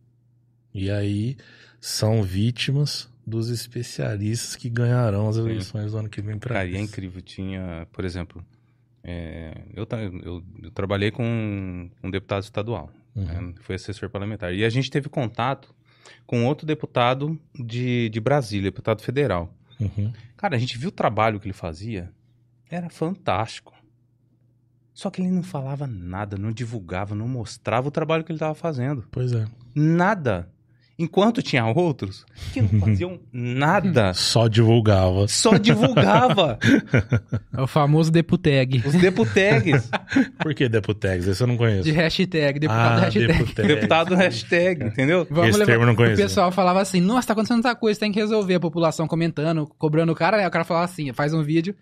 E aí são vítimas dos especialistas que ganharão as eleições do ano que vem pra Cara, e é incrível. Tinha, por exemplo, é, eu, eu, eu trabalhei com um, um deputado estadual, Uhum. né, foi assessor parlamentar. E a gente teve contato com outro deputado de, de Brasília, deputado federal. Uhum. Cara, a gente viu o trabalho que ele fazia, era fantástico. Só que ele não falava nada, não divulgava, não mostrava o trabalho que ele estava fazendo. Pois é. Nada. Enquanto tinha outros que não [LAUGHS] faziam nada, Só divulgava. só divulgava [LAUGHS] É o famoso deputag. os deputags. [LAUGHS] Por que Deputex? Esse eu não conheço. De hashtag, deputado ah, hashtag. Deputex. Deputado hashtag, entendeu? Vamos Esse levar- termo eu não O conheço. pessoal falava assim, nossa, tá acontecendo tanta coisa, tem que resolver. A população comentando, cobrando o cara, aí o cara falava assim, faz um vídeo,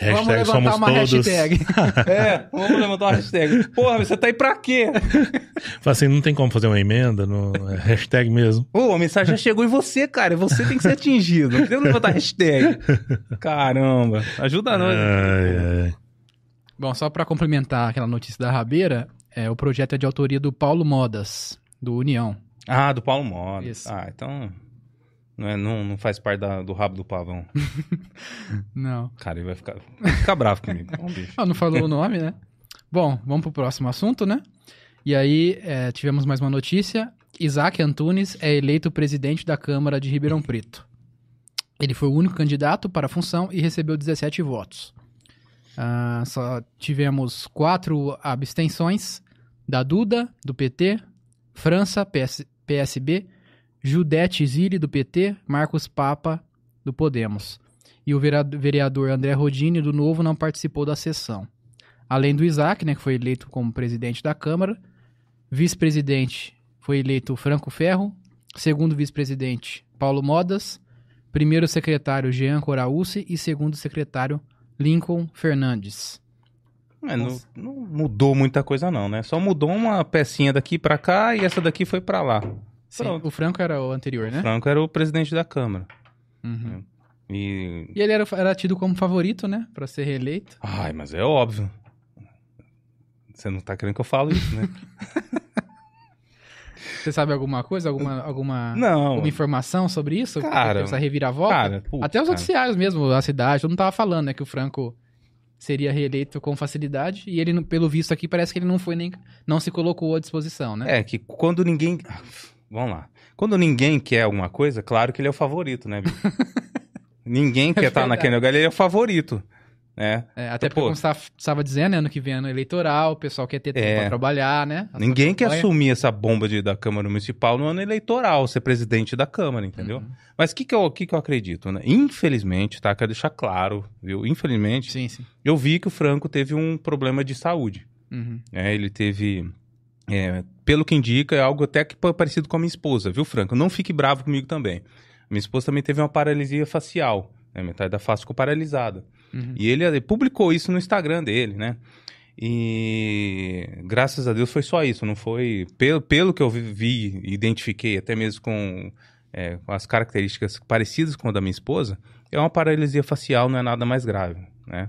vamos Hashtag levantar somos uma todos. hashtag. [LAUGHS] É, vamos levantar uma hashtag. Porra, você tá aí pra quê? [LAUGHS] Fala assim, não tem como fazer uma emenda no é, hashtag mesmo. Pô, a mensagem já chegou em você, cara. Você tem que ser atingido. Não podemos levantar hashtag. [LAUGHS] Caramba. Ajuda nós. Ai, ai. Bom, só pra complementar aquela notícia da Rabeira, é, o projeto é de autoria do Paulo Modas, do União. Ah, do Paulo Moda. Isso. Ah, então. Não, é, não, não faz parte da- do rabo do pavão. [LAUGHS] Não. Cara, ele vai ficar, vai ficar bravo comigo. Vamos, bicho. Ah, não falou o nome, né? Bom, vamos pro próximo assunto, né? E aí, é, tivemos mais uma notícia. Isaac Antunes é eleito presidente da Câmara de Ribeirão Preto. Ele foi o único candidato para a função e recebeu 17 votos. Ah, só tivemos quatro abstenções da Duda, do PT, França, PS, PSB, Judete Zilli, do PT, Marcos Papa, do Podemos. E o vereador André Rodini, do Novo, não participou da sessão. além do Isaac, né, que foi eleito como presidente da Câmara. Vice-presidente foi eleito Franco Ferro. Segundo vice-presidente, Paulo Modas. Primeiro secretário, Jean Coraúce. E segundo secretário, Lincoln Fernandes. É, não, não mudou muita coisa não, né? Só mudou uma pecinha daqui pra cá e essa daqui foi pra lá. Sim, Pronto. o Franco era o anterior, né? Franco era o presidente da Câmara. Uhum. E... E ele era, era tido como favorito, né? Pra ser reeleito. Ai, mas é óbvio. Você não tá querendo que eu fale isso, né? [LAUGHS] Você sabe alguma coisa? Alguma, alguma, Não. alguma informação sobre isso? Cara, Essa reviravolta? Cara, putz, Até os noticiários mesmo, a cidade, todo mundo tava falando, né? Que o Franco seria reeleito com facilidade. E ele, pelo visto aqui, parece que ele não foi nem. Não se colocou à disposição, né? É, que quando ninguém. Vamos lá. Quando ninguém quer alguma coisa, claro que ele é o favorito, né, bicho? [LAUGHS] ninguém quer estar verdade. naquele lugar, ele é o favorito. Né? É, até Pô. porque, como você estava dizendo, né, ano que vem é ano eleitoral, o pessoal quer ter tempo É. pra trabalhar, né? A Ninguém quer assumir essa bomba de, da Câmara Municipal no ano eleitoral, ser presidente da Câmara, entendeu? Uhum. Mas o que, que, eu, que, que eu acredito, né? Infelizmente, tá? Quero deixar claro, viu? Infelizmente, Sim, sim. eu vi que o Franco teve um problema de saúde. Uhum. né? Ele teve. é, pelo que indica, é algo até que pa- parecido com a minha esposa, viu, Franco? Não fique bravo comigo também. Minha esposa também teve uma paralisia facial. Né? Metade da face ficou paralisada. Uhum. E ele eh, publicou isso no Instagram dele, né? E graças a Deus foi só isso, não foi. Pelo, pelo que eu vi, vi e identifiquei, até mesmo com, é, com as características parecidas com a da minha esposa, é uma paralisia facial, não é nada mais grave, né?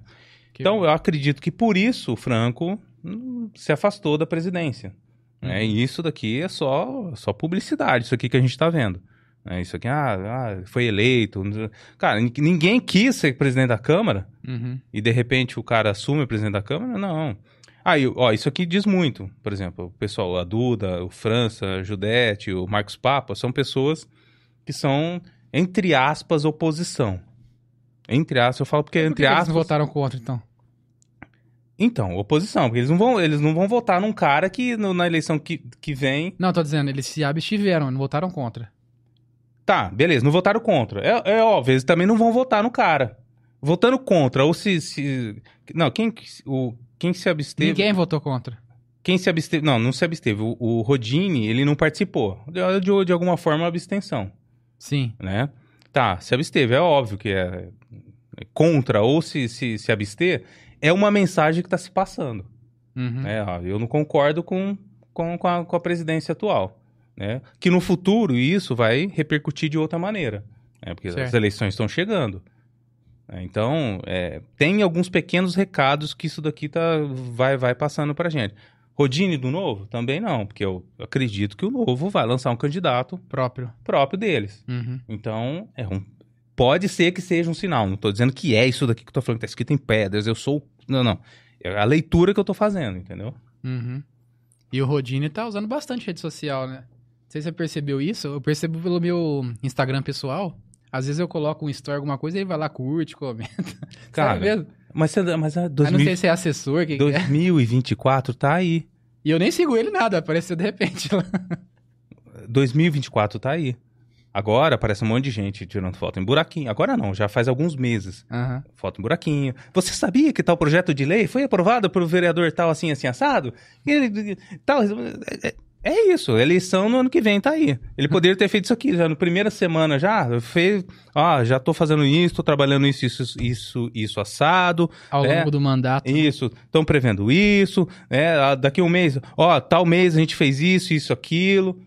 Que Então bom. eu acredito que por isso o Franco hum, se afastou da presidência. Né? Uhum. E isso daqui é só, só publicidade, isso aqui que a gente está vendo. né? Isso aqui, ah, ah, foi eleito. Cara, nin- ninguém quis ser presidente da Câmara Uhum. e de repente o cara assume o presidente da Câmara? Não. Aí, ó, isso aqui diz muito. Por exemplo, o pessoal, a Duda, o França, a Judete, o Marcos Papa, são pessoas que são, entre aspas, oposição. Entre aspas, eu falo porque Por que entre eles aspas. não votaram contra, então? Então, oposição, porque eles não vão, eles não vão votar num cara que no- na eleição que, que vem. Não, tô dizendo, eles se abstiveram, não votaram contra. Tá, beleza, não votaram contra. É, é óbvio, eles também não vão votar no cara. Votando contra, ou se. se não, quem, que- o, quem se absteve. Ninguém votou contra. Quem se absteve. Não, não se absteve. O, o Rodini, ele não participou. De, de, de alguma forma, abstenção, Sim. né? Tá, se absteve, é óbvio que é, é contra ou se, se, se abster, é uma mensagem que está se passando. Uhum. né? Eu não concordo com, com, com, a, com a presidência atual. Né? Que no futuro isso vai repercutir de outra maneira. Né? Porque as Certo. eleições estão chegando. né? Então, é, tem alguns pequenos recados que isso daqui tá, vai, vai passando pra gente. Rodine do Novo? Também não, porque eu acredito que o Novo vai lançar um candidato Próprio. próprio deles. Uhum. Então, é um. Pode ser que seja um sinal. Não tô dizendo que é isso daqui que eu tô falando, que tá escrito em pedras. Eu sou. Não, não. É a leitura que eu tô fazendo, entendeu? Uhum. E o Rodine tá usando bastante rede social, né? Não sei se você percebeu isso. Eu percebo pelo meu Instagram pessoal. Às vezes eu coloco um story, alguma coisa, e ele vai lá, curte, comenta. [LAUGHS] Cara, Sabe mesmo? mas, você- mas é não 2000 sei se é assessor, que que é. 2024 tá aí. E eu nem sigo ele nada, apareceu de repente lá. 2024 tá aí. Agora aparece um monte de gente tirando foto em buraquinho. Agora não, já faz alguns meses. Aham. Foto em buraquinho. Você sabia que tal projeto de lei foi aprovado por vereador tal assim, assim, assado? Ele- tal, é, é isso, a eleição no ano que vem tá aí. Ele [LAUGHS] poderia ter feito isso aqui já na primeira semana já. Fez, ó, já tô fazendo isso, tô trabalhando isso, isso, isso, isso assado. Ao É. longo do mandato. Isso, estão prevendo isso, né? ah, Daqui um mês, ó, tal mês a gente fez isso, isso, aquilo,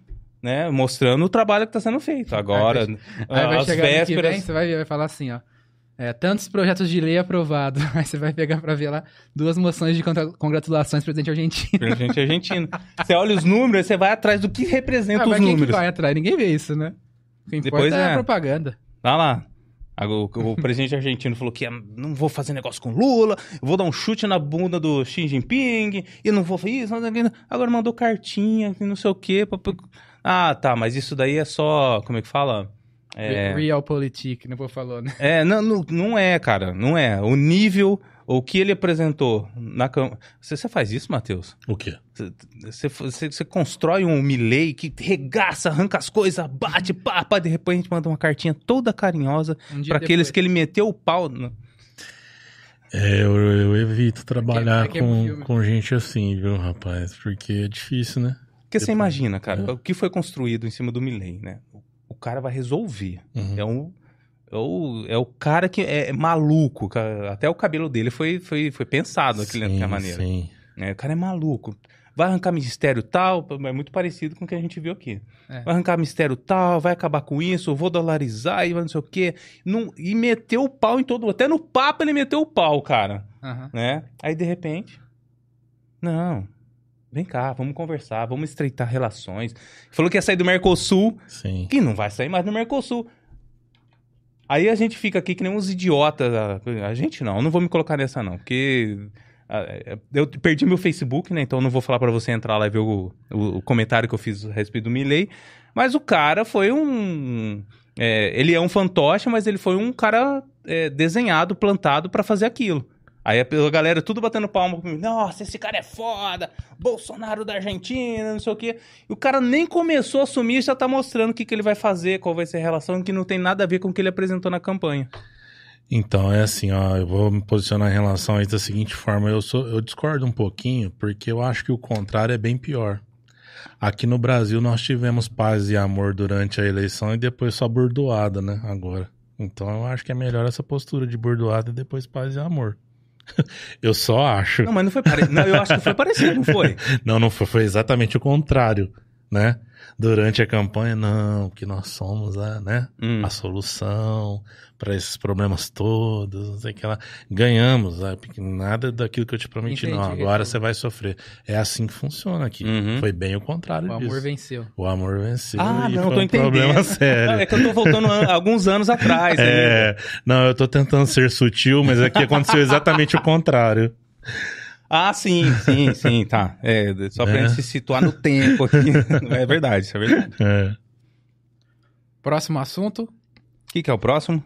né? Mostrando o trabalho que está sendo feito. Agora, Aí vai as chegar ano que vésperas. vem, você vai, vai falar assim, ó. É, tantos projetos de lei aprovados. [LAUGHS] Aí você vai pegar pra ver lá duas moções de congratulações, presidente argentino. Pra gente argentina. Você olha os números, você vai atrás do que representa Ah, os quem que números. vai atrás? Ninguém vê isso, né? O que importa Depois é a é. propaganda. Vai lá. O, o presidente argentino falou que ah, não vou fazer negócio com Lula, vou dar um chute na bunda do Xi Jinping, e não vou fazer isso. Agora mandou cartinha, não sei o quê. pra- Ah, tá, mas isso daí é só. Como é que fala? É, Realpolitik, não vou falar, né? [LAUGHS] É, não, não, não é, cara, não é. O nível, o que ele apresentou na Câmara. Você, você faz isso, Matheus? O quê? Você, você, você constrói um Milley que regaça, arranca as coisas, bate, pá, pá, de repente manda uma cartinha toda carinhosa Um dia pra aqueles que ele meteu o pau. no- É, eu, eu evito trabalhar que é um com, com gente assim, viu, rapaz? Porque é difícil, né? Porque você imagina, cara, É. o que foi construído em cima do Milley, né? O cara vai resolver. Uhum. É um. É o, é o cara que é maluco. Até o cabelo dele foi, foi, foi pensado daquela maneira. Sim. É, o cara é maluco. Vai arrancar mistério tal, é muito parecido com o que a gente viu aqui. É. Vai arrancar mistério tal, vai acabar com isso, vou dolarizar e vai não sei o quê. Não, e meteu o pau em todo. Até no papo ele meteu o pau, cara. Aham. Né? Aí de repente. Não. Vem cá, vamos conversar, vamos estreitar relações. Falou que ia sair do Mercosul, Sim. que não vai sair mais do Mercosul. Aí a gente fica aqui que nem uns idiotas. A, gente não, eu não vou me colocar nessa não, porque ah, eu perdi meu Facebook, né? Então não vou falar pra você entrar lá e ver o, o- o comentário que eu fiz a respeito do Milley. Mas o cara foi um. é, ele é um fantoche, mas ele foi um cara é, desenhado, plantado pra fazer aquilo. Aí a galera tudo batendo palma. Nossa, esse cara é foda. Bolsonaro da Argentina, não sei o quê. E o cara nem começou a assumir e já tá mostrando o que, que ele vai fazer, qual vai ser a relação, que não tem nada a ver com o que ele apresentou na campanha. Então, é assim, ó, eu vou me posicionar em relação a isso da seguinte forma, eu sou, eu discordo um pouquinho, porque eu acho que o contrário é bem pior. Aqui no Brasil nós tivemos paz e amor durante a eleição e depois só burdoada, né, agora. Então eu acho que é melhor essa postura de burdoada e depois paz e amor. [LAUGHS] eu só acho. Não, mas não foi parecido. Não, eu acho que foi parecido, não foi? [LAUGHS] Não, não foi, foi exatamente o contrário, né? Durante a campanha, não, que nós somos a, né, Hum. a solução para esses problemas todos, não sei o que lá. Ganhamos, sabe? Nada daquilo que eu te prometi, não. Entendi. Agora você vai sofrer. É assim que funciona aqui. Uhum. Foi bem o contrário O disso. amor venceu. O amor venceu. Ah, e não, foi tô um entendendo. problema [LAUGHS] Não, sério. é que eu tô voltando an- alguns anos atrás. É, não, eu tô tentando ser sutil, mas aqui aconteceu [LAUGHS] exatamente o contrário. Ah, sim, sim, sim, tá. É, só pra É. gente se situar no tempo aqui. [LAUGHS] É verdade, isso é verdade. É. Próximo assunto. O que, que é o próximo?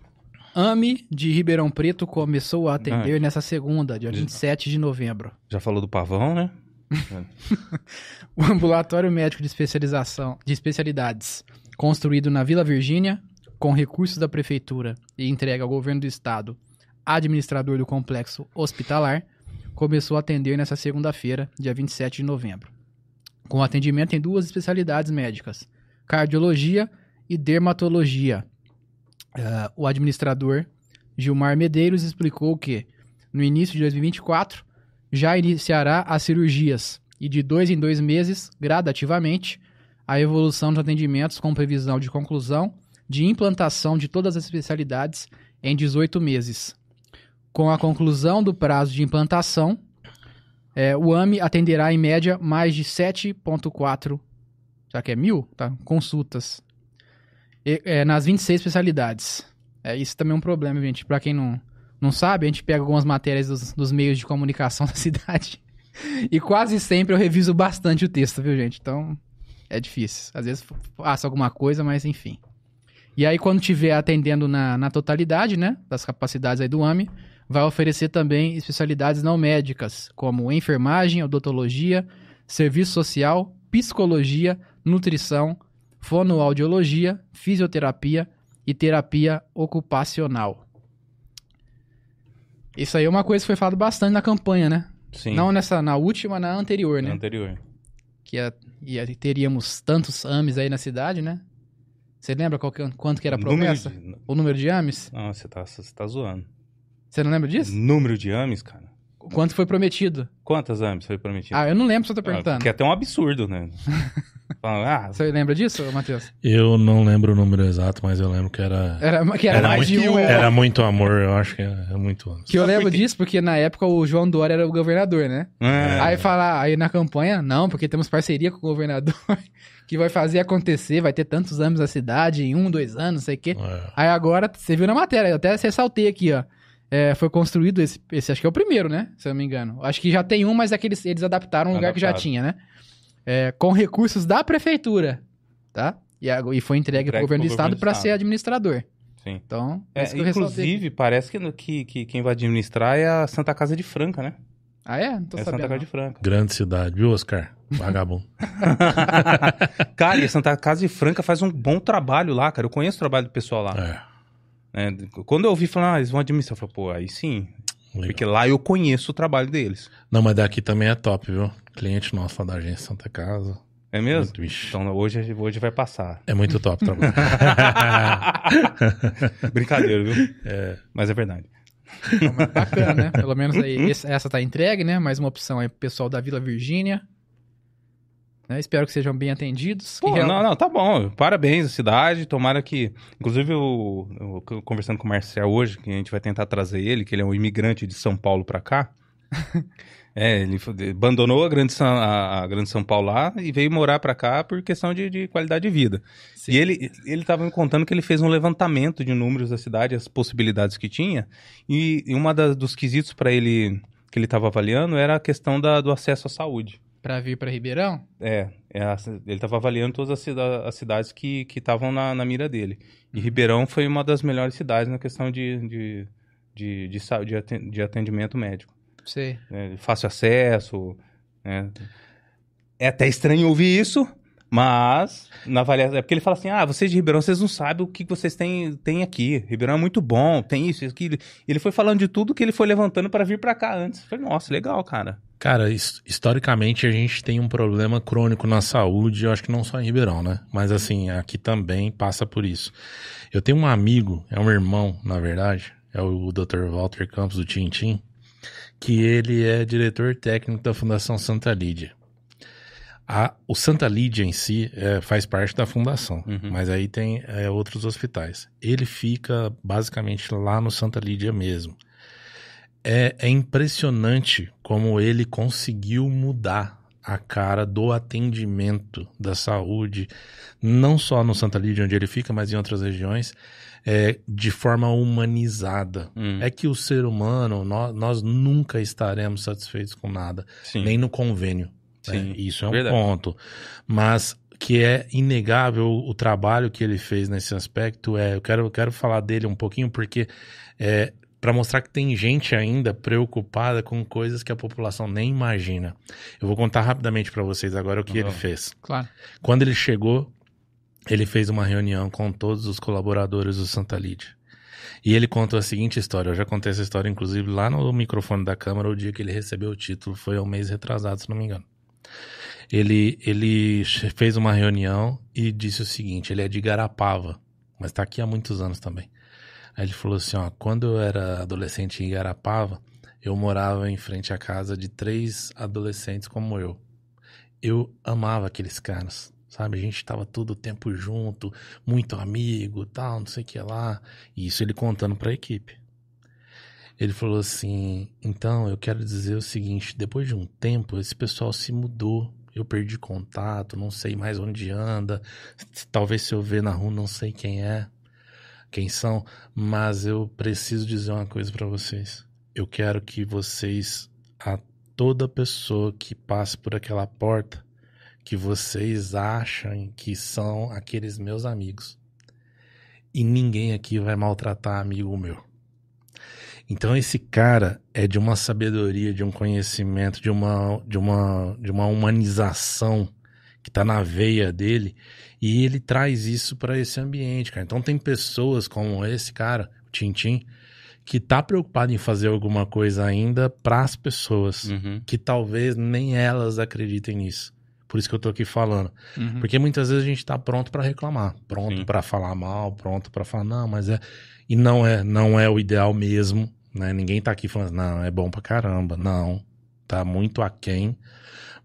AME de Ribeirão Preto começou a Ah. atender nessa segunda, dia 27 de novembro. Já falou do pavão, né? [LAUGHS] O ambulatório médico de especialização de especialidades, construído na Vila Virgínia, com recursos da prefeitura e entregue ao governo do estado, administrador do complexo hospitalar, começou a atender nessa segunda-feira, dia 27 de novembro, com atendimento em duas especialidades médicas: cardiologia e dermatologia. Ah, o administrador Gilmar Medeiros explicou que, no início de 2024, já iniciará as cirurgias e de dois em dois meses, gradativamente, a evolução dos atendimentos com previsão de conclusão de implantação de todas as especialidades em 18 meses. Com a conclusão do prazo de implantação, eh, o AME atenderá em média mais de 7,4 já que é mil? Tá, consultas Eh, nas 26 especialidades. É, isso também é um problema, gente. Para quem não, não sabe, a gente pega algumas matérias dos, dos meios de comunicação [LAUGHS] da cidade e quase sempre eu reviso bastante o texto, viu, gente? Então, é difícil. Às vezes faço alguma coisa, mas enfim. E aí, quando tiver atendendo na, na totalidade, né, das capacidades aí do AME, vai oferecer também especialidades não médicas, como enfermagem, odontologia, serviço social, psicologia, nutrição, fonoaudiologia, fisioterapia e terapia ocupacional. Isso aí é uma coisa que foi falado bastante na campanha, né? Sim. Não nessa, na última, na anterior, né? anterior. Que ia, ia- teríamos tantos AMES aí na cidade, né? Você lembra qual que- quanto que era a Número promessa? de- O número de AMES? Não, você tá, você tá zoando. Você não lembra disso? Número de AMES, cara? Quanto foi prometido? Quantas AMES foi prometido? Ah, eu não lembro se eu tô Ah, perguntando. Que é até um absurdo, né? [LAUGHS] Ah, Você lembra disso, Matheus? Eu não lembro o número exato, mas eu lembro que era. Era, que era, Era mais de muito, um. é. era muito amor, eu acho que é, é muito antes. Que eu lembro porque- disso porque na época o João Dória era o governador, né? é. Aí falar, aí na campanha, não, porque temos parceria com o governador [LAUGHS] que vai fazer acontecer, vai ter tantos anos na cidade, em um, dois anos, não sei o quê. É. Aí agora, você viu na matéria, eu até ressaltei aqui, ó. É, foi construído esse, esse, acho que é o primeiro, né? Se eu não me engano. Acho que já tem um, mas é que eles, eles adaptaram um lugar que já tinha, né? É, com recursos da prefeitura, tá? E, a- e foi entregue, Entregue pro governo do estado para ser administrador. Sim. Então, É, aqui. inclusive, parece que, que, que quem vai administrar é a Santa Casa de Franca, né? Ah, é? Não tô é a Santa sabendo. Casa de. Franca. Grande cidade, viu, Oscar? Vagabundo. [LAUGHS] cara, e a Santa Casa de Franca faz um bom trabalho lá, cara. Eu conheço o trabalho do pessoal lá. É. né? Quando eu ouvi falar, ah, eles vão administrar, eu falei, pô, aí sim. Legal. Porque lá eu conheço o trabalho deles. Não, mas daqui também é top, viu? Cliente nosso lá da agência Santa Casa. É mesmo? Muito. Então hoje, hoje vai passar. É muito top o trabalho. [LAUGHS] Brincadeira, viu? Mas é verdade. Bacana, né? Pelo menos aí, essa tá entregue, né? Mais uma opção aí pro pessoal da Vila Virgínia. Né? Espero que sejam bem atendidos. Pô, real- não, não, tá bom. Parabéns à cidade. Tomara que. Inclusive, eu, eu conversando com o Marcel hoje, que a gente vai tentar trazer ele, que ele é um imigrante de São Paulo pra cá. [LAUGHS] é, ele abandonou a grande, São, a, a grande São Paulo lá e veio morar pra cá por questão de, de qualidade de vida. Sim. E ele, ele tava me contando que ele fez um levantamento de números da cidade, as possibilidades que tinha. E, e uma das, dos quesitos para ele que ele estava avaliando era a questão da, do acesso à saúde. Pra vir pra Ribeirão? É, é a- ele estava avaliando todas as, cida- as cidades que estavam na, na mira dele. E Ribeirão foi uma das melhores cidades na questão de, de, de, de, de atendimento médico. Sei. né? Fácil acesso. né? É até estranho ouvir isso, mas na avaliação. É porque ele fala assim: ah, vocês de Ribeirão, vocês não sabem o que vocês têm, têm aqui. Ribeirão é muito bom, tem isso, isso, aquilo. Ele foi falando de tudo que ele foi levantando para vir para cá antes. Eu falei, nossa, legal, cara. Cara, his- historicamente a gente tem um problema crônico na saúde, eu acho que não só em Ribeirão, né? Mas assim, aqui também passa por isso. Eu tenho um amigo, é um irmão, na verdade, é o Dr. Walter Campos do Tintim, que ele é diretor técnico da Fundação Santa Lídia. A- o Santa Lídia em si é, faz parte da fundação, Uhum. mas aí tem é, outros hospitais. Ele fica basicamente lá no Santa Lídia mesmo. É, é impressionante como ele conseguiu mudar a cara do atendimento da saúde, não só no Santa Lídia, onde ele fica, mas em outras regiões, é, de forma humanizada. Hum, É que o ser humano, nós, nós nunca estaremos satisfeitos com nada, sim. nem no convênio. né? Sim, Isso é um verdade. ponto. Mas que é inegável o trabalho que ele fez nesse aspecto. É, eu quero, eu quero falar dele um pouquinho, porque é, para mostrar que tem gente ainda preocupada com coisas que a população nem imagina. Eu vou contar rapidamente para vocês agora o que ele Vamos. fez. Claro. Quando ele chegou, ele fez uma reunião com todos os colaboradores do Santa Lídia. E ele contou a seguinte história. Eu já contei essa história, inclusive, lá no microfone da Câmara, o dia que ele recebeu o título. Foi um mês retrasado, se não me engano. Ele, ele fez uma reunião e disse o seguinte: ele é de Garapava, mas está aqui há muitos anos também. Aí ele falou assim: ó, quando eu era adolescente em Garapava, eu morava em frente à casa de três adolescentes como eu. Eu amava aqueles caras, sabe? A gente tava todo o tempo junto, muito amigo, tal, não sei o que lá. E isso ele contando pra equipe. Ele falou assim: então eu quero dizer o seguinte: depois de um tempo, esse pessoal se mudou. Eu perdi contato, não sei mais onde anda. Talvez se eu ver na rua, não sei quem é, quem são. Mas eu preciso dizer uma coisa pra vocês. Eu quero que vocês, a toda pessoa que passe por aquela porta, que vocês acham que são aqueles meus amigos. E ninguém aqui vai maltratar amigo meu. Então esse cara é de uma sabedoria, de um conhecimento, de uma de uma de uma humanização que tá na veia dele e ele traz isso para esse ambiente, cara. Então tem pessoas como esse cara, o Tintim, que tá preocupado em fazer alguma coisa ainda para as pessoas Uhum. que talvez nem elas acreditem nisso. Por isso que eu tô aqui falando. Uhum. Porque muitas vezes a gente tá pronto pra reclamar, pronto pra falar mal, pronto pra falar não, mas é e não é, não é o ideal mesmo, né? Ninguém tá aqui falando não, é bom pra caramba, não. Tá muito aquém,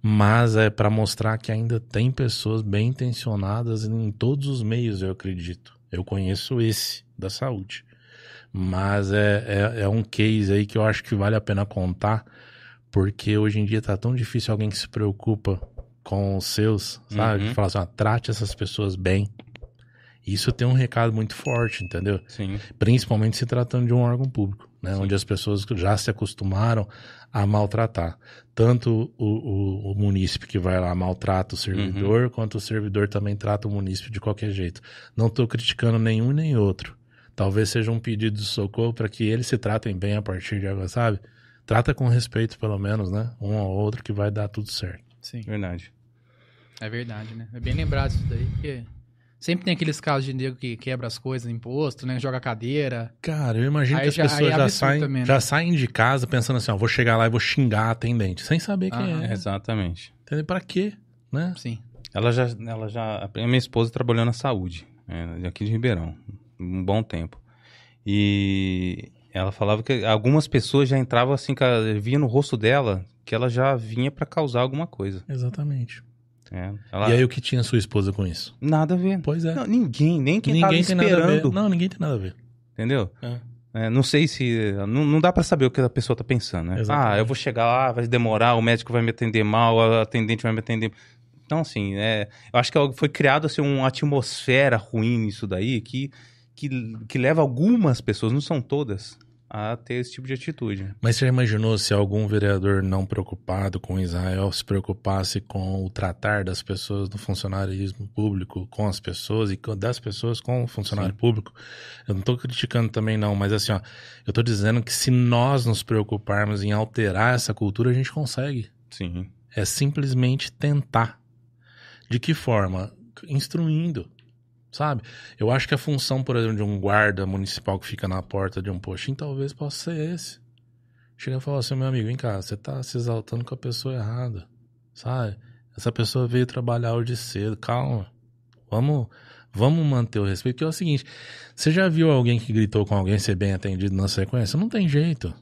mas é pra mostrar que ainda tem pessoas bem intencionadas em todos os meios, eu acredito. Eu conheço esse da saúde. Mas é, é, é um case aí que eu acho que vale a pena contar, porque hoje em dia tá tão difícil alguém que se preocupa com os seus, sabe? Uhum. Que fala assim, ó, trate essas pessoas bem. Isso tem um recado muito forte, entendeu? Sim. Principalmente se tratando de um órgão público, né? Sim. Onde as pessoas já se acostumaram a maltratar. Tanto o, o, o munícipe que vai lá maltrata o servidor, quanto o servidor também trata o munícipe de qualquer jeito. Não estou criticando nenhum nem outro. Talvez seja um pedido de socorro para que eles se tratem bem a partir de agora, sabe? Trata com respeito, pelo menos, né? Um ao outro que vai dar tudo certo. Sim, Verdade. É verdade, né? É bem lembrado isso daí, porque Sempre tem aqueles casos de nego que quebra as coisas, imposto, né? Joga cadeira. Cara, eu imagino Aí que as já- pessoas é já, saem, também, né? já saem de casa pensando assim, ó, vou chegar lá e vou xingar a atendente, sem saber quem Aham. é. Exatamente. Entendeu? Pra quê? Né? Sim. Ela já, ela já. A minha esposa trabalhou na saúde, é, aqui de Ribeirão, um bom tempo. E ela falava que algumas pessoas já entravam assim, via no rosto dela que ela já vinha pra causar alguma coisa. Exatamente. É, ela- E aí o que tinha sua esposa com isso? Nada a ver. Pois é. Não, ninguém, nem quem ninguém tava esperando. Não, ninguém tem nada a ver. Entendeu? É. É, não sei se. Não, não dá pra saber o que a pessoa tá pensando, né? Exatamente. Ah, eu vou chegar lá, vai demorar, o médico vai me atender mal, a atendente vai me atender. Então, assim, é, eu acho que foi criado assim, uma atmosfera ruim nisso daí que, que, que leva algumas pessoas, não são todas, a ter esse tipo de atitude. Mas você imaginou se algum vereador não preocupado com Israel se preocupasse com o tratar das pessoas do funcionarismo público com as pessoas e das pessoas com o funcionário Sim. público? Eu não tô criticando também não, mas assim, ó, eu tô dizendo que se nós nos preocuparmos em alterar essa cultura, a gente consegue. Sim. É simplesmente tentar. De que forma? Instruindo. Sabe? Eu acho que a função, por exemplo, de um guarda municipal que fica na porta de um postinho talvez possa ser esse. Chega e fala assim, meu amigo, vem cá, você tá se exaltando com a pessoa errada. Sabe? Essa pessoa veio trabalhar hoje cedo, calma. Vamos, vamos manter o respeito. É o seguinte: você já viu alguém que gritou com alguém ser bem atendido na sequência? Não tem jeito.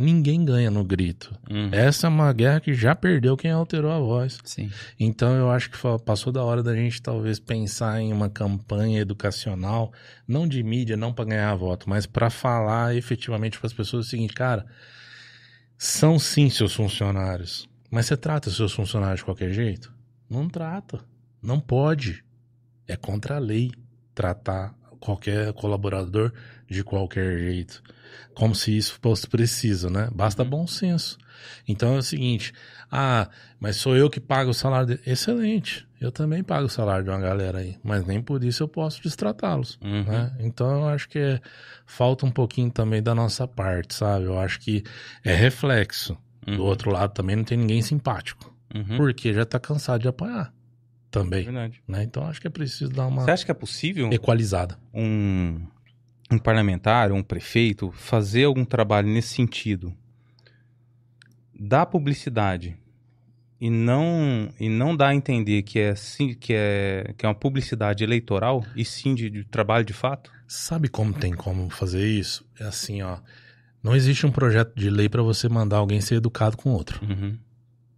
Ninguém ganha no grito. Uhum. Essa é uma guerra que já perdeu quem alterou a voz. Sim. Então eu acho que passou da hora da gente talvez pensar em uma campanha educacional, não de mídia, não para ganhar voto, mas para falar efetivamente para as pessoas o seguinte, cara, são sim seus funcionários, mas você trata seus funcionários de qualquer jeito? Não trata, não pode. É contra a lei tratar qualquer colaborador de qualquer jeito, como se isso fosse preciso, né? Basta bom senso. Então é o seguinte, ah, mas sou eu que pago o salário dele. Excelente, eu também pago o salário de uma galera aí, mas nem por isso eu posso destratá-los. Uhum. né? Então eu acho que é- falta um pouquinho também da nossa parte, sabe? Eu acho que é reflexo. Do Uhum. outro lado também não tem ninguém simpático, Uhum. porque já tá cansado de apanhar também, Verdade. né? Então acho que é preciso dar uma Você acha que é possível equalizada. um, um parlamentar, um prefeito, fazer algum trabalho nesse sentido? Dar publicidade e não e não dar a entender que é sim, que é que é uma publicidade eleitoral e sim de, de trabalho de fato? Sabe como tem como fazer isso? É assim, ó. Não existe um projeto de lei para você mandar alguém ser educado com outro. Uhum.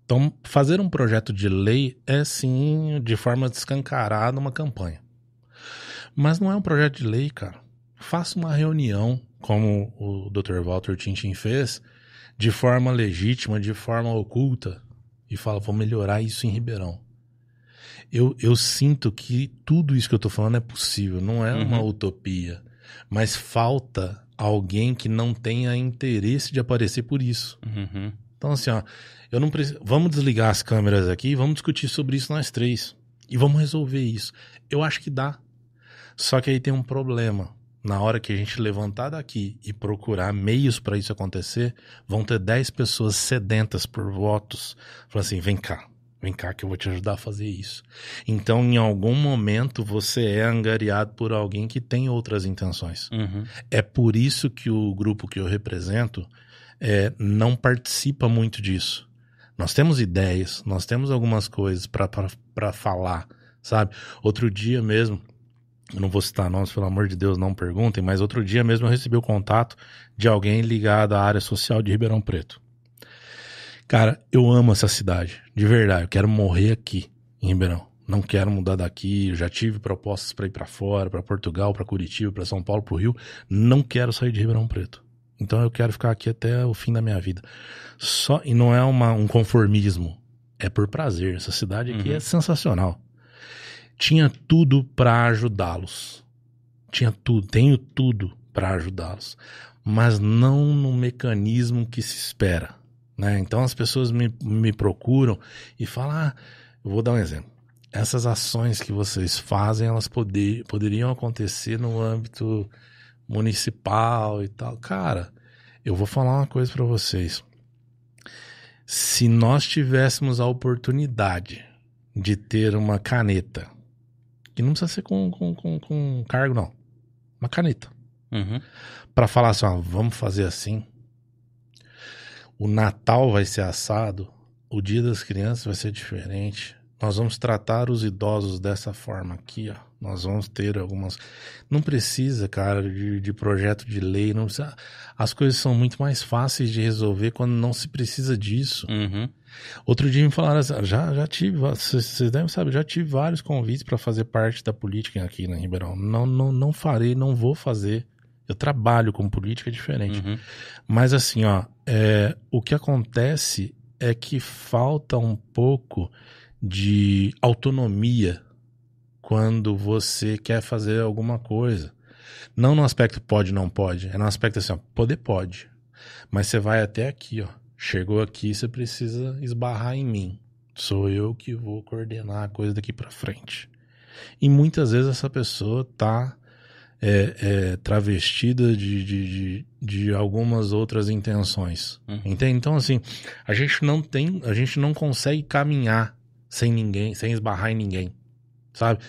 Então, fazer um projeto de lei é sim, de forma descancarada, uma campanha. Mas não é um projeto de lei, cara. Faça uma reunião, como o Dr. Walter Tintin fez, de forma legítima, de forma oculta, e fala, vou melhorar isso em Ribeirão. Eu, eu sinto que tudo isso que eu tô falando é possível, não é uma Uhum. utopia. Mas falta alguém que não tenha interesse de aparecer por isso. Uhum. Então, assim, ó, eu não preciso. Vamos desligar as câmeras aqui e vamos discutir sobre isso nós três. E vamos resolver isso. Eu acho que dá. Só que aí tem um problema. Na hora que a gente levantar daqui e procurar meios para isso acontecer, vão ter 10 pessoas sedentas por votos. Falando assim: vem cá, vem cá que eu vou te ajudar a fazer isso. Então, em algum momento, você é angariado por alguém que tem outras intenções. Uhum. É por isso que o grupo que eu represento é, não participa muito disso. Nós temos ideias, nós temos algumas coisas para falar, sabe? Outro dia mesmo, eu não vou citar nomes, pelo amor de Deus, não perguntem, mas outro dia mesmo eu recebi o contato de alguém ligado à área social de Ribeirão Preto. Cara, eu amo essa cidade, de verdade. Eu quero morrer aqui, em Ribeirão. Não quero mudar daqui. Eu já tive propostas para ir para fora, para Portugal, para Curitiba, para São Paulo, para o Rio. Não quero sair de Ribeirão Preto. Então eu quero ficar aqui até o fim da minha vida. Só e não é uma, um conformismo, é por prazer. Essa cidade aqui Uhum. é sensacional. Tinha tudo para ajudá-los. Tinha tudo, tenho tudo para ajudá-los, mas não no mecanismo que se espera. Né? Então as pessoas me, me procuram e falam: ah, eu vou dar um exemplo. Essas ações que vocês fazem, elas poder, poderiam acontecer no âmbito municipal e tal. Cara, eu vou falar uma coisa para vocês. Se nós tivéssemos a oportunidade de ter uma caneta que não precisa ser com, com, com, com cargo, não. Uma caneta. Uhum. Pra falar assim, ó, vamos fazer assim. O Natal vai ser assado, o Dia das Crianças vai ser diferente. Nós vamos tratar os idosos dessa forma aqui, ó. Nós vamos ter algumas. Não precisa, cara, de, de projeto de lei. Não precisa... As coisas são muito mais fáceis de resolver quando não se precisa disso. Uhum. Outro dia me falaram assim, já, já tive, vocês devem saber, já tive vários convites para fazer parte da política aqui na Ribeirão. Não, não, não farei, não vou fazer. Eu trabalho com política diferente. Uhum. Mas assim, ó, é, o que acontece é que falta um pouco de autonomia quando você quer fazer alguma coisa. Não no aspecto pode, não pode. É no aspecto assim, ó, poder pode. Mas você vai até aqui, ó. Chegou aqui, você precisa esbarrar em mim. Sou eu que vou coordenar a coisa daqui pra frente. E muitas vezes essa pessoa tá é, é, travestida de, de, de, de algumas outras intenções. Uhum. Entende? Então, assim, a gente não tem, a gente não consegue caminhar sem ninguém, sem esbarrar em ninguém. Sabe?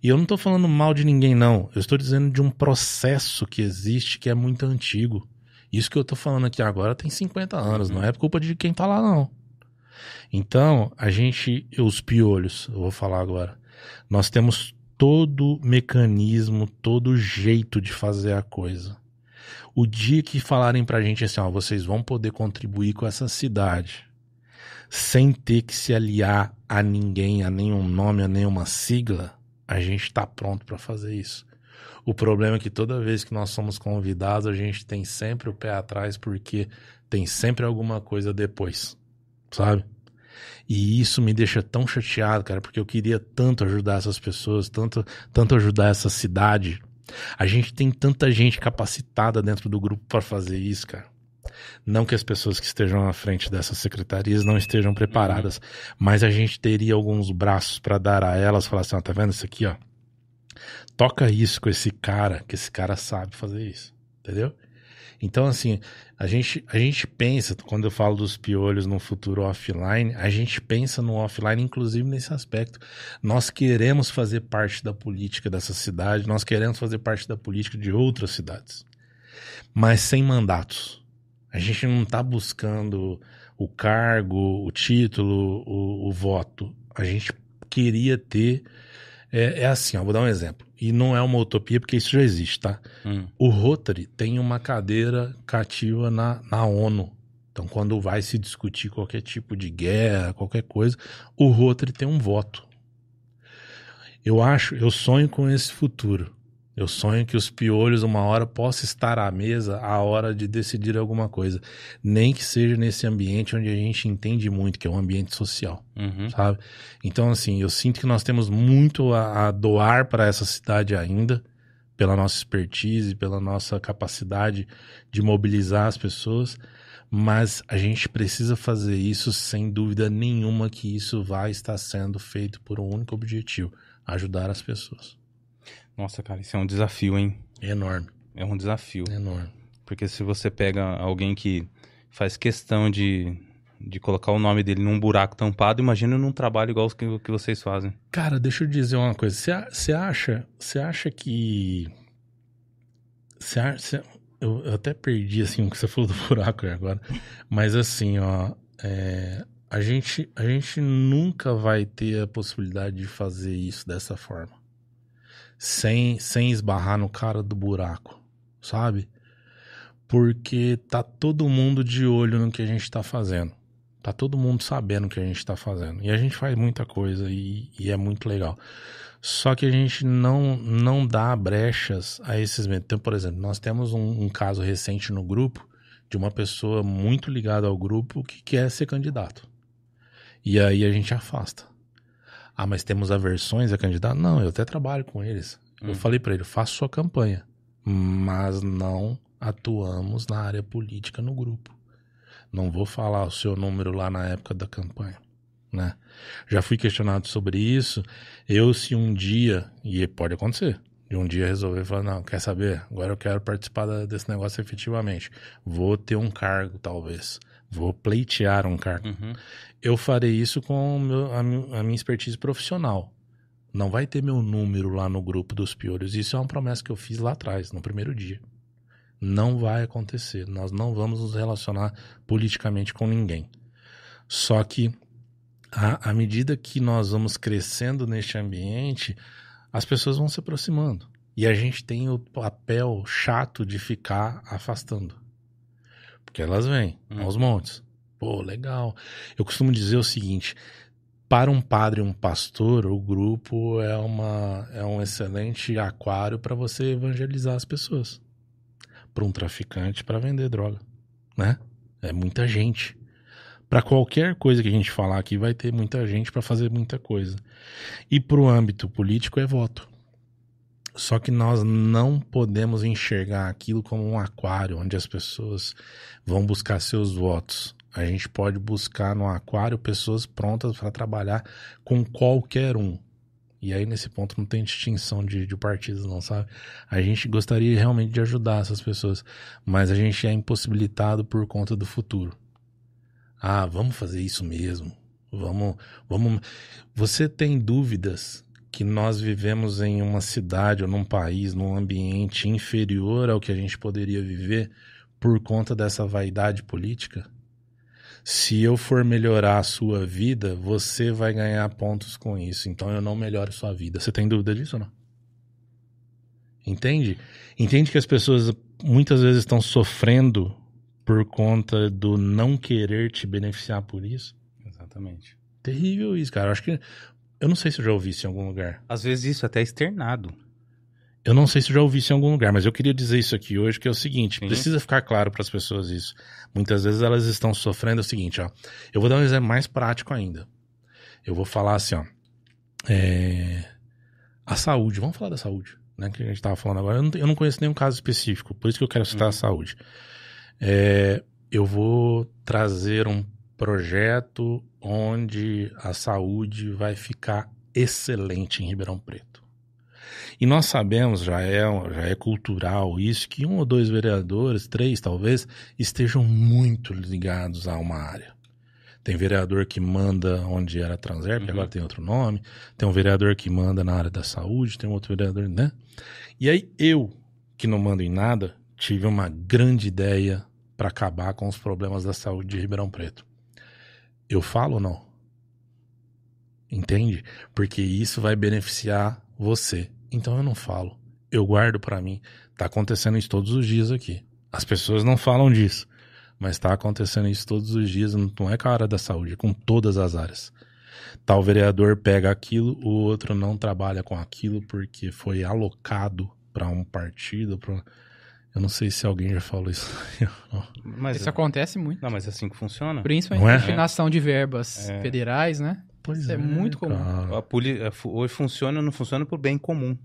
E eu não tô falando mal de ninguém, não. Eu estou dizendo de um processo que existe que é muito antigo. Isso que eu tô falando aqui agora tem 50 anos, não é culpa de quem tá lá, não. Então, a gente, os piolhos, eu vou falar agora. Nós temos todo mecanismo, todo jeito de fazer a coisa. O dia que falarem pra gente assim, ó, vocês vão poder contribuir com essa cidade sem ter que se aliar a ninguém, a nenhum nome, a nenhuma sigla, a gente tá pronto pra fazer isso. O problema é que toda vez que nós somos convidados, a gente tem sempre o pé atrás porque tem sempre alguma coisa depois, sabe? E isso me deixa tão chateado, cara, porque eu queria tanto ajudar essas pessoas, tanto, tanto ajudar essa cidade. A gente tem tanta gente capacitada dentro do grupo para fazer isso, cara. Não que as pessoas que estejam à frente dessas secretarias não estejam preparadas, mas a gente teria alguns braços para dar a elas, falar assim, ó, tá vendo isso aqui, ó? Toca isso com esse cara, que esse cara sabe fazer isso, entendeu? Então, assim, a gente, a gente pensa, quando eu falo dos piolhos no futuro offline, a gente pensa no offline, inclusive nesse aspecto. Nós queremos fazer parte da política dessa cidade, nós queremos fazer parte da política de outras cidades, mas sem mandatos. A gente não está buscando o cargo, o título, o, o voto. A gente queria ter. É, é assim, ó, vou dar um exemplo. E não é uma utopia, porque isso já existe, tá? Hum. O Rotary tem uma cadeira cativa na, na ONU. Então, quando vai se discutir qualquer tipo de guerra, qualquer coisa, o Rotary tem um voto. Eu acho, eu sonho com esse futuro. Eu sonho que os piolhos, uma hora, possam estar à mesa à hora de decidir alguma coisa. Nem que seja nesse ambiente onde a gente entende muito, que é um ambiente social, Uhum. sabe? Então, assim, eu sinto que nós temos muito a, a doar para essa cidade ainda, pela nossa expertise, pela nossa capacidade de mobilizar as pessoas, mas a gente precisa fazer isso sem dúvida nenhuma que isso vai estar sendo feito por um único objetivo: ajudar as pessoas. Nossa, cara, isso é um desafio, hein? Enorme, É um desafio. enorme. Porque se você pega alguém que faz questão de, de colocar o nome dele num buraco tampado, imagina num trabalho igual os que, que vocês fazem. Cara, deixa eu dizer uma coisa. Você acha, acha que. Você acha, eu, eu até perdi assim o que você falou do [LAUGHS] buraco agora. Mas assim, ó. é, a, gente, a gente nunca vai ter a possibilidade de fazer isso dessa forma. Sem, sem esbarrar no cara do buraco, sabe? Porque tá todo mundo de olho no que a gente tá fazendo. Tá todo mundo sabendo o que a gente tá fazendo. E a gente faz muita coisa e, e é muito legal. Só que a gente não, não dá brechas a esses medos. Então, por exemplo, nós temos um, um caso recente no grupo de uma pessoa muito ligada ao grupo que quer ser candidato. E aí a gente afasta. Ah, mas temos aversões a candidato? Não, eu até trabalho com eles. Eu Hum. falei pra ele, faça sua campanha, mas não atuamos na área política no grupo. Não vou falar o seu número lá na época da campanha, né? Já fui questionado sobre isso. Eu, se um dia, e pode acontecer, de um dia resolver falar, não, quer saber? Agora eu quero participar desse negócio efetivamente. Vou ter um cargo, talvez. Vou pleitear um cargo. Uhum. Eu farei isso com meu- a, a minha expertise profissional. Não vai ter meu número lá no grupo dos piolhos. Isso é uma promessa que eu fiz lá atrás, no primeiro dia. Não vai acontecer. Nós não vamos nos relacionar politicamente com ninguém. Só que, à, à medida que nós vamos crescendo neste ambiente, as pessoas vão se aproximando. E a gente tem o papel chato de ficar afastando. Porque elas vêm Hum. aos montes. Pô, legal. Eu costumo dizer o seguinte: para um padre e um pastor, o grupo é, uma, é um excelente aquário para você evangelizar as pessoas. Para um traficante, para vender droga. Né? É muita gente. Para qualquer coisa que a gente falar aqui, vai ter muita gente para fazer muita coisa. E para o âmbito político é voto. Só que nós não podemos enxergar aquilo como um aquário onde as pessoas vão buscar seus votos. A gente pode buscar no aquário pessoas prontas para trabalhar com qualquer um. E aí, nesse ponto, não tem distinção de, de partidos, não, sabe? A gente gostaria realmente de ajudar essas pessoas, mas a gente é impossibilitado por conta do futuro. Ah, vamos fazer isso mesmo. Vamos, vamos. Você tem dúvidas que nós vivemos em uma cidade ou num país, num ambiente inferior ao que a gente poderia viver por conta dessa vaidade política? Se eu for melhorar a sua vida, você vai ganhar pontos com isso. Então eu não melhoro sua vida. Você tem dúvida disso ou não? Entende? Entende que as pessoas muitas vezes estão sofrendo por conta do não querer te beneficiar por isso? Exatamente. Terrível isso, cara. Eu acho que. Eu não sei se eu já ouvi isso em algum lugar. Às vezes isso até é externado. Eu não sei se eu já ouvi isso em algum lugar, mas eu queria dizer isso aqui hoje, que é o seguinte: Sim. precisa ficar claro para as pessoas isso. Muitas vezes elas estão sofrendo o seguinte, ó. Eu vou dar um exemplo mais prático ainda. Eu vou falar assim, ó. É, A saúde, vamos falar da saúde, né? Que a gente estava falando agora. Eu não, eu não conheço nenhum caso específico, por isso que eu quero citar Uhum. a saúde. É, Eu vou trazer um projeto onde a saúde vai ficar excelente em Ribeirão Preto. E nós sabemos, já é, já é cultural isso, que um ou dois vereadores, três talvez, estejam muito ligados a uma área. Tem vereador que manda onde era Transerp, Uhum. agora tem outro nome. Tem um vereador que manda na área da saúde, tem um outro vereador, né? E aí eu, que não mando em nada, tive uma grande ideia para acabar com os problemas da saúde de Ribeirão Preto. Eu falo ou não? Entende? Porque isso vai beneficiar você. Então eu não falo. Eu guardo para mim. Tá acontecendo isso todos os dias aqui. As pessoas não falam disso. Mas tá acontecendo isso todos os dias. Não é com a área da saúde, é com todas as áreas. Tal vereador pega aquilo, o outro não trabalha com aquilo porque foi alocado para um partido. Pra... Eu não sei se alguém já falou isso. [LAUGHS] Mas, Isso acontece muito. Não, mas é assim que funciona. Principalmente é? destinação de verbas É. federais, né? Pois Isso é muito comum. cara. A poli- Hoje funciona, não funciona por bem comum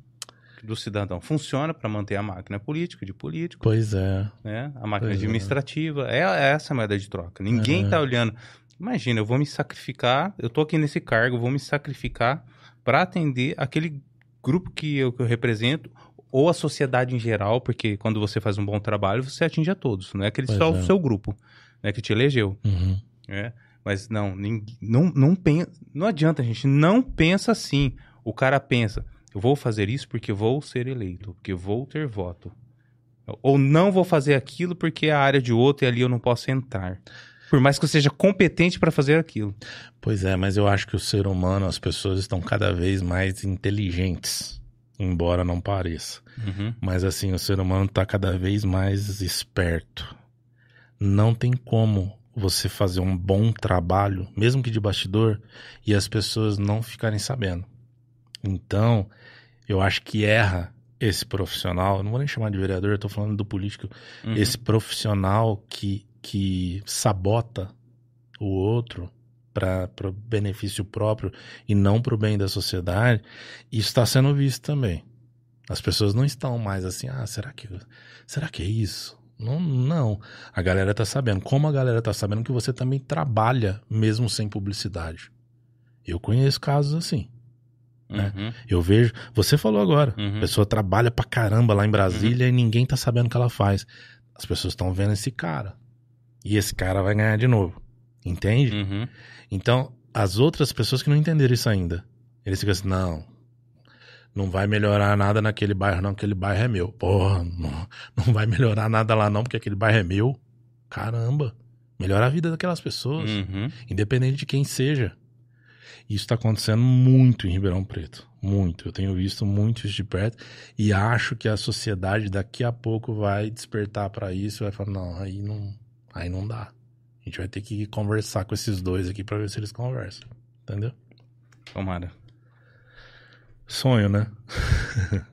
do cidadão. Funciona para manter a máquina política, de político, Pois é. né? A máquina Pois é. administrativa. É, é essa a moeda de troca. Ninguém É. tá olhando. Imagina, eu vou me sacrificar, eu tô aqui nesse cargo, vou me sacrificar para atender aquele grupo que eu, que eu represento ou a sociedade em geral, porque quando você faz um bom trabalho, você atinge a todos, não é aquele Pois só é. o seu grupo, né, que te elegeu. Uhum. É, mas não, ninguém, não, não, pen, não adianta, gente. Não pensa assim. O cara pensa, eu vou fazer isso porque vou ser eleito, porque vou ter voto. Ou não vou fazer aquilo porque é a área de outro e ali eu não posso entrar. Por mais que eu seja competente para fazer aquilo. Pois é, mas eu acho que o ser humano, as pessoas estão cada vez mais inteligentes, embora não pareça. Mas assim, o ser humano está cada vez mais esperto. Não tem como você fazer um bom trabalho, mesmo que de bastidor, e as pessoas não ficarem sabendo. Então, eu acho que erra esse profissional, não vou nem chamar de vereador, eu tô falando do político, Uhum. esse profissional que, que sabota o outro para o benefício próprio e não para o bem da sociedade, isso está sendo visto também. As pessoas não estão mais assim, ah, será que, será que é isso? Não, não. A galera tá sabendo. Como a galera tá sabendo que você também trabalha mesmo sem publicidade. Eu conheço casos assim. né? Uhum. Eu vejo. Você falou agora. Uhum. A pessoa trabalha pra caramba lá em Brasília e ninguém tá sabendo o que ela faz. As pessoas estão vendo esse cara. E esse cara vai ganhar de novo. Entende? Então, as outras pessoas que não entenderam isso ainda, eles ficam assim: não, Não vai melhorar nada naquele bairro, não, aquele bairro é meu. Porra, não, não vai melhorar nada lá, não, porque aquele bairro é meu. Caramba, melhora a vida daquelas pessoas, Uhum. independente de quem seja. Isso tá acontecendo muito em Ribeirão Preto. Muito. Eu tenho visto muito isso de perto. E acho que a sociedade daqui a pouco vai despertar pra isso e vai falar: não, aí não, aí não dá. A gente vai ter que conversar com esses dois aqui pra ver se eles conversam. Entendeu? Tomara. Sonho, né? [LAUGHS]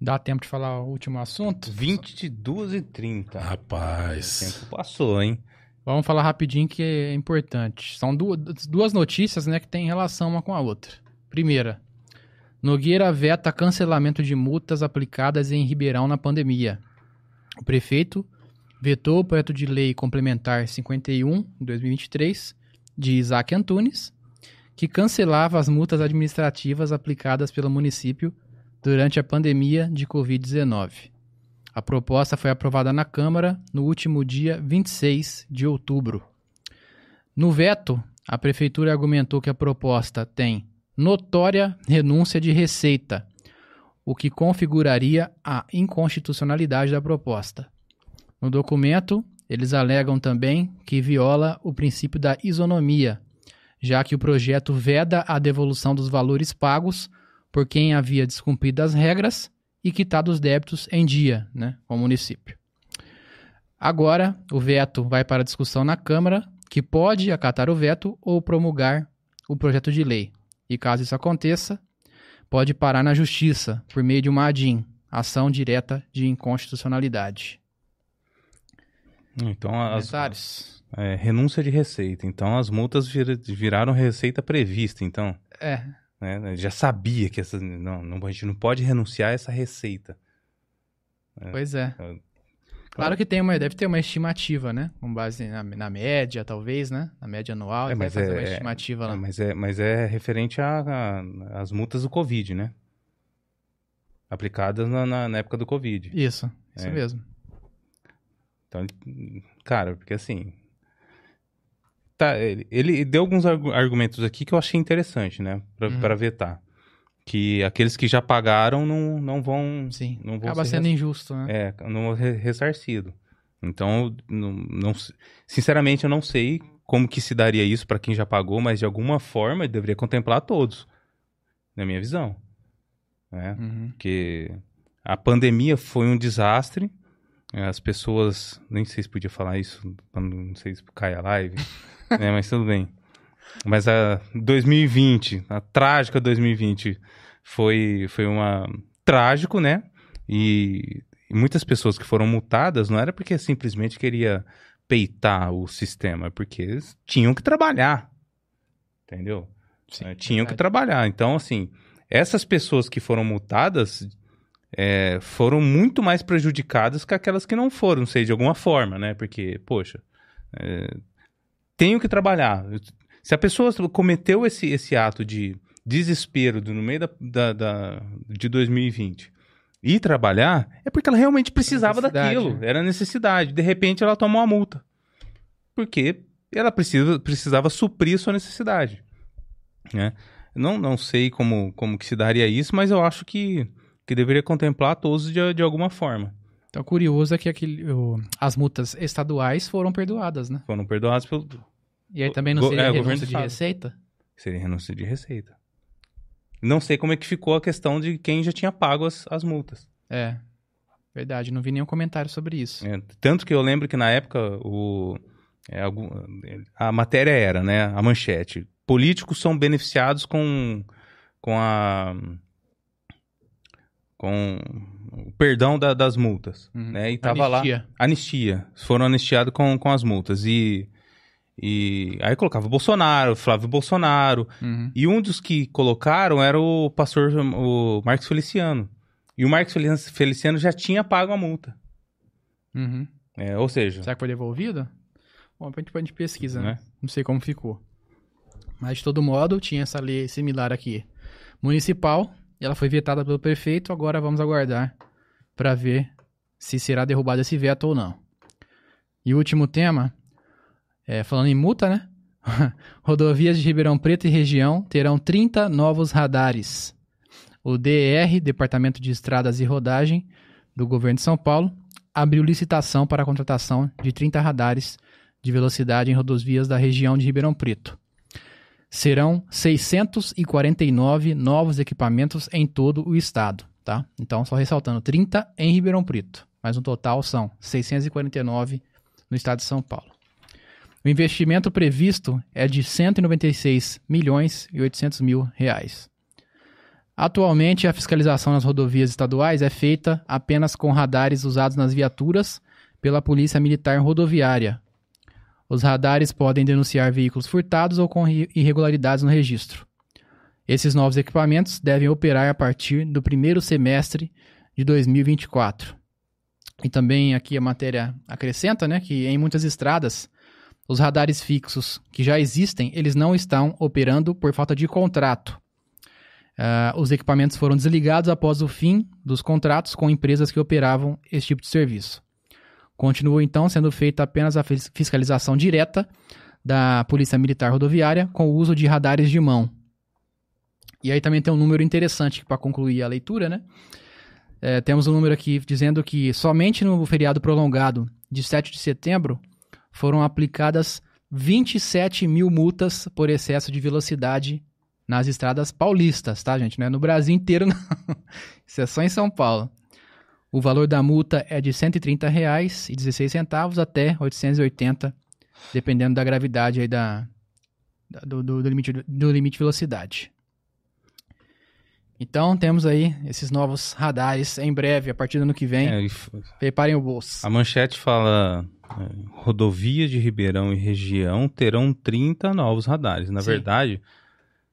Dá tempo de falar o último assunto? 22 e 30. O Rapaz. tempo passou, hein? Vamos falar rapidinho que é importante. São duas, duas notícias né, que têm relação uma com a outra. Primeira, Nogueira veta cancelamento de multas aplicadas em Ribeirão na pandemia. O prefeito vetou o projeto de lei complementar 51 de 2023 de Isaac Antunes, que cancelava as multas administrativas aplicadas pelo município durante a pandemia de Covid-19. A proposta foi aprovada na Câmara no último dia 26 de outubro. No veto, a Prefeitura argumentou que a proposta tem notória renúncia de receita, o que configuraria a inconstitucionalidade da proposta. No documento, eles alegam também que viola o princípio da isonomia, já que o projeto veda a devolução dos valores pagos por quem havia descumprido as regras e quitado os débitos em dia, né, com o município. Agora, o veto vai para discussão na Câmara, que pode acatar o veto ou promulgar o projeto de lei. E caso isso aconteça, pode parar na Justiça por meio de uma ADIM, ação direta de inconstitucionalidade. Então, as, é, renúncia de receita. Então, as multas vir- viraram receita prevista, então. É, né? Já sabia que essa, não, não, a gente não pode renunciar a essa receita. pois é. É. Claro que tem uma, deve ter uma estimativa, né? Com base na, na média, talvez, né? Na média anual, É, mas é- uma é- estimativa lá. Ah, mas, é, mas é referente às multas do Covid, né? Aplicadas na, na- na época do Covid. Isso, isso É. mesmo. Então, cara, porque assim. Tá, ele, ele deu alguns argu- argumentos aqui que eu achei interessante, né? Pra, Uhum. pra vetar. Que aqueles que já pagaram não, não vão. Sim. Não vão Acaba sendo res- injusto, né? É, não ressarcido. Então, não, não, sinceramente, eu não sei como que se daria isso pra quem já pagou, mas de alguma forma ele deveria contemplar todos, na minha visão. Né? Uhum. Porque a pandemia foi um desastre. É, As pessoas, nem sei se podia falar isso, não sei se cai a live, [LAUGHS] né, mas tudo bem. Mas a 2020, a trágica 2020, foi, foi uma trágico, né? E, e muitas pessoas que foram multadas não era porque simplesmente queria peitar o sistema, é porque eles tinham que trabalhar, entendeu? Sim, É, tinham que verdade. trabalhar. Então, assim, essas pessoas que foram multadas é, foram muito mais prejudicadas que aquelas que não foram, sei, de alguma forma, né? Porque, poxa, é, tenho que trabalhar. Se a pessoa cometeu esse, esse ato de desespero no meio da, da- da- de 2020 e trabalhar, é porque ela realmente precisava daquilo. né? Era necessidade. De repente, ela tomou uma multa. Porque ela precisa, precisava suprir sua necessidade. Né? Não, não sei como, como que se daria isso, mas eu acho que, que deveria contemplar todos de, de alguma forma. Então, curioso é que aquele, o- as multas estaduais foram perdoadas, né? Foram perdoados pelo. E aí também não seria é, renúncia de receita? Seria renúncia de receita. Não sei como é que ficou a questão de quem já tinha pago as, as multas. É, verdade. Não vi nenhum comentário sobre isso. É, tanto que eu lembro que na época o, é, algum- a matéria era, né? A manchete. Políticos são beneficiados com, com a. com o perdão da- das multas. Uhum. Né? E tava lá. Anistia. Anistia. Foram anistiados com, com as multas. E, e aí colocava Bolsonaro, Flávio Bolsonaro. Uhum. E um dos que colocaram era o pastor o Marcos Feliciano. E o Marcos Felici- Feliciano já tinha pago a multa. Uhum. É, ou seja, Será que foi devolvido? Bom, a gente pesquisa, né? Né? Não sei como ficou. Mas, de todo modo, tinha essa lei similar aqui. Municipal, e ela foi vetada pelo prefeito, agora vamos aguardar para ver se será derrubado esse veto ou não. E o último tema, é, falando em multa, né? [LAUGHS] Rodovias de Ribeirão Preto e região terão 30 novos radares. o DR, Departamento de Estradas e Rodagem, do Governo de São Paulo, abriu licitação para a contratação de 30 radares de velocidade em rodovias da região de Ribeirão Preto. Serão 649 novos equipamentos em todo o estado, tá? Então, só ressaltando, 30 em Ribeirão Preto, mas no total são 649 no estado de São Paulo. O investimento previsto é de 196 milhões e 800 mil reais. Atualmente, a fiscalização nas rodovias estaduais é feita apenas com radares usados nas viaturas pela Polícia Militar Rodoviária. Os radares podem denunciar veículos furtados ou com irre- irregularidades no registro. Esses novos equipamentos devem operar a partir do primeiro semestre de 2024. E também aqui a matéria acrescenta, né, que em muitas estradas os radares fixos que já existem, eles não estão operando por falta de contrato. Ah, os equipamentos foram desligados após o fim dos contratos com empresas que operavam esse tipo de serviço. Continua então sendo feita apenas a fis- fiscalização direta da Polícia Militar Rodoviária com o uso de radares de mão. E aí também tem um número interessante para concluir a leitura, né? É, temos um número aqui dizendo que somente no feriado prolongado de 7 de setembro foram aplicadas 27 mil multas por excesso de velocidade nas estradas paulistas, tá, gente? Não é no Brasil inteiro, [LAUGHS] não. Isso é só em São Paulo. O valor da multa é de R$ 130,16 até R$ 880, dependendo da gravidade aí da, da- do, do- do limite, do limite de velocidade. Então, temos aí esses novos radares em breve, a partir do ano que vem. É, Preparem o bolso. a manchete fala: é, rodovias de Ribeirão e região terão 30 novos radares. Na Sim. verdade,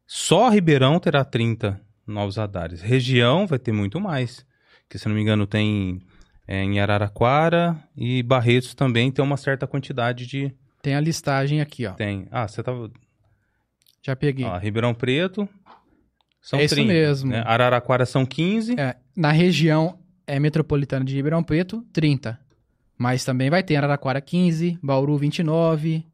só Ribeirão terá 30 novos radares. Região vai ter muito mais. Que, se não me engano, tem é, em Araraquara e Barretos também tem uma certa quantidade de. Tem a listagem aqui, ó. Tem. Ah, você tava. Já peguei. Ó, Ribeirão Preto. São É isso 30, mesmo. né? Araraquara são 15. É, na região é metropolitana de Ribeirão Preto, 30. Mas também vai ter Araraquara 15, Bauru 29,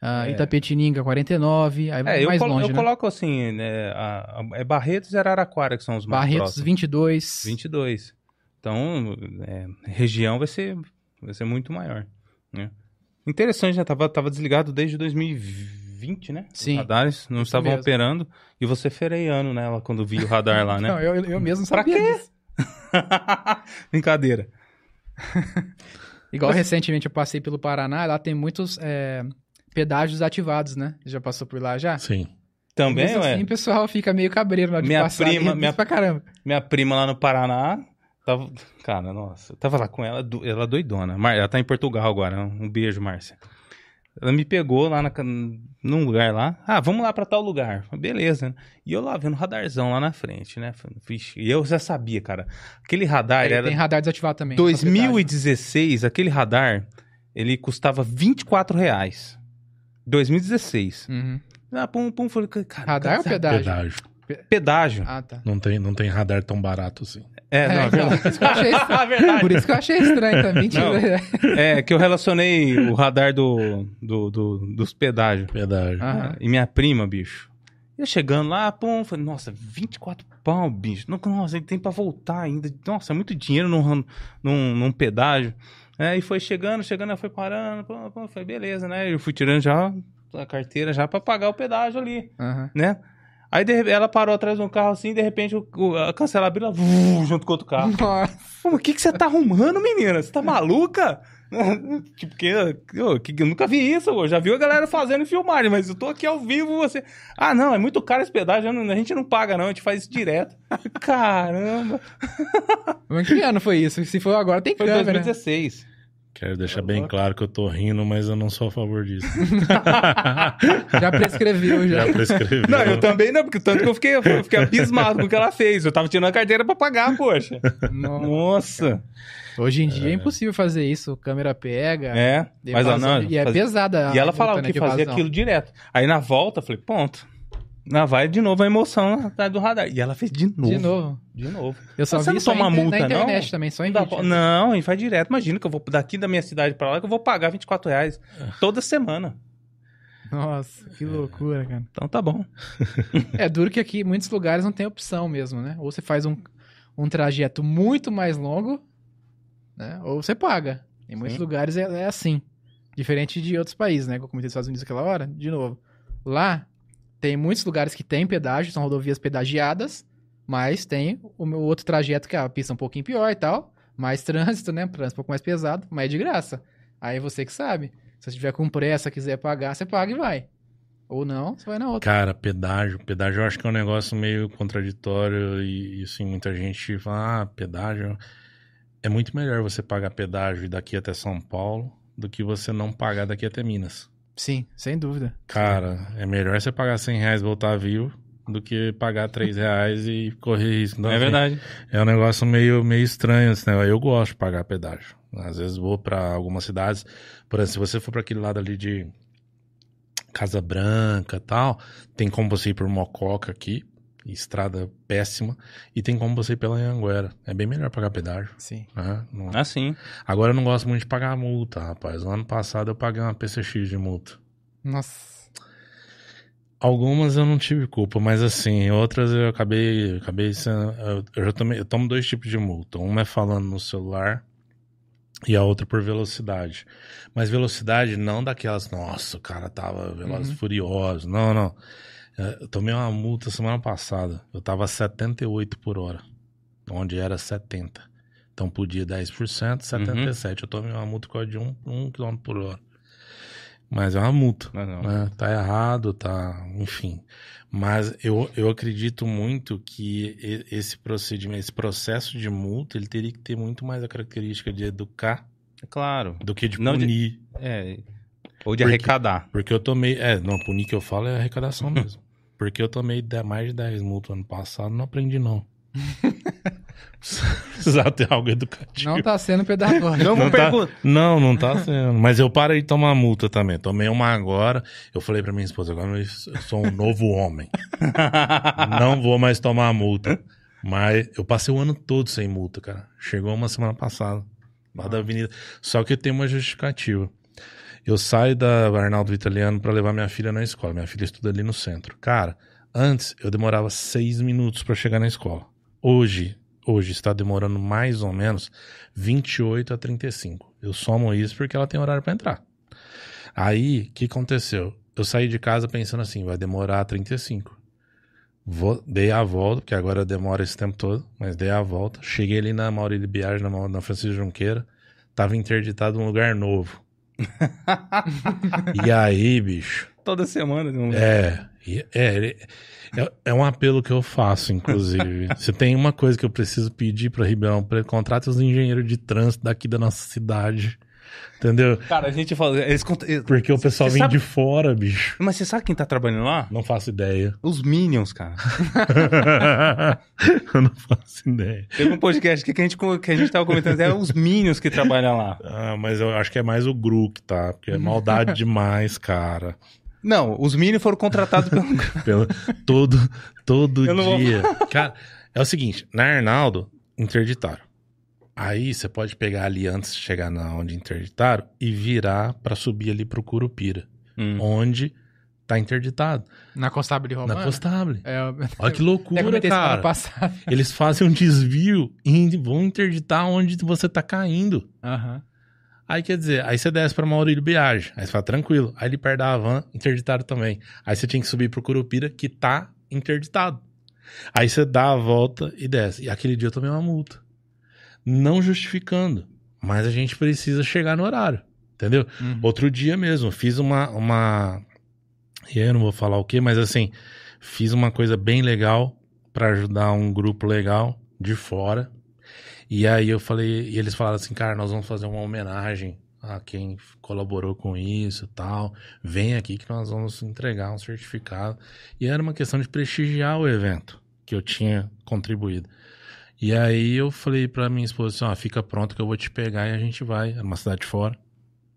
ah, É. Itapetininga 49, aí É, eu, mais colo- longe, eu né? coloco assim, né, a- a- é Barretos e Araraquara que são os mais Barretos próximos. 22. 22. Então, é, região vai ser, vai ser muito maior. Né? Interessante, né? Tava, tava desligado desde 2020, né? Os Sim, radares não estavam mesmo. operando. E você fereando nela quando vi o radar lá, [LAUGHS] né? Não, eu, eu mesmo Pra sabia quê? disso. [LAUGHS] Brincadeira. Igual recentemente eu passei pelo Paraná, lá tem muitos é, pedágios ativados, né? Já passou por lá já? Sim. Também, Mesmo ué. assim, o pessoal fica meio cabreiro na hora de Minha passar. prima- ali, minha- pra caramba. Minha prima lá no Paraná, tava, cara, nossa, eu tava lá com ela, ela doidona. Mar- Ela tá em Portugal agora, um beijo, Márcia. Ela me pegou lá na, num lugar lá, ah, vamos lá pra tal lugar. Falei, Beleza, né? E eu lá vendo o radarzão lá na frente, né? Vixe, e eu já sabia, cara, aquele radar Aí era tem radar desativado também. essa pedágio. 2016, aquele radar, ele custava 24 reais. 2016. Uhum. Ah, pum, pum, falei, cara, Radar ou cara, pedágio? Pedágio. pedágio. Ah, tá. Não tem, não tem radar tão barato assim. É, não, é então, verdade. por isso que eu achei [LAUGHS] estranho. É verdade. Por isso que eu achei estranho também. Não. É, que eu relacionei o radar do, do, do- dos pedágios. Pedágio. Aham. E minha prima, bicho. Eu chegando lá, pum, falei, nossa, 24 pau, bicho. Não, Nossa, ele tem pra voltar ainda. Nossa, é muito dinheiro num, num, num pedágio. É, e foi chegando, chegando, foi parando. Pum, pum, foi beleza, né? Eu fui tirando já a carteira já pra pagar o pedágio ali, Aham. né? Aí de ela parou atrás de um carro assim, de repente o, o, a cancela abriu, ela junto com outro carro. Nossa. Pô, o que, que você tá arrumando, menina? Você tá maluca? [LAUGHS] tipo, que, eu, que eu nunca vi isso, eu já vi a galera fazendo filmagem, mas eu tô aqui ao vivo, você... Ah, não, é muito caro esse pedágio, não- a gente não paga não, a gente faz isso direto. [LAUGHS] Caramba! Mas que ano foi isso? Se for agora, tem Foi câmera. 2016. Quero deixar bem claro que eu tô rindo, mas eu não sou a favor disso. [LAUGHS] Já prescreveu, já. Já prescrevi. Não, eu também não, porque tanto que eu fiquei, eu fiquei abismado com o que ela fez. Eu tava tirando a carteira pra pagar, poxa. Nossa. Nossa! Hoje em dia é. impossível fazer isso. Câmera pega. É, mas ela não... E é fazia- pesada. E ela multa, falava né, que de fazia aquilo direto. Aí na volta, eu falei, ponto. Na vai de novo a emoção atrás do radar. E ela fez de novo. De novo. De novo. Eu só você vi não toma na, multa, na internet não? também, só em Não, vídeo. não, e faz direto. Imagina que eu vou daqui da minha cidade pra lá que eu vou pagar 24 reais toda semana. Nossa, que loucura, cara. Então tá bom. É duro que aqui muitos lugares não tem opção mesmo, né? Ou você faz um, um trajeto muito mais longo, né? Ou você paga. Em muitos Sim. lugares é, é assim. Diferente de outros países, né? Que eu comentei dos Estados Unidos aquela hora. De novo, lá tem muitos lugares que tem pedágio, são rodovias pedagiadas, mas tem o meu outro trajeto que a pista é um pouquinho pior e tal. Mais [LAUGHS] trânsito, né? Trânsito um pouco mais pesado, mas é de graça. Aí você que sabe. Se você tiver com pressa, quiser pagar, você paga e vai. Ou não, você vai na outra. Cara, pedágio. Pedágio eu acho que é um negócio meio contraditório e, e assim, muita gente fala, ah, pedágio. É muito melhor você pagar pedágio daqui até São Paulo do que você não pagar daqui até Minas. Sim, sem dúvida. Cara, é melhor você pagar 100 reais e voltar vivo do que pagar 3 [LAUGHS] reais e correr risco. Então, é assim, verdade. É um negócio meio, meio estranho, assim, né? Eu gosto de pagar pedágio. Às vezes vou pra algumas cidades, por exemplo, se você for pra aquele lado ali de Casa Branca e tal, tem como você ir por Mococa aqui, estrada péssima, e tem como você ir pela Anhanguera. É bem melhor pagar pedágio. Sim. né? Não- Assim. Agora eu não gosto muito de pagar multa, rapaz. No ano passado eu paguei uma PCX de multa. Nossa. Algumas eu não tive culpa, mas assim, outras eu acabei, acabei sendo, eu, eu já tomei, eu tomo dois tipos de multa. Uma é falando no celular e a outra por velocidade. Mas velocidade não daquelas, nossa, o cara tava veloz Uhum. furioso. Não, não. É, Eu tomei uma multa semana passada. Eu tava a 78 por hora, onde era 70. Então podia 10%, 77. Eu tomei uma multa com de 1 um, km por hora. Mas é uma multa Não, não. né? Tá errado, tá, enfim. Mas eu, eu acredito muito que esse procedimento, esse processo de multa, ele teria que ter muito mais a característica de educar É Claro. do que de Não de- punir. É. Ou de Porque- arrecadar. Porque eu tomei, é, não, punir que eu falo é arrecadação [LAUGHS] mesmo. Porque eu tomei mais de 10 multas ano passado, não aprendi não. [LAUGHS] Precisava ter algo educativo. Não tá sendo pedagógico. Não, Não tá, não, não tá sendo. Mas eu parei de tomar multa também. Tomei uma agora. Eu falei pra minha esposa, agora eu sou um novo homem. [LAUGHS] não vou mais tomar multa. Mas eu passei o ano todo sem multa, cara. Chegou uma semana passada. Lá da avenida. Só que tem uma justificativa. Eu saio da Arnaldo Italiano pra levar minha filha na escola. Minha filha estuda ali no centro. Cara, antes eu demorava seis minutos pra chegar na escola. Hoje, hoje está demorando mais ou menos 28 a 35. Eu somo isso porque ela tem horário pra entrar. Aí, o que aconteceu? Eu saí de casa pensando assim, vai demorar 35. Vou, dei a volta, porque agora demora esse tempo todo, mas dei a volta. Cheguei ali na Maurílio Biagem, na, na Francisco Junqueira. Tava interditado um lugar novo. E aí, bicho, Toda semana. Não... é, é, é, é um apelo que eu faço, inclusive. [LAUGHS] Se tem uma coisa que eu preciso pedir pra Ribeirão Preto, contrate os engenheiros de trânsito daqui da nossa cidade. Entendeu? Cara, a gente fala. Eles cont- Porque o pessoal Você vem sabe- de fora, bicho. Mas você sabe quem tá trabalhando lá? Não faço ideia. Os Minions, cara. [LAUGHS] eu não faço ideia. Teve um podcast que a gente, que a gente tava comentando, é os Minions que trabalham lá. Ah, mas eu acho que é mais o Gru que tá, porque é maldade demais, cara. Não, os Minions foram contratados pelo. [LAUGHS] Pelo, todo todo não vou- dia. Cara, é o seguinte, na Arnaldo, interditaram. Aí você pode pegar ali antes de chegar na onde interditaram e virar pra subir ali pro Curupira, Hum. onde tá interditado. Na Constável Romana? Na Costable. É, Olha que loucura, cara. [LAUGHS] Eles fazem um desvio e vão interditar onde você tá caindo. Aham. Aí quer dizer, aí você desce pra Maurílio Biagem, aí você fala tranquilo. Aí ele perto da van, interditado também. Aí você tinha que subir pro Curupira, que tá interditado. Aí você dá a volta e desce. E aquele dia eu tomei uma multa. Não justificando, mas a gente precisa chegar no horário, entendeu? Uhum. Outro dia mesmo, fiz uma, uma. E aí eu não vou falar o que, mas assim, fiz uma coisa bem legal pra ajudar um grupo legal de fora. E aí eu falei, e eles falaram assim, cara, nós vamos fazer uma homenagem a quem colaborou com isso e tal. Vem aqui que nós vamos entregar um certificado. E era uma questão de prestigiar o evento que eu tinha contribuído. E aí eu falei pra minha esposa assim, ó, fica pronto que eu vou te pegar e a gente vai. Era uma cidade fora.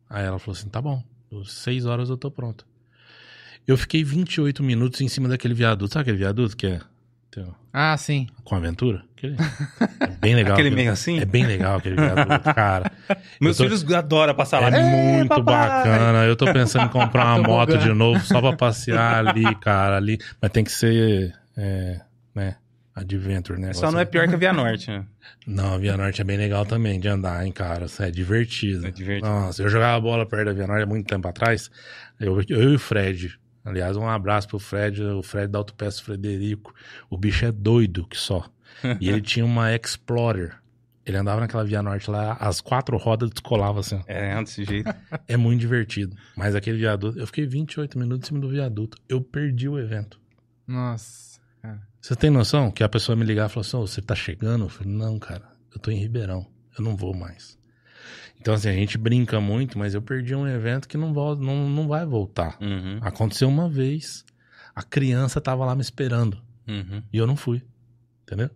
Aí ela falou assim, tá bom, seis horas eu tô pronto. Eu fiquei 28 minutos em cima daquele viaduto. Sabe aquele viaduto que é Tem- Ah, sim. Com aventura? Aquele- [LAUGHS] É bem legal. Aquele aquele- meio assim? É bem legal aquele viaduto, [LAUGHS] cara. Meus Eu tô- filhos adoram passar lá. É "Ei, muito papai!" bacana. Eu tô pensando em comprar uma [LAUGHS] moto de novo só pra passear ali, cara, ali. Mas tem que ser, é, né, adventure, né? Só não é pior que a [LAUGHS] Via Norte, né? Não, a Via Norte é bem legal também de andar, hein, cara. É divertido. É divertido. Nossa, eu jogava bola perto da Via Norte há muito tempo atrás. Eu, eu e o Fred. Aliás, um abraço pro Fred, o Fred da Autopeça Frederico. O bicho é doido que só. [LAUGHS] E ele tinha uma Explorer. Ele andava naquela Via Norte lá, as quatro rodas descolavam assim. É, desse jeito. [LAUGHS] É muito divertido. Mas aquele viaduto, eu fiquei 28 minutos em cima do viaduto. Eu perdi o evento. Nossa. Você tem noção que a pessoa me ligar e falar assim: "Ô, você tá chegando? Eu falei, não, cara, eu tô em Ribeirão. Eu não vou mais. Então, assim, a gente brinca muito, mas eu perdi um evento que não, volta, não, não vai voltar. Uhum, Aconteceu uma vez, a criança tava lá me esperando uhum. e eu não fui. Entendeu?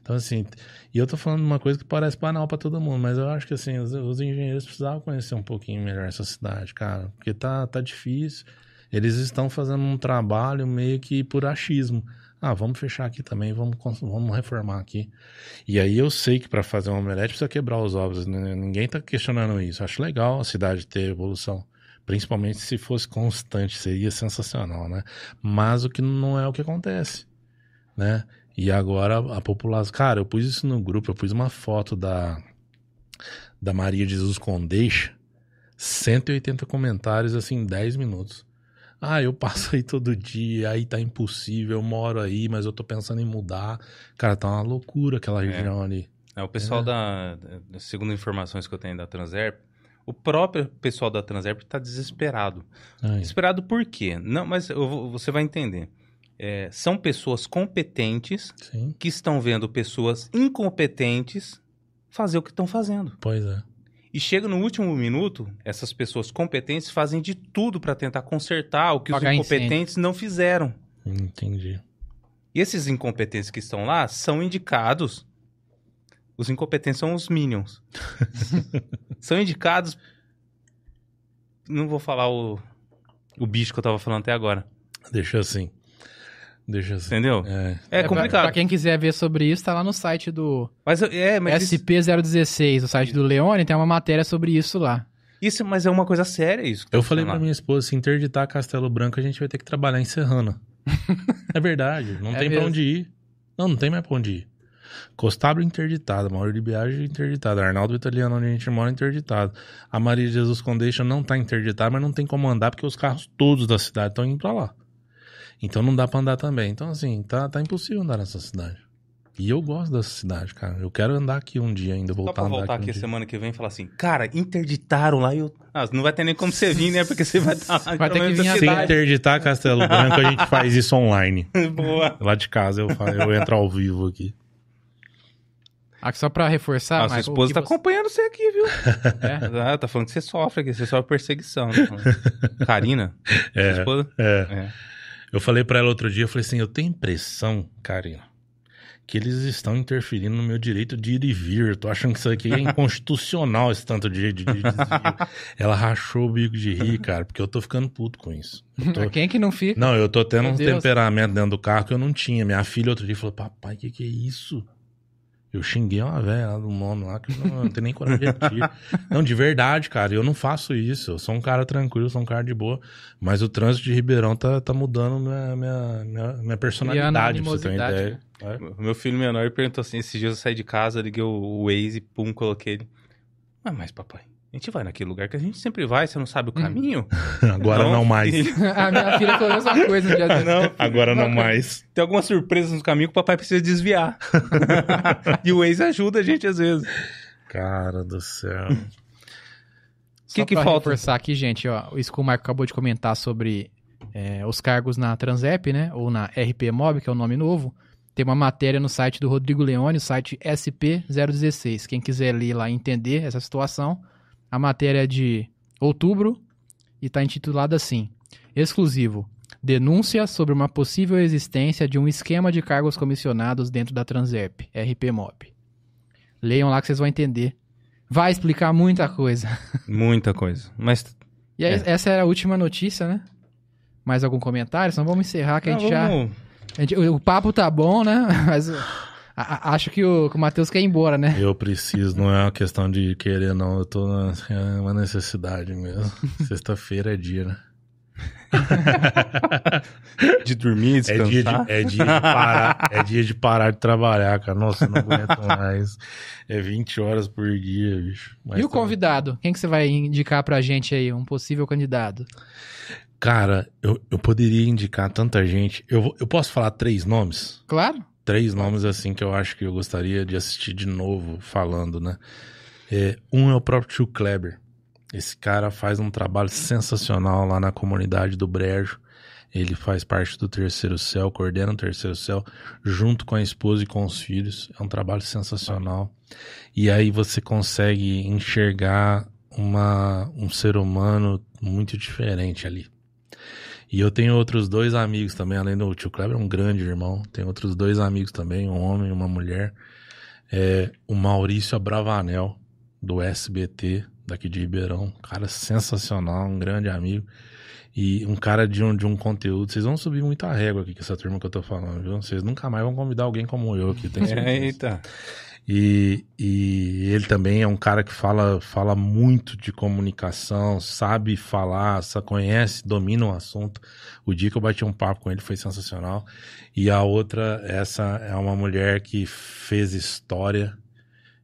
Então, assim, e eu tô falando uma coisa que parece banal pra todo mundo, mas eu acho que, assim, os, os engenheiros precisavam conhecer um pouquinho melhor essa cidade, cara, porque tá, tá difícil. Eles estão fazendo um trabalho meio que por achismo. Ah, vamos fechar aqui também, vamos, vamos reformar aqui. E aí eu sei que para fazer um omelete precisa quebrar os ovos, né? ninguém tá questionando isso. Acho legal a cidade ter evolução. Principalmente se fosse constante, seria sensacional, né? Mas o que não é o que acontece, né? E agora a população. Cara, eu pus isso no grupo, eu pus uma foto da, da Maria Jesus Condeixa, 180 comentários assim em 10 minutos. Ah, eu passo aí todo dia, aí tá impossível, eu moro aí, mas eu tô pensando em mudar. Cara, tá uma loucura aquela região ali. É, o pessoal da, da- Segundo informações que eu tenho da Transerp, o próprio pessoal da Transerp tá desesperado. Ai, Desesperado por quê? Não, mas eu você vai entender. É, são pessoas competentes sim, que estão vendo pessoas incompetentes fazer o que estão fazendo. pois é. E chega no último minuto, essas pessoas competentes fazem de tudo para tentar consertar o que Apagar os incompetentes não fizeram. Entendi. E esses incompetentes que estão lá são indicados. Os incompetentes são os minions. [LAUGHS] são indicados. Não vou falar o, o bicho que eu tava falando até agora. Deixa assim. Deixa assim. Entendeu? É, É, pra- complicado. Pra, quem quiser ver sobre isso, tá lá no site do Mas eu- é, mas isso, SP016, o site do Leone, tem uma matéria sobre isso lá. isso- mas é uma coisa séria isso. que tá Eu falei pra lá. minha esposa, se interditar Castelo Branco, a gente vai ter que trabalhar em Serrana. [LAUGHS] é verdade, não É tem pra mesmo. onde ir. Não, não tem mais pra onde ir. Costábio interditado, Mauro de Biagio interditado, Arnaldo Italiano, onde a gente mora, interditado. A Maria de Jesus Condeixa não tá interditada, mas não tem como andar porque os carros todos da cidade estão indo pra lá. Então não dá pra andar também. Então, assim, tá, tá impossível andar nessa cidade. E eu gosto dessa cidade, cara. Eu quero andar aqui um dia ainda, voltar pra a andar voltar aqui aqui um semana que vem e falar assim, cara, interditaram lá e eu. Ah, não vai ter nem como você vir, né? Porque você vai estar lá. Vai ter que vir a Se interditar Castelo Branco, a gente faz isso online. [LAUGHS] Boa. Lá de casa eu, eu entro ao vivo aqui. Aqui só pra reforçar, Ah, sua Michael, esposa tá você- acompanhando você aqui, viu? [LAUGHS] É? Ah, tá falando que você sofre aqui, você sofre perseguição. né? [LAUGHS] Karina? Sua É, esposa? é. É. Eu falei pra ela outro dia, eu falei assim, eu tenho impressão, Karina, que eles estão interferindo no meu direito de ir e vir. Eu tô achando que isso aqui é inconstitucional, esse tanto de, de, de desvio. [LAUGHS] Ela rachou o bico de rir, cara, porque eu tô ficando puto com isso. Tô- [LAUGHS] Quem que não fica? Não, eu tô tendo Meu um Deus. temperamento dentro do carro que eu não tinha. Minha filha outro dia falou, papai, que que é isso? Eu xinguei uma velha lá do nome lá, que eu não, não tenho nem coragem de repetir. Não, de verdade, cara, eu não faço isso. Eu sou um cara tranquilo, sou um cara de boa. Mas o trânsito de Ribeirão tá, tá mudando minha, minha, minha, minha personalidade, pra você ter uma ideia. É. O Meu filho menor perguntou assim: esses dias eu saí de casa, liguei o o Waze, pum, coloquei ele. Ah, mas papai, a gente vai naquele lugar que a gente sempre vai, você não sabe o caminho? [LAUGHS] Agora não, mais. filho. [LAUGHS] a minha filha falou a mesma coisa no dia desse. Não, Agora não mais. tem algumas surpresas no caminho que o papai precisa desviar. [LAUGHS] e o Waze ajuda a gente às vezes. Cara do céu. Só Que que falta? reforçar aqui, gente, ó, isso que o Marco acabou de comentar sobre é, os cargos na Transep, né, ou na RP Mob, que é o nome novo, tem uma matéria no site do Rodrigo Leone, o site SP016. Quem quiser ler lá e entender essa situação, a matéria é de outubro e está intitulada assim: Exclusivo. Denúncia sobre uma possível existência de um esquema de cargos comissionados dentro da Transep, RP Mob. Leiam lá que vocês vão entender. Vai explicar muita coisa. [LAUGHS] Muita coisa. Mas E aí, É. essa era a última notícia, né? Mais algum comentário? Senão vamos encerrar que a Não, gente já. vamos, A gente- o, o papo tá bom, né? [LAUGHS] Mas a- a- acho que o, que o Matheus quer ir embora, né? Eu preciso, não é uma questão de querer, não. Eu tô na, é uma necessidade mesmo. [LAUGHS] Sexta-feira é dia, né? [LAUGHS] De dormir, É dia, de, descansar. é, dia de parar, é dia de parar de trabalhar, cara. Nossa, eu não aguento mais. É 20 horas por dia, bicho. Mas e o tá- convidado? Quem que você vai indicar pra gente aí? Um possível candidato? Cara, eu, eu poderia indicar tanta gente. Eu, eu posso falar três nomes? Claro. Três nomes assim que eu acho que eu gostaria de assistir de novo falando, né? É, um é o próprio Tio Kleber. Esse cara faz um trabalho sensacional lá na comunidade do Brejo. Ele faz parte do Terceiro Céu, coordena o Terceiro Céu, junto com a esposa e com os filhos. É um trabalho sensacional. E aí você consegue enxergar uma, um ser humano muito diferente ali. E eu tenho outros dois amigos também, além do tio Kleber, é um grande irmão. Tem outros dois amigos também, um homem e uma mulher. É, o Maurício Abravanel, do SBT, daqui de Ribeirão. Cara sensacional, um grande amigo. E um cara de um, de um conteúdo. Vocês vão subir muito a régua aqui com essa turma que eu tô falando, viu? Vocês nunca mais vão convidar alguém como eu aqui, tenho [LAUGHS] certeza. Eita. E, e ele também é um cara que fala, fala muito de comunicação, sabe falar, só conhece, domina o assunto. O dia que eu bati um papo com ele foi sensacional. E a outra, essa é uma mulher que fez história,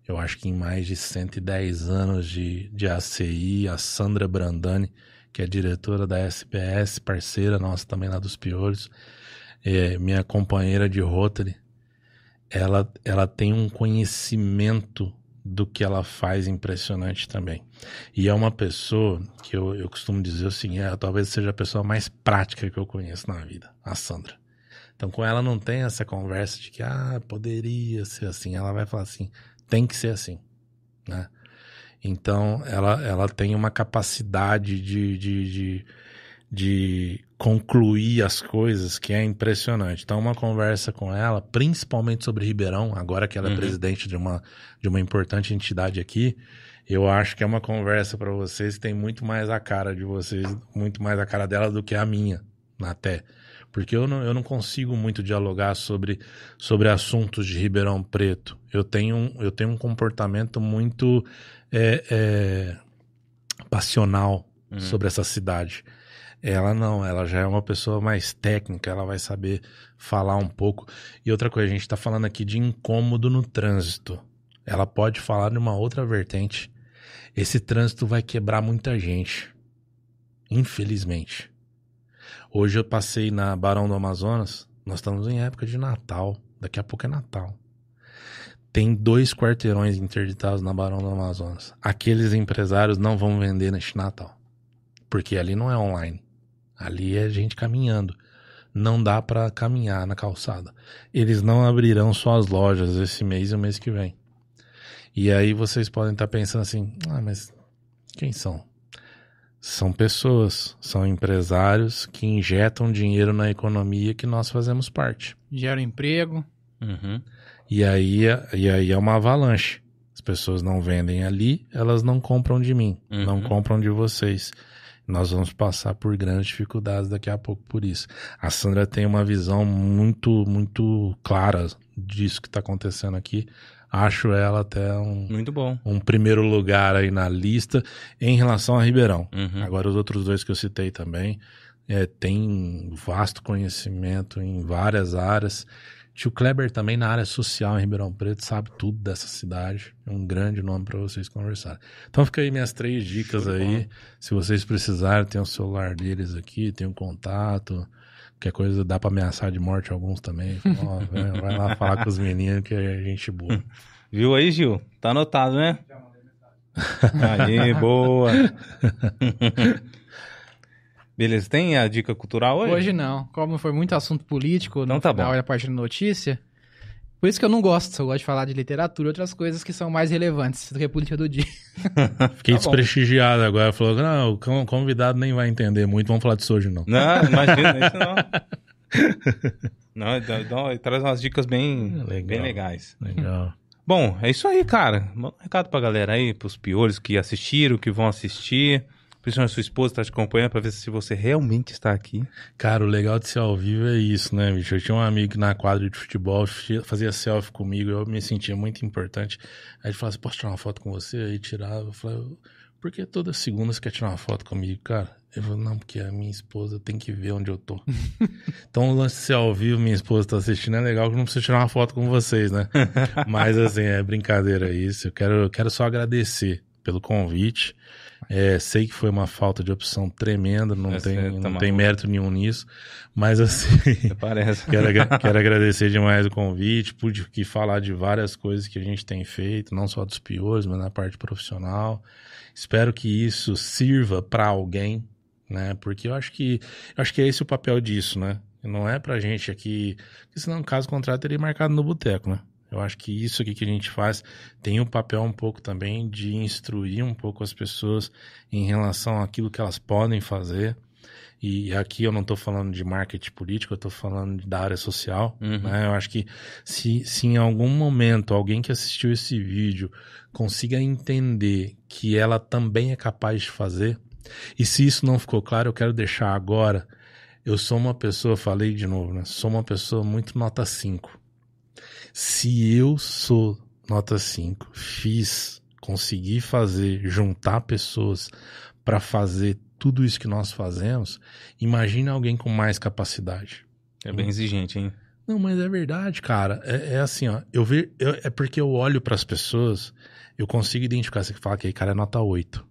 eu acho que em mais de 110 anos de, de ACI, a Sandra Brandani, que é diretora da SPS, parceira nossa também lá dos Piolhos, é, minha companheira de Rotary ela, ela tem um conhecimento do que ela faz impressionante também. E é uma pessoa que eu, eu costumo dizer assim, é, talvez seja a pessoa mais prática que eu conheço na vida, a Sandra. Então com ela não tem essa conversa de que, ah, poderia ser assim. Ela vai falar assim, tem que ser assim, né? Então ela, ela tem uma capacidade de, de, de, de concluir as coisas que é impressionante. Então, uma conversa com ela, principalmente sobre Ribeirão, agora que ela é Uhum. presidente de uma, de uma importante entidade aqui, eu acho que é uma conversa para vocês que tem muito mais a cara de vocês, muito mais a cara dela do que a minha, até. Porque eu não, eu não consigo muito dialogar sobre, sobre assuntos de Ribeirão Preto. Eu tenho, um- eu tenho um comportamento muito é, é, passional Uhum. sobre essa cidade. Ela não, ela já é uma pessoa mais técnica, ela vai saber falar um pouco. E outra coisa, a gente tá falando aqui de incômodo no trânsito. Ela pode falar de uma outra vertente. Esse trânsito vai quebrar muita gente. Infelizmente. Hoje eu passei na Barão do Amazonas. Nós estamos em época de Natal. Daqui a pouco é Natal. Tem dois quarteirões interditados na Barão do Amazonas. Aqueles empresários não vão vender neste Natal. Porque ali não é online. Ali é gente caminhando. Não dá pra caminhar na calçada. Eles não abrirão suas lojas esse mês e o mês que vem. E aí vocês podem estar pensando assim: ah, mas quem são? São pessoas, são empresários que injetam dinheiro na economia que nós fazemos parte. Gera emprego. Uhum. E aí, é- e aí é uma avalanche. As pessoas não vendem ali, elas não compram de mim, Uhum. não compram de vocês. Nós vamos passar por grandes dificuldades daqui a pouco por isso. A Sandra tem uma visão muito, muito clara disso que está acontecendo aqui. Acho ela até um, Muito bom. um primeiro lugar aí na lista em relação a Ribeirão. Uhum. Agora, os outros dois que eu citei também é, tem vasto conhecimento em várias áreas. Tio Kleber também na área social em Ribeirão Preto sabe tudo dessa cidade. É um grande nome para vocês conversarem. Então fica aí minhas três dicas Show aí. Se vocês precisarem, tem o celular deles aqui, tem um contato. Qualquer coisa dá para ameaçar de morte alguns também. Fala, ó, [LAUGHS] vai, vai lá falar com os meninos que é gente boa. [LAUGHS] Viu aí, Gil? Tá anotado, né? [LAUGHS] Aí, boa. Beleza, tem a dica cultural hoje? Hoje não. Como foi muito assunto político Então no tá final bom. e a parte da notícia. Por isso que eu não gosto. Eu gosto de falar de literatura e outras coisas que são mais relevantes do que a política do dia. [LAUGHS] [LAUGHS] Fiquei Tá bom. desprestigiado agora. Falou, não, o con- convidado nem vai entender muito. Vamos falar disso hoje, não. Não, imagina, isso não. [LAUGHS] Não, dá- dá- traz umas dicas bem, Legal. bem legais. Legal. Bom, é isso aí, cara. Manda um recado pra galera aí, pros piolhos que assistiram, que vão assistir. Principalmente a sua esposa tá te acompanhando pra ver se você realmente está aqui. Cara, o legal de ser ao vivo é isso, né, bicho? Eu tinha um amigo na quadra de futebol fazia selfie comigo, eu me sentia muito importante. Aí ele falava assim, posso tirar uma foto com você? Aí tirava, eu falava, por que toda segunda você quer tirar uma foto comigo, cara? Eu falei, não, porque a minha esposa tem que ver onde eu tô. [LAUGHS] então, o lance de ser ao vivo, minha esposa tá assistindo, é legal que eu não preciso tirar uma foto com vocês, né? [LAUGHS] Mas, assim, é brincadeira isso. Eu quero, eu quero só agradecer pelo convite. É, sei que foi uma falta de opção tremenda, não, É tem, tá não tem mérito nenhum nisso. Mas, assim. [LAUGHS] Quero, quero agradecer demais o convite, pude aqui falar de várias coisas que a gente tem feito, não só dos piores, mas na parte profissional. Espero que isso sirva para alguém, né? Porque eu acho que eu acho que é esse o papel disso, né? Não é pra gente aqui, porque senão caso contrário teria marcado no boteco, né? Eu acho que isso aqui que a gente faz tem o papel um pouco também de instruir um pouco as pessoas em relação àquilo que elas podem fazer. E aqui eu não estou falando de marketing político, eu estou falando da área social. Uhum. né? Eu acho que se, se em algum momento alguém que assistiu esse vídeo consiga entender que ela também é capaz de fazer, e se isso não ficou claro, eu quero deixar agora. Eu sou uma pessoa, falei de novo, né? Sou uma pessoa muito nota 5. Se eu sou nota 5, fiz, consegui fazer, juntar pessoas para fazer tudo isso que nós fazemos, imagine alguém com mais capacidade. É bem exigente, hein? Não, mas é verdade, cara. É, é assim, ó. Eu ve, eu- é porque eu olho para as pessoas, eu consigo identificar. Você fala que aí, cara é nota 8.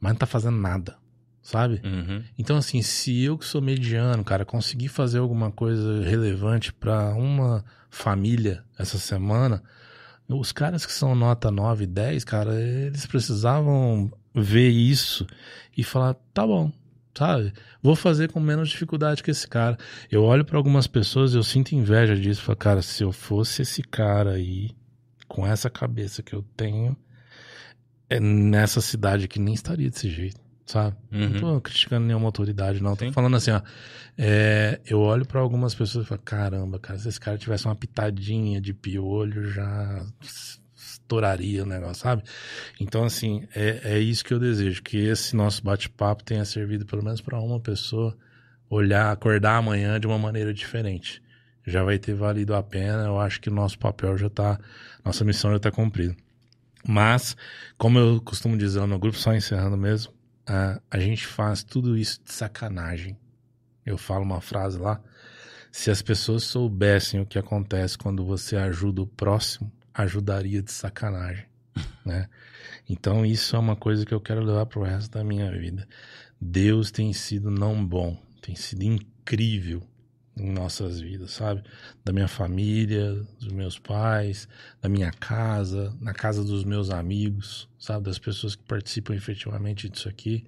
Mas não tá fazendo nada, sabe? Uhum. Então, assim, se eu que sou mediano, cara, conseguir fazer alguma coisa relevante para uma família essa semana, os caras que são nota 9, 10, cara, eles precisavam ver isso e falar, tá bom, sabe? Vou fazer com menos dificuldade que esse cara. Eu olho para algumas pessoas, eu sinto inveja disso, falo, cara, se eu fosse esse cara aí, com essa cabeça que eu tenho, é nessa cidade que nem estaria desse jeito, sabe? Não Uhum. tô criticando nenhuma autoridade, não. Tô Sim. falando assim, ó. é, eu olho pra algumas pessoas e falo, caramba, cara, se esse cara tivesse uma pitadinha de piolho, já estouraria o negócio, sabe? Então, assim, é, é isso que eu desejo, que esse nosso bate-papo tenha servido pelo menos pra uma pessoa olhar, acordar amanhã de uma maneira diferente. Já vai ter valido a pena, eu acho que o nosso papel já tá, nossa missão já tá cumprida. Mas, como eu costumo dizer no grupo, só encerrando mesmo, a, a gente faz tudo isso de sacanagem. Eu falo uma frase lá. Se as pessoas soubessem o que acontece quando você ajuda o próximo, ajudaria de sacanagem, [LAUGHS] né? Então isso é uma coisa que eu quero levar pro resto da minha vida. Deus tem sido não bom, tem sido incrível em nossas vidas, sabe? Da minha família, dos meus pais, da minha casa, na casa dos meus amigos, sabe? Das pessoas que participam efetivamente disso aqui.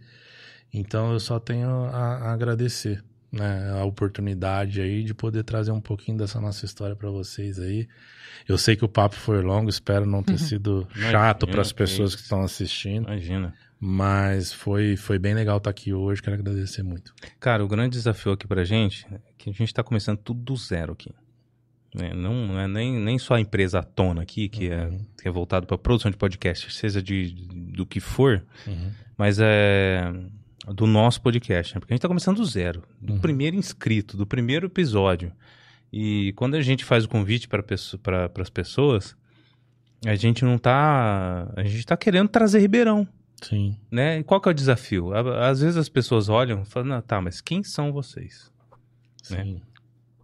Então eu só tenho a, a agradecer, né? A oportunidade aí de poder trazer um pouquinho dessa nossa história para vocês aí. Eu sei que o papo foi longo, espero não ter sido chato para as pessoas que que estão assistindo, Imagina. mas foi, foi bem legal estar aqui hoje, quero agradecer muito. Cara, o grande desafio aqui pra gente é que a gente tá começando tudo do zero aqui. né? Não, é nem, nem só a empresa à tona aqui, que, é, Uhum. que é voltado pra produção de podcast, seja de, do que for, Uhum. mas é do nosso podcast, né? Porque a gente tá começando do zero, do Uhum. primeiro inscrito, do primeiro episódio. E quando a gente faz o convite para as pessoas, a gente não tá. A gente tá querendo trazer Ribeirão, Sim. né? E qual que é o desafio? Às vezes as pessoas olham e falam, tá, mas quem são vocês? Né? Sim.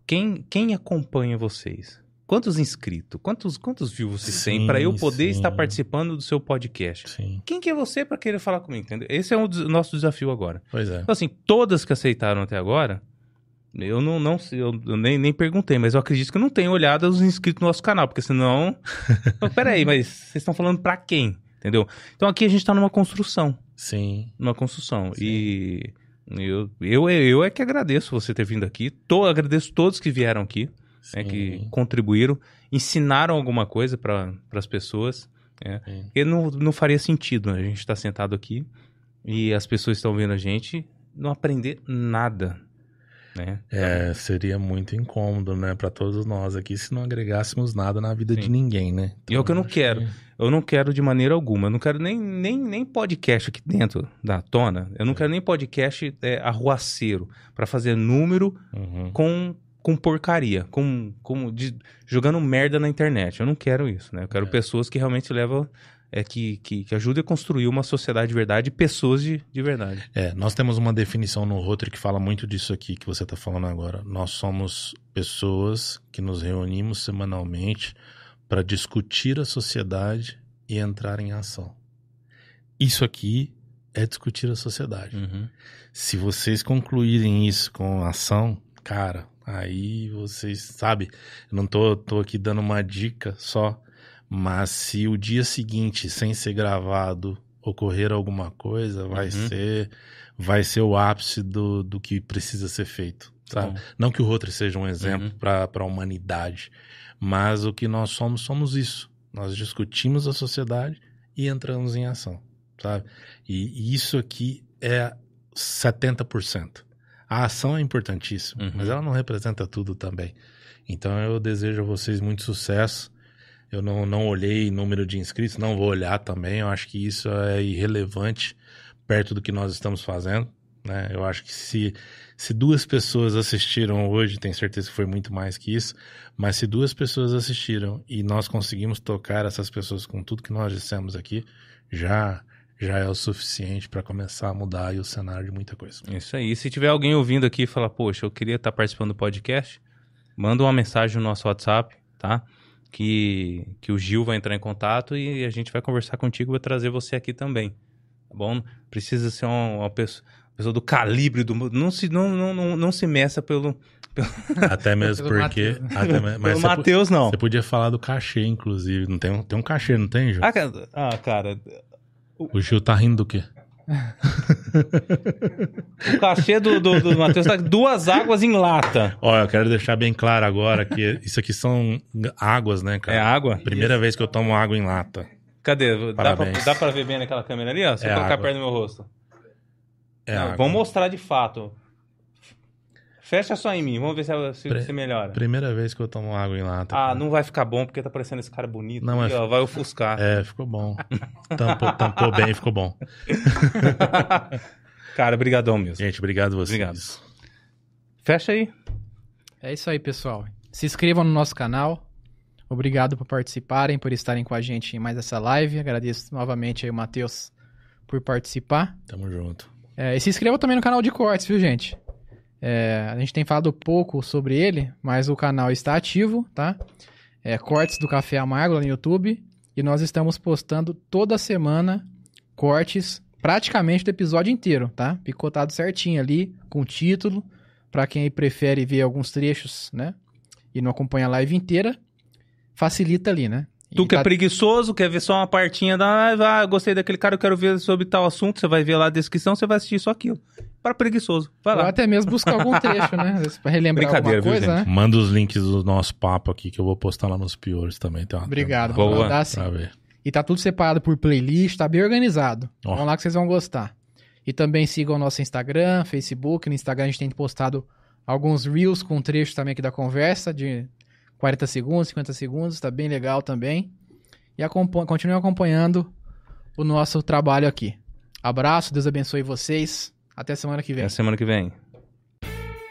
Quem, quem acompanha vocês? Quantos inscritos? Quantos, quantos views vocês têm Sim, para eu poder sim. estar participando do seu podcast? Sim. Quem que é você para querer falar comigo? Entendeu? Esse é o nosso desafio agora. Pois é. Então, assim, todas que aceitaram até agora, eu não, não eu nem, nem perguntei, mas eu acredito que eu não tenho olhado os inscritos no nosso canal, porque senão. Mas, [LAUGHS] Peraí, mas vocês estão falando pra quem? Entendeu? Então aqui a gente tá numa construção. Sim. Numa construção. Sim. E eu, eu, eu é que agradeço você ter vindo aqui. Tô, agradeço todos que vieram aqui, né, que contribuíram, ensinaram alguma coisa para as pessoas. Né? Porque não, não faria sentido né? a gente estar sentado aqui e as pessoas estão vendo a gente não aprender nada. né? É, seria muito incômodo, né, pra todos nós aqui se não agregássemos nada na vida Sim. de ninguém, né? E é o que eu não acho quero. Eu não quero de maneira alguma. Eu não quero nem, nem, nem podcast aqui dentro da tona. Eu não quero nem podcast é, arruaceiro para fazer número Uhum. com, com porcaria, com, com de- jogando merda na internet. Eu não quero isso, né? Eu quero É. pessoas que realmente levam, é, que, que, que ajudem a construir uma sociedade de verdade e pessoas de, de verdade. É, nós temos uma definição no Rotary que fala muito disso aqui que você está falando agora. Nós somos pessoas que nos reunimos semanalmente para discutir a sociedade e entrar em ação. Isso aqui é discutir a sociedade. Uhum. Se vocês concluírem isso com ação, cara, aí vocês, sabe, não tô, tô aqui dando uma dica só, mas se o dia seguinte, sem ser gravado, ocorrer alguma coisa, vai Uhum. ser vai ser o ápice do, do que precisa ser feito, sabe? Bom. Não que o Rotary seja um exemplo Uhum. para a humanidade, mas o que nós somos, somos isso. Nós discutimos a sociedade e entramos em ação, sabe? E isso aqui é 70%. A ação é importantíssima, Uhum. mas ela não representa tudo também. Então eu desejo a vocês muito sucesso. Eu não, não olhei número de inscritos, não vou olhar também. Eu acho que isso é irrelevante perto do que nós estamos fazendo. Né? Eu acho que se, se duas pessoas assistiram hoje, tenho certeza que foi muito mais que isso, mas se duas pessoas assistiram e nós conseguimos tocar essas pessoas com tudo que nós dissemos aqui, já já é o suficiente para começar a mudar aí o cenário de muita coisa. Isso aí. E se tiver alguém ouvindo aqui e falar, poxa, eu queria estar participando do podcast, manda uma mensagem no nosso WhatsApp, tá? Que, que o Gil vai entrar em contato e a gente vai conversar contigo e vai trazer você aqui também. Tá bom? Precisa ser uma, uma pessoa, pessoa do calibre do. Não se, não, não, não, não se meça pelo, [LAUGHS] Até mesmo porque. Até pelo po- Matheus, não. você podia falar do cachê, inclusive. Não tem, um- tem um cachê, não tem, Gil? Ah, cara, ah, cara, O Gil tá rindo do quê? o cachê do, do, do Matheus tá duas águas em lata. Ó, eu quero deixar bem claro agora que isso aqui são águas, né, cara? É água? Primeira vez que eu tomo água em lata. Cadê? Dá pra, Parabéns. dá pra ver bem naquela câmera ali, ó? Se eu É colocar água. perto do meu rosto. É Não. Vamos mostrar de fato. Fecha só em mim, vamos ver se, se, Pre- se melhora. Primeira vez que eu tomo água em lata. Ah, cara. não vai ficar bom porque tá parecendo esse cara bonito. Não, mas- ó, vai ofuscar. É, ficou bom. Tampou, tampou bem, ficou bom. [LAUGHS] cara, brigadão mesmo. Gente, obrigado a vocês. Obrigado. Fecha aí. É isso aí, pessoal. Se inscrevam no nosso canal. Obrigado por participarem, por estarem com a gente em mais essa live. Agradeço novamente aí o Matheus por participar. Tamo junto. É, e se inscreva também no canal de cortes, viu, gente? É, a gente tem falado pouco sobre ele, mas o canal está ativo, tá? É Cortes do Café Amargo lá no YouTube. E nós estamos postando toda semana cortes, praticamente do episódio inteiro, tá? Picotado certinho ali, com título. Pra quem prefere ver alguns trechos, né? E não acompanha a live inteira, facilita ali, né? Tu que é tá- preguiçoso, quer ver só uma partinha da. Ah, gostei daquele cara, eu quero ver sobre tal assunto. Você vai ver lá a descrição, você vai assistir só aquilo. Para preguiçoso. Vai Ou lá. até mesmo buscar algum [LAUGHS] trecho, né? Pra relembrar alguma Brincadeira, viu, coisa, gente? né? Manda os links do nosso papo aqui que eu vou postar lá nos piores também. Tem uma Obrigado. Boa. Vou dar sim. E tá tudo separado por playlist, tá bem organizado. Ó. Vão lá que vocês vão gostar. E também sigam o nosso Instagram, Facebook. No Instagram a gente tem postado alguns reels com trechos também aqui da conversa, de 40 segundos, 50 segundos, tá bem legal também. E acompanhe, continuem acompanhando o nosso trabalho aqui. Abraço, Deus abençoe vocês. Até semana que vem. Até semana que vem.